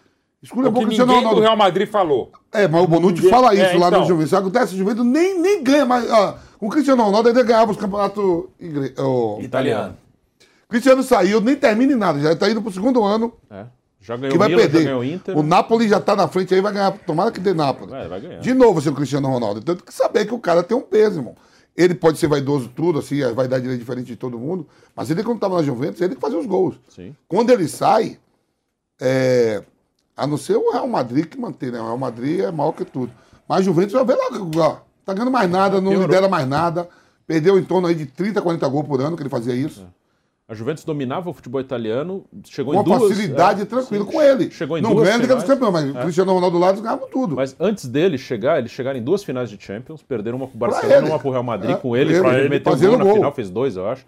Esculhambou O que o Cristiano Ronaldo. Real Madrid falou. É, mas o Bonucci Ninguém- fala isso É, lá então. no Juventus. Acontece, o Juventus nem, nem ganha mais. ó, o Cristiano Ronaldo ainda ganhava os campeonatos ingre... ó, Italiano. Cristiano saiu, nem termina em nada, já tá indo pro segundo ano. É. Já ganhou Que o vai já perder. ganhou o Inter. O Napoli já tá na frente aí, vai ganhar. Tomara que dê Napoli. Vai, vai ganhar. De novo, seu Cristiano Ronaldo. Tem que saber que o cara tem um peso, irmão. Ele pode ser vaidoso tudo, assim, a vaidade dele é diferente de todo mundo, mas ele, quando tava na Juventus, ele que fazia os gols. Sim. Quando ele sai, é, a não ser o Real Madrid que mantém, né? O Real Madrid é maior que tudo. Mas a Juventus vai ver lá, ó, tá ganhando mais nada, não Piorou. lidera mais nada. Perdeu em torno aí de 30, 40 gols por ano que ele fazia isso. A Juventus dominava o futebol italiano, chegou Com em duas... facilidade é, tranquilo sim. com ele. Chegou em não duas ganha a Liga dos. Campeões, mas É. o Cristiano Ronaldo lá eles ganhavam tudo. Mas antes dele chegar, eles chegaram em duas finais de Champions, perderam uma pro Barcelona, uma pro Real Madrid É, com ele, ele, pra ele ele meteu um fazendo gol na gol. final, fez dois, eu acho.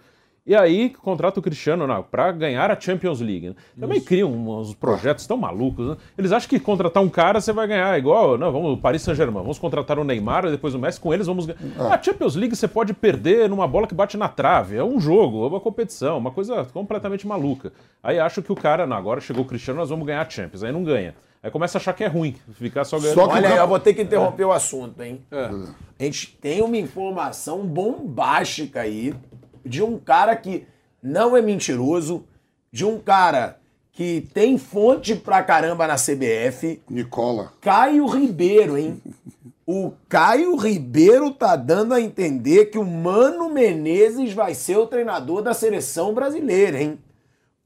E aí contrata o Cristiano pra ganhar a Champions League. né? Também criam uns projetos tão malucos. Né? Eles acham que contratar um cara você vai ganhar igual, não, vamos Paris Saint-Germain, vamos contratar o Neymar e depois o Messi, com eles vamos ganhar. A Champions League você pode perder numa bola que bate na trave, é um jogo, é uma competição, uma coisa completamente maluca. Aí acho que o cara, não, agora chegou o Cristiano, nós vamos ganhar a Champions. Aí não ganha. Aí começa a achar que é ruim, ficar só ganhando. Olha aí, eu vou ter que interromper o assunto, hein? É. A gente tem uma informação bombástica aí de um cara que não é mentiroso, de um cara que tem fonte pra caramba na CBF. Nicola. Caio Ribeiro, hein? O Caio Ribeiro tá dando a entender que o Mano Menezes vai ser o treinador da seleção brasileira, hein?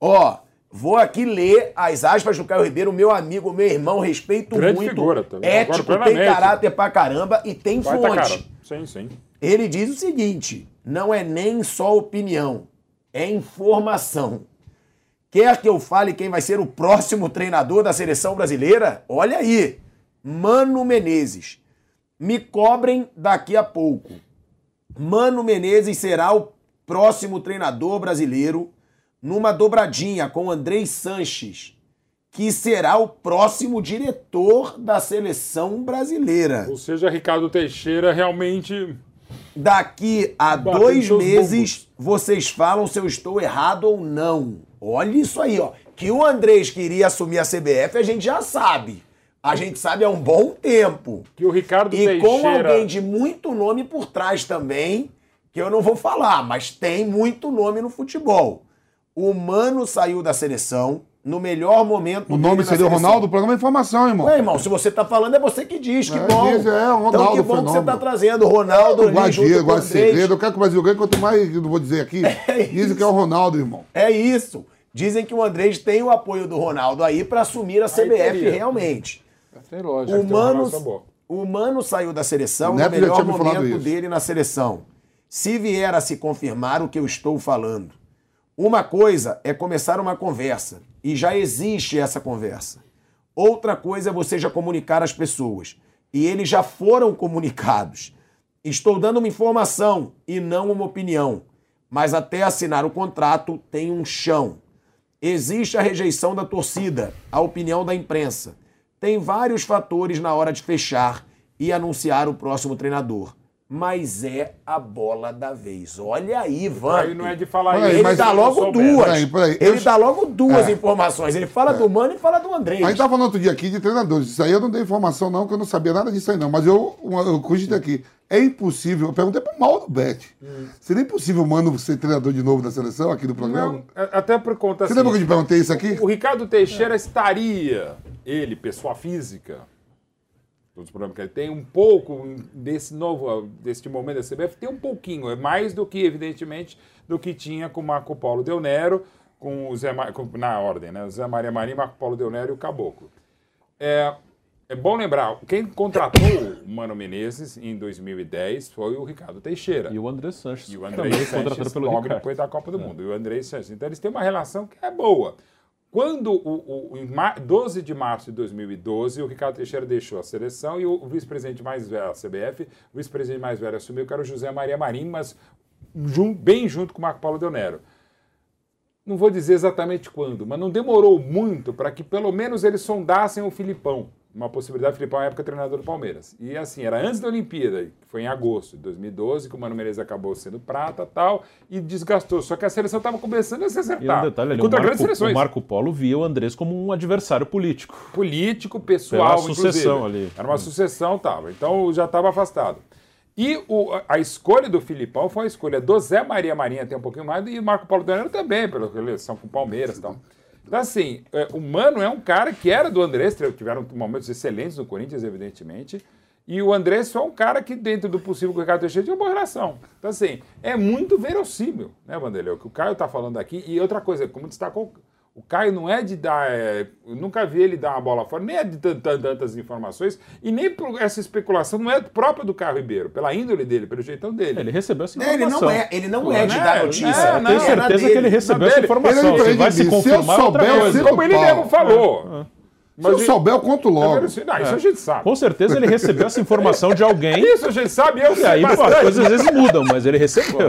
Ó, vou aqui ler as aspas do Caio Ribeiro, meu amigo, meu irmão, respeito Grande muito. figura também. Ético, Agora, tem caráter pra caramba e tem Vai tá cara. fonte. Sim, sim. Ele diz o seguinte: não é nem só opinião, é informação. Quer que eu fale quem vai ser o próximo treinador da seleção brasileira? Olha aí, Mano Menezes. Me cobrem daqui a pouco. Mano Menezes será o próximo treinador brasileiro numa dobradinha com Andrei Sanches, que será o próximo diretor da seleção brasileira. Ou seja, Ricardo Teixeira realmente. Daqui a Bateu dois meses, vocês falam se eu estou errado ou não. Olha isso aí, ó. Que o Andrés queria assumir a CBF, a gente já sabe. A gente sabe há um bom tempo. Que o Ricardo E Teixeira. com alguém de muito nome por trás também, que eu não vou falar, mas tem muito nome no futebol. O Mano saiu da seleção no melhor momento O nome seria o seleção. Ronaldo? O programa é informação, irmão. Ué, irmão, se você tá falando, é você que diz, que É, bom. diz, é, o Ronaldo, então que bom que você fenômeno. tá trazendo o Ronaldo gosto de Andrés. segredo. Eu quero que o Brasil ganhe, quanto mais eu não vou dizer aqui. Dizem que é o Ronaldo, irmão. É isso. Dizem que o Andrés tem o apoio do Ronaldo aí pra assumir a CBF realmente. Tem lógica. O Mano, o Mano saiu da seleção O no Neto já melhor tinha me falado momento dele na seleção. Se vier a se confirmar o que eu estou falando, uma coisa é começar uma conversa, e já existe essa conversa. Outra coisa é você já comunicar às pessoas, e eles já foram comunicados. Estou dando uma informação e não uma opinião, mas até assinar o contrato tem um chão. Existe a rejeição da torcida, a opinião da imprensa. Tem vários fatores na hora de fechar e anunciar o próximo treinador. Mas é a bola da vez. Olha aí, Van. Aí não é de falar isso. Ele mas- dá logo duas. Peraí, peraí. Ele Eu- dá logo duas É. informações. Ele fala do Mano e fala do Andrés. A gente tava falando outro dia aqui de treinadores. Isso aí eu não dei informação, não, que eu não sabia nada disso aí, não. Mas eu, eu cogitei aqui. É impossível. Eu perguntei pro mal do Bet. Seria impossível o Mano ser treinador de novo da seleção aqui do programa? Não, a- até por conta Você assim, lembra que eu te perguntei isso aqui? O Ricardo Teixeira estaria, ele, pessoa física, todos os problemas que ele tem, um pouco desse novo, deste momento da CBF, tem um pouquinho, é mais do que, evidentemente, do que tinha com o Marco Paulo Del Nero, com o Zé, com- na ordem, né? Zé Maria Marinho, Marco Paulo Del Nero e o Caboclo. É, é bom lembrar, quem contratou o Mano Menezes em 2010 foi o Ricardo Teixeira. E o André Sanches. E o André Sanches, contratado pelo logo Ricardo. depois da Copa do Mundo. E o André Sanches. Então eles têm uma relação que é boa. Quando, o, o, em ma- 12 de março de 2012, o Ricardo Teixeira deixou a seleção e o, vice-presidente mais velho, a CBF, o vice-presidente mais velho assumiu, que era o José Maria Marinho, mas jun- bem junto com o Marco Paulo Del Nero. Não vou dizer exatamente quando, mas não demorou muito para que pelo menos eles sondassem o Filipão. Uma possibilidade, o Filipão, na época, treinador do Palmeiras. E assim, era antes da Olimpíada, que foi em agosto de 2012, que o Mano Menezes acabou sendo prata e tal, e desgastou. Só que a seleção estava começando a se E um acertar. detalhe ali, o contra grandes Marco, seleções. o Marco Polo via o Andrés como um adversário político. Político, pessoal, Pela sucessão inclusive. ali. Era uma sucessão, tava. Então já estava afastado. E o- a- escolha do Filipão foi a escolha do Zé Maria Marinha, tem um pouquinho mais, e Marco Paulo Donero também, pela eleição com o Palmeiras e tal. Então, assim, é, o Mano é um cara que era do Andrés, tiveram momentos excelentes no Corinthians, evidentemente. E o Andrés foi um cara que, dentro do possível com o Ricardo Teixeira, tinha uma boa relação. Então, assim, é muito verossímil, né, Vanderlei? O que o Caio está falando aqui. E outra coisa, como destacou, o Caio não é de dar. é, eu nunca vi ele dar uma bola fora, nem é de tan- tan- tantas informações, e nem por essa especulação não é própria do Caio Ribeiro, pela índole dele, pelo jeitão dele. Ele recebeu essa É, ele informação. não é, ele não Pô, é de né? dar notícia. É, Eu tenho é certeza dele. que ele recebeu essa informação. Ele é vai se mim. Se eu confirmar é outra souber, eu coisa. Como ele pau. mesmo falou. Se eu e- souber, eu conto É logo. verossímil. Não, isso a gente sabe. Com certeza ele recebeu essa informação de alguém. Isso a gente sabe, eu E sei aí, pô, as coisas às vezes mudam, mas ele recebeu.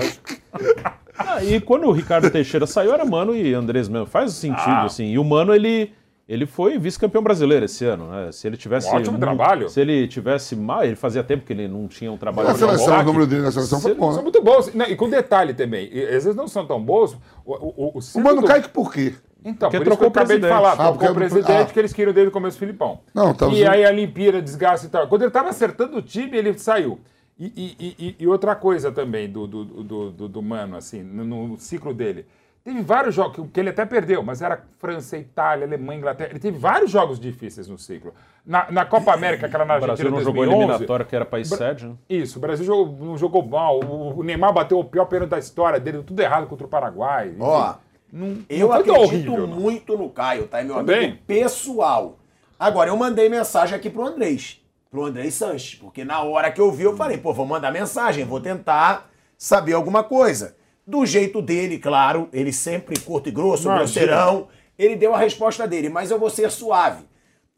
Ah, e quando o Ricardo Teixeira saiu, era Mano e Andrés mesmo. Faz sentido, Ah. assim. E o Mano, ele, ele foi vice-campeão brasileiro esse ano, né? Se ele tivesse. Um ótimo mu- trabalho. Se ele tivesse mal, ele fazia tempo que ele não tinha um trabalho Na de seleção, o número dele na seleção foi bom, São né? muito bons. Não, e com detalhe também, e, às vezes não são tão bons. O, o, o, O Mano do- Kaique por quê? Então, Porque por isso que eu trocou o acabei de presidente. falar. Ah, trocou porque- o presidente ah. que eles queriam desde o começo do Filipão. Não, tá E aí a Olimpíada, desgaste e tal. Quando ele estava acertando o time, ele saiu. E, e- e- e outra coisa também do, do, do, do- do Mano, assim, no, no ciclo dele. Teve vários jogos que- que ele até perdeu, mas era França, Itália, Alemanha, Inglaterra. Ele teve vários jogos difíceis no ciclo. Na, na Copa América, aquela na O Brasil Argentina não jogou 2011, eliminatória, que era país Bra- sede, né? Isso, o Brasil jogou- não jogou mal. O, o Neymar bateu o pior pênalti da história dele, tudo errado contra o Paraguai. Ó, não, Eu não acredito horrível, não. muito no Caio, tá? É meu Também. amigo pessoal. Agora, eu mandei mensagem aqui pro Andrés, pro Andrés Sanches, porque na hora que eu vi, eu falei, pô, vou mandar mensagem, vou tentar saber alguma coisa. Do jeito dele, claro, ele sempre curto e grosso, Imagina. grosseirão, ele deu a resposta dele, mas eu vou ser suave.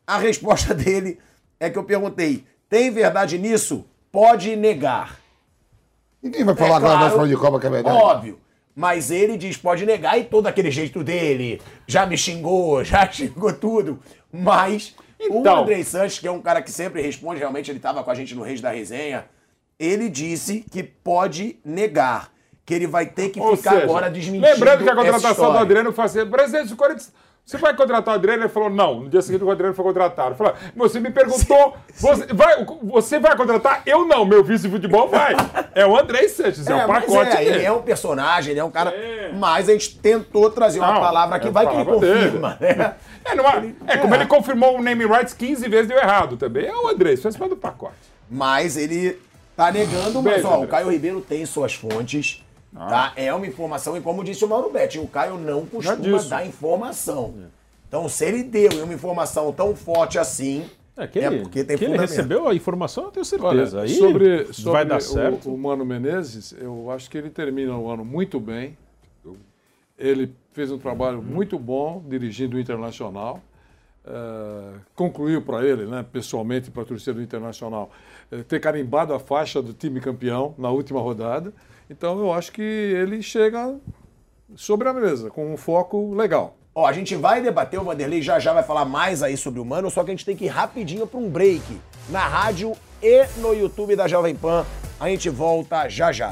A resposta dele é que eu perguntei, Tem verdade nisso? Pode negar. Ninguém vai falar agora nós falando de Copa que é verdade. Óbvio. Mas ele diz, pode negar e todo aquele jeito dele. Já me xingou, já xingou tudo. Mas o Então. Andrei Sanches, que é um cara que sempre responde, realmente ele estava com a gente no Reis da Resenha, ele disse que pode negar. Que ele vai ter que ficar seja, agora desmentindo Lembrando que a contratação do. Adriano foi assim: presidente do Corinthians, você vai contratar o Adriano? Ele falou: não. No dia seguinte, o Adriano foi contratado. Falou, você me perguntou, você, vai, você vai contratar? Eu não, meu vice de futebol vai. É o André Sanches, é, o mas pacote é, ele é um personagem, ele é um cara. Mas a gente tentou trazer uma Não, palavra que é vai que ele confirma, né? É, não é, é como ele confirmou o name rights 15 vezes deu errado também. É o André, faz parte do pacote. Mas ele tá negando, Beijo, mas ó, o. Caio Ribeiro tem suas fontes. Tá? É uma informação, e como disse o Mauro Betti, o Caio não costuma disso. dar informação. Então, se ele deu uma informação tão forte assim, É, que ele, porque tem que ele recebeu a informação, eu tenho Olha, certeza. Aí sobre, sobre vai dar o- certo. O, Mano Menezes, eu acho que ele termina o ano muito bem. Ele fez um trabalho muito bom dirigindo o Internacional. Eh, concluiu para ele, né, pessoalmente, para a torcida do Internacional, eh, ter carimbado a faixa do time campeão na última rodada. Então, eu acho que ele chega sobre a mesa, com um foco legal. Ó, a gente vai debater, o Vanderlei já já vai falar mais aí sobre o Mano, só que a gente tem que ir rapidinho para um break na rádio e no YouTube da Jovem Pan. A gente volta já já.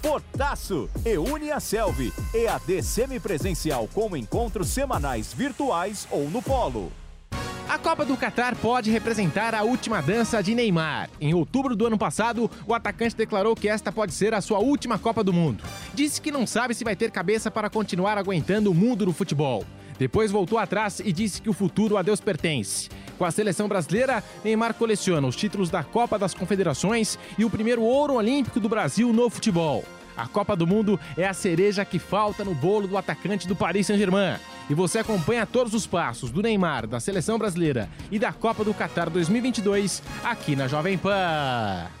fortaço. E a Selvi. EAD semipresencial com encontros semanais virtuais ou no polo. A Copa do Catar pode representar a última dança de Neymar. Em outubro do ano passado, o atacante declarou que esta pode ser a sua última Copa do Mundo. Disse que não sabe se vai ter cabeça para continuar aguentando o mundo do futebol. Depois voltou atrás e disse que o futuro a Deus pertence. Com a seleção brasileira, Neymar coleciona os títulos da Copa das Confederações e o primeiro ouro olímpico do Brasil no futebol. A Copa do Mundo é a cereja que falta no bolo do atacante do Paris Saint-Germain. E você acompanha todos os passos do Neymar, da seleção brasileira e da Copa do Qatar 2022 aqui na Jovem Pan.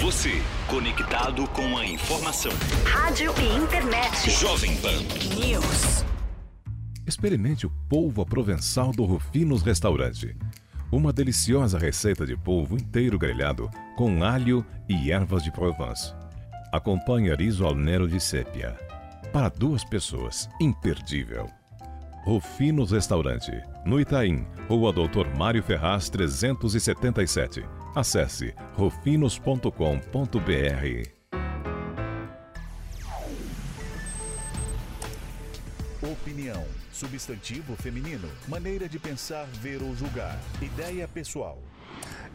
Você, conectado com a informação. Rádio e internet. Jovem Pan. News. Experimente o polvo à provençal do Rufinos Restaurante. Uma deliciosa receita de polvo inteiro grelhado com alho e ervas de Provence. Acompanhe riso al nero de sépia. Para duas pessoas, imperdível. Rufinos Restaurante, no Itaim, Rua Doutor Mário Ferraz 377. Acesse rufinos.com.br. Opinião. Substantivo feminino. Maneira de pensar, ver ou julgar. Ideia pessoal.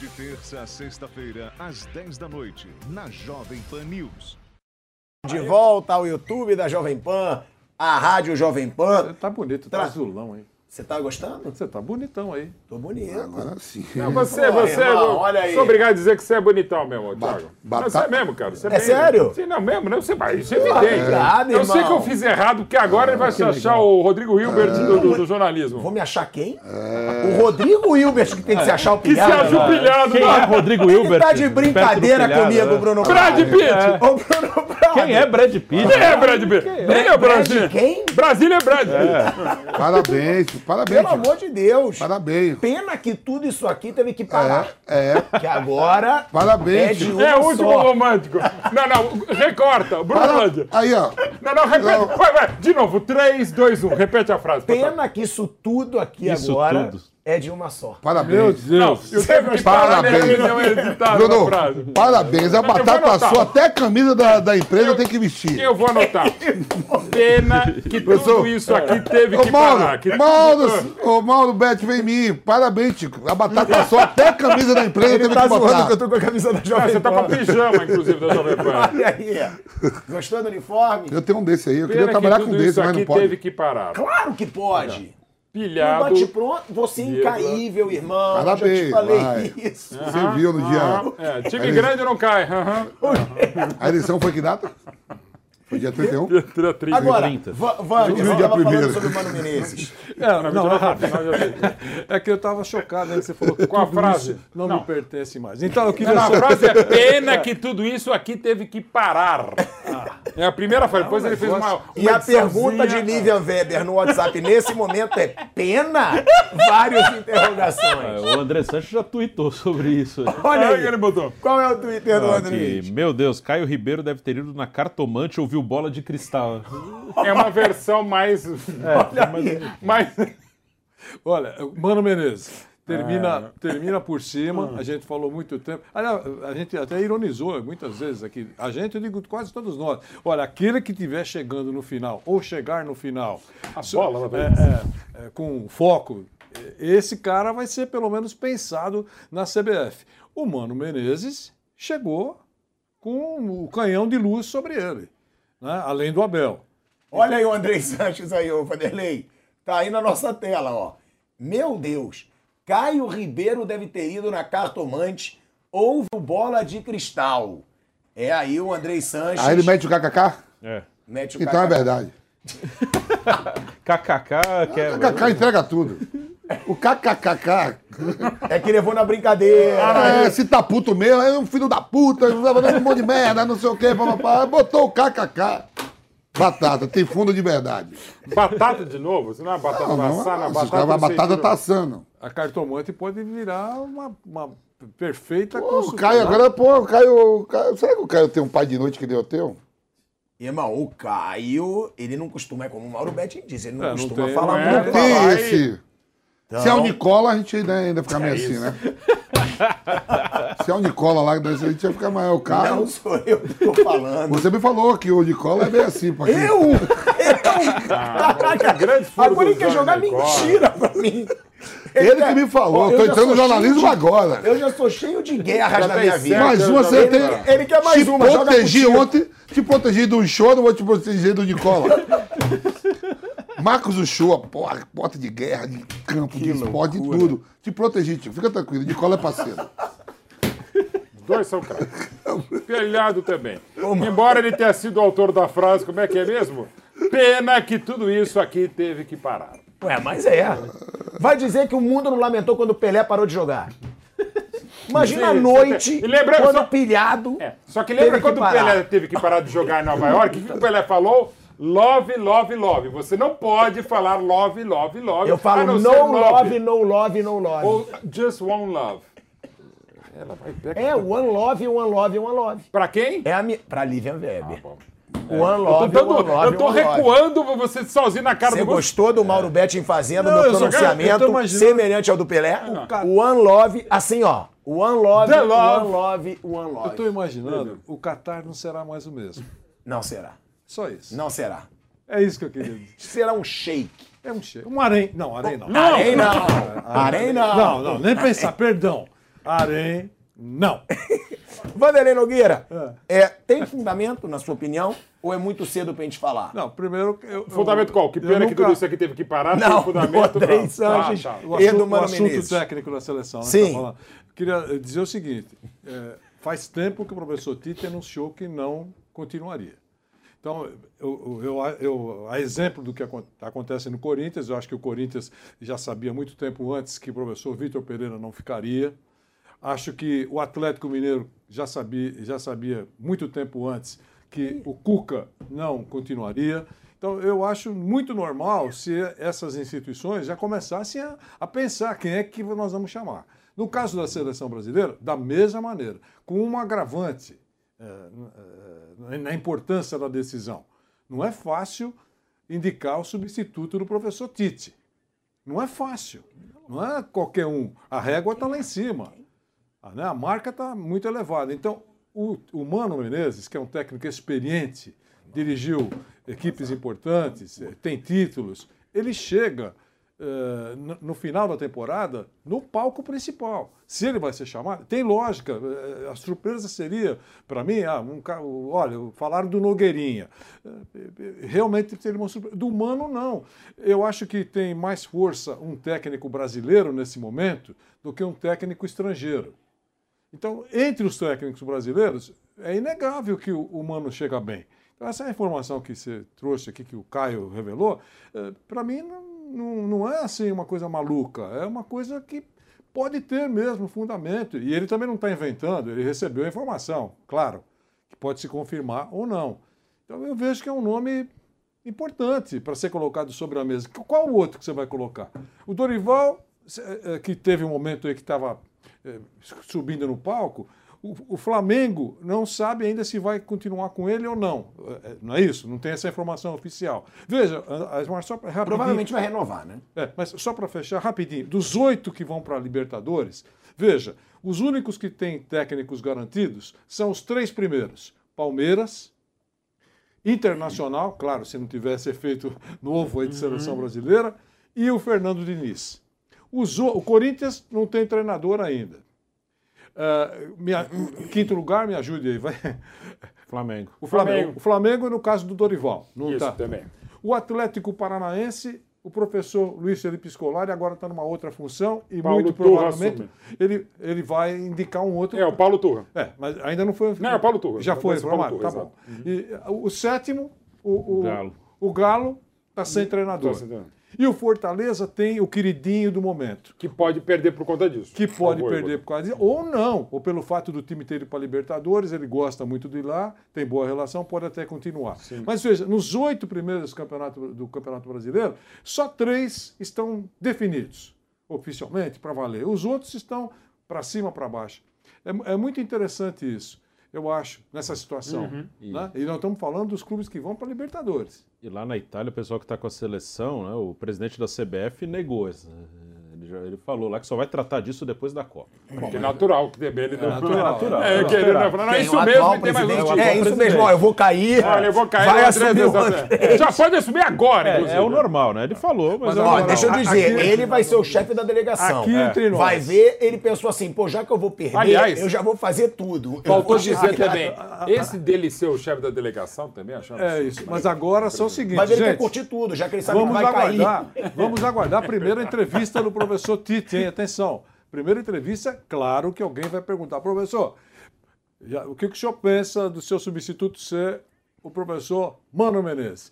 De terça a sexta-feira, às 10 da noite, na Jovem Pan News. De volta ao YouTube da Jovem Pan, a Rádio Jovem Pan. Tá bonito, tá azulão, hein? Você tá gostando? Você tá bonitão aí. Tô bonito. Agora sim. Não, você, Pô, você. irmão, olha aí. Sou obrigado a dizer que você é bonitão mesmo, Thiago. Não, batata- Você é mesmo, cara. Você É bem- sério? Sim, não, mesmo, não. Você vai. Isso é Obrigado, evidente. Eu sei irmão. que eu fiz errado, porque agora ele vai se achar o Rodrigo Hilbert do, do- do jornalismo. Vou me achar quem? O Rodrigo Hilbert que tem que se achar o Que se pilhado. acha o né? pilhado. Quem é Rodrigo Ele Hilbert? tá de brincadeira comigo, pilhado, né? Bruno Brad. Pitt. Ô, Bruno. Quem é Brad Pitt? Quem é Brad Pitt? Quem é Brasília? quem? Brasília é Brad Pitt. Parabéns, parabéns. Pelo amor de Deus. Parabéns. Pena que tudo isso aqui teve que parar. É, é. Que agora Parabéns. é de uma É o último só. romântico. Não, não, recorta. Bruno Para-. Aí, ó. Não, não, repete. Não. Vai, vai. De novo. 3, 2, 1. Repete a frase. Pena que isso tudo aqui Isso agora tudo. É de uma só. Parabéns. Não, eu Parabéns. nele, não é editado Bruno, a frase. parabéns. A Eu batata sua, até a camisa da, da empresa tem que vestir. Eu vou anotar. Pena que tudo isso aqui teve Ô, que Mauro, parar. Que Mauro, ô, Mauro Beto, vem em mim. Parabéns, Tico. A batata só, até a camisa da empresa Ele teve tá que botar. que eu tô com a camisa da Ah, Jovem você tá com a Pan. pijama, inclusive, da Jovem Pan. Olha aí. Gostou do uniforme? Eu tenho um desse aí. Eu Pena queria que trabalhar com um desse, mas não pode. teve que parar. Claro que pode. No Pilhado. bate pronto, você é incaível, irmão. Parabéns, Já te falei vai. isso. Você viu no dia. Aham, é, time grande não cai. aham. A eleição foi que data? Foi dia 31? Tira 30. Agora, 30. Va- Wander, Eu vi o você dia falando sobre o Mano Menezes. É, não, é rápido. É que eu tava chocado, né? que Você falou que Com a frase. não, Não. me pertence mais. Então eu queria Não, não, a só- frase é pena que tudo isso aqui teve que parar. É a primeira frase. Depois ele fez uma. uma E a pergunta de Lívia Weber no WhatsApp nesse momento é pena? Várias interrogações. É, O André Sanches já tuitou sobre isso. Olha Olha aí. que ele botou. Qual é o Twitter do Ah, André? meu Deus, Caio Ribeiro deve ter ido na cartomante e ouviu bola de cristal. É uma versão mais. mais. Olha, Mano Menezes, termina, É. termina por cima, a gente falou muito tempo. Aliás, a gente até ironizou muitas vezes aqui. A gente, eu digo quase todos nós. Olha, aquele que estiver chegando no final, ou chegar no final, A bola, é, é, é, com foco, é, esse cara vai ser pelo menos pensado na CBF. O Mano Menezes chegou com o canhão de luz sobre ele, né? além do Abel. Olha aí o Andrei Sanches aí, ô Vanderlei. Tá aí na nossa tela, ó. Meu Deus. Caio Ribeiro deve ter ido na cartomante. Houve bola de cristal. É aí o Andrei Sanches. Aí ele mete o kkk? É. mete o Então é verdade. KKK quer. Kkk entrega tudo. O kkkk. É que levou na brincadeira. É, se tá puto mesmo, é um filho da puta, um monte de merda, não sei o quê, papapá. Botou o kkk. Batata, tem fundo de verdade. Batata de novo? Você não é batata Não, não, assada, se batata. a não sei batata tá assando. A cartomante pode virar uma, uma perfeita Pô, o. Caio agora, pô, o Caio, o Caio- Será que o Caio tem um pai de noite que o teu? Irmão, o Caio, ele não costuma, é como o Mauro Betti diz, ele não É, não costuma tem- falar não é, muito. Tem vai. esse. Então- Se é o Nicola, a gente ainda, ainda fica meio É assim, isso. né? Se é o Nicola lá, a gente ia ficar mais. O Caio. Não sou eu que tô falando. Você me falou que o Nicola é bem assim, pô. aqui. Eu? Ah, grande furo Agora do ele quer jogar Nicola. mentira pra mim. Ele que me falou, eu tô já entrando no jornalismo de- agora. Eu já sou cheio de guerras na tem minha vida. Mais eu uma você vi, tem. Ele quer mais te uma, protegi ontem, te protegi do show, não vou te proteger do Nicola. Marcos Uchoa, porra, porta de guerra, de campo, de esporte, de tudo. Te protegi, tio. Fica tranquilo. Nicola é parceiro. Dois são craques. Telhado também. Embora ele tenha sido o autor da frase, como é que é mesmo? Pena que tudo isso aqui teve que parar. Ué, mas é. Vai dizer que o mundo não lamentou quando o Pelé parou de jogar. Imagina a noite, e lembra- quando só- pilhado. É, Só que lembra Teve que quando o. Pelé teve que parar de jogar em Nova York? O que o Pelé falou? Love, love, love. Você não pode falar love, love, love. Eu falo não no ser love, no love, no love. Ou just one love. Ela vai pegar. É, one love, one love, one love. Pra quem? É a minha. Pra Lívia Weber. bom. One Eu tô, love, dando- love, eu tô one love. recuando você sozinho na cara Você do Gus- gostou do Mauro Betti fazendo Não, meu eu eu pronunciamento tô imaginando- semelhante ao do Pelé? O O One Love, assim ó. One Love, love. One Love, One Eu Love. estou imaginando, o Qatar não será mais o mesmo. Não será. Só isso. Não será. É isso que eu queria dizer. Será um shake. É um cheiro. Um arém. Não, arém não. Arém não. Arém não. Não, não, nem pensar, perdão. Arém, não. Vanderlei Nogueira, é, tem fundamento, na sua opinião, ou é muito cedo pra gente falar? Não, primeiro. Eu, Fundamento qual? Que eu pena que nunca- tudo isso aqui teve que parar. Não, tem fundamento. não. Sanches Ah, tá. O assunto, o assunto Menezes. técnico da seleção, né? Sim. tá. Queria dizer o seguinte: é, faz tempo que o professor Tite anunciou que não continuaria. Então, eu, eu, eu- a exemplo do que acon- acontece no Corinthians, eu acho que o Corinthians já sabia muito tempo antes que o professor Vitor Pereira não ficaria. Acho que o Atlético Mineiro já sabia, já sabia muito tempo antes que o Cuca não continuaria. Então, eu acho muito normal se essas instituições já começassem a, a pensar quem é que nós vamos chamar. No caso da seleção brasileira, da mesma maneira, com um agravante eh, na importância da decisão. Não é fácil indicar o substituto do professor Tite. Não é fácil. Não é qualquer um. A régua está lá em cima. Ah, né? A marca está muito elevada. Então, o, Mano Menezes, que é um técnico experiente, dirigiu equipes importantes, eh, tem títulos, ele chega no, no final da temporada no palco principal. Se ele vai ser chamado, tem lógica. eh, A surpresa seria, para mim, ah, um, olha, falaram do Nogueirinha. Eh, Realmente seria uma surpresa. Do Mano, não. Eu acho que tem mais força um técnico brasileiro nesse momento do que um técnico estrangeiro. Então, entre os técnicos brasileiros, é inegável que o, Mano chega bem. Então, essa informação que você trouxe aqui, que o Caio revelou, para mim não, não, não é assim uma coisa maluca, é uma coisa que pode ter mesmo fundamento. E ele também não está inventando, ele recebeu a informação, claro, que pode se confirmar ou não. Então, eu vejo que é um nome importante para ser colocado sobre a mesa. Qual o outro que você vai colocar? O Dorival, eh, eh, que teve um momento aí que estava eh, subindo no palco, o, o Flamengo não sabe ainda se vai continuar com ele ou não. Eh, Não é isso? Não tem essa informação oficial. Veja, mas só pra- rapidinho. Provavelmente vai renovar, né? É, mas só para fechar rapidinho, dos oito que vão para a Libertadores, veja, os únicos que têm técnicos garantidos são os três primeiros: Palmeiras, Internacional, claro, se não tivesse efeito novo aí de seleção brasileira, e o Fernando Diniz. O- o Corinthians não tem treinador ainda. Ah, minha- quinto lugar, me ajude aí, vai. Flamengo. O Flamengo. Flamengo. O Flamengo no caso do Dorival. Não Isso tá. também. O Atlético Paranaense, o professor Luiz Felipe Scolari agora está numa outra função e Paulo muito Turra provavelmente assume. ele, ele vai indicar um outro. É, o Paulo Turra. É, mas ainda não foi. Não, é o Paulo Turra. Já foi Paulo informado, Turra, tá bom. exato. E, uh, o sétimo, o, o Galo. o Galo está sem treinador. Tá sem treinador. E o Fortaleza tem o queridinho do momento. Que pode perder por conta disso. Que pode favor, perder por causa disso, ou não, ou pelo fato do time ter ido para Libertadores, ele gosta muito de ir lá, tem boa relação, pode até continuar. Mas veja, nos oito primeiros campeonatos do Campeonato Brasileiro, só três estão definidos, oficialmente, para valer. Os outros estão para cima, para baixo. É, é muito interessante isso, eu acho, nessa situação. Uhum. né? E nós estamos falando dos clubes que vão para Libertadores. E lá na Itália, o pessoal que está com a seleção, né, o presidente da CBF negou. essa- Ele, já, ele falou lá que só vai tratar disso depois da Copa. Que é natural, que também ele deu natural, natural. É, que ele não falou, não, é Tem isso o mesmo, tem mais um. É isso mesmo, ó, eu vou cair. Olha, eu vou cair vai no assumir o. Já pode assumir agora, É, é o normal, né? Ele falou, mas, Mas, é ó, deixa eu dizer, Aqui- ele vai ser o chefe da delegação. Aqui entre nós. Vai ver, ele pensou assim, pô, já que eu vou perder, Aliás, eu já vou fazer tudo. Eu Faltou vou dizer também, esse dele ser o chefe da delegação também, achamos. É isso. Mas agora são o seguinte, Mas ele quer gente. curtir tudo, já que ele sabe que vai cair. vamos aguardar a primeira entrevista do professor Tite, hein? Atenção. Primeira entrevista, claro que alguém vai perguntar, professor, já- o que, que o senhor pensa do seu substituto ser o professor Mano Menezes?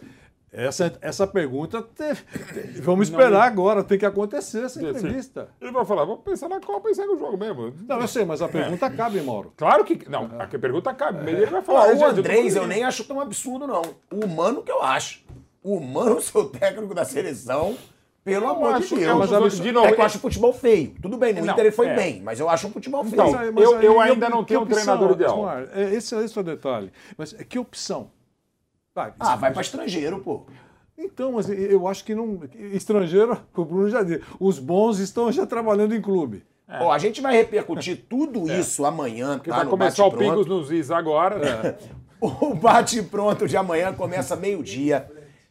Essa, essa pergunta, te- te- vamos esperar agora, tem que acontecer essa entrevista. Ele vai falar, vamos pensar na Copa e segue o jogo mesmo. Não, eu sei, mas a pergunta cabe, Mauro. Claro que. Não, a pergunta cabe. Mas ele vai falar. o Andrés eu falando nem acho tão absurdo, não. O Mano que eu acho. O Mano ser o técnico da seleção, pelo amor de é, Deus. mas absurdo. De novo, é que eu é- acho o futebol feio. Tudo bem, no Não, Inter ele foi é. bem, mas eu acho um futebol feio. Então, Mas eu- eu ainda não tenho um opção, treinador ideal. Osmar? É, esse, esse é o detalhe. Mas é que opção? Vai, ah, vai pra estrangeiro, pô. Então, mas eu acho que não. Estrangeiro, o Bruno já disse, os bons estão já trabalhando em clube. Ó, a gente vai repercutir tudo isso amanhã, É. Que tá? vai no começar o Bate Pingos Pronto. nos Is agora. né? O Bate Pronto de amanhã começa meio-dia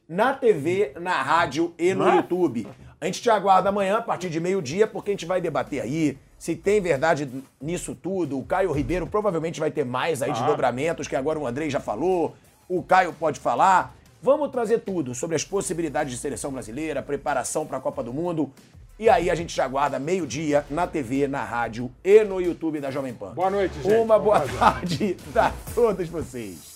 na TV, na rádio e no Não é? YouTube. A gente te aguarda amanhã a partir de meio-dia, porque a gente vai debater aí se tem verdade nisso tudo. O Caio Ribeiro provavelmente vai ter mais aí Ah. desdobramentos, que agora o Andrei já falou, o Caio pode falar. Vamos trazer tudo sobre as possibilidades de seleção brasileira, preparação para a Copa do Mundo. E aí a gente já aguarda meio-dia na TV, na rádio e no YouTube da Jovem Pan. Boa noite, gente. Uma boa Vamos tarde a todos vocês.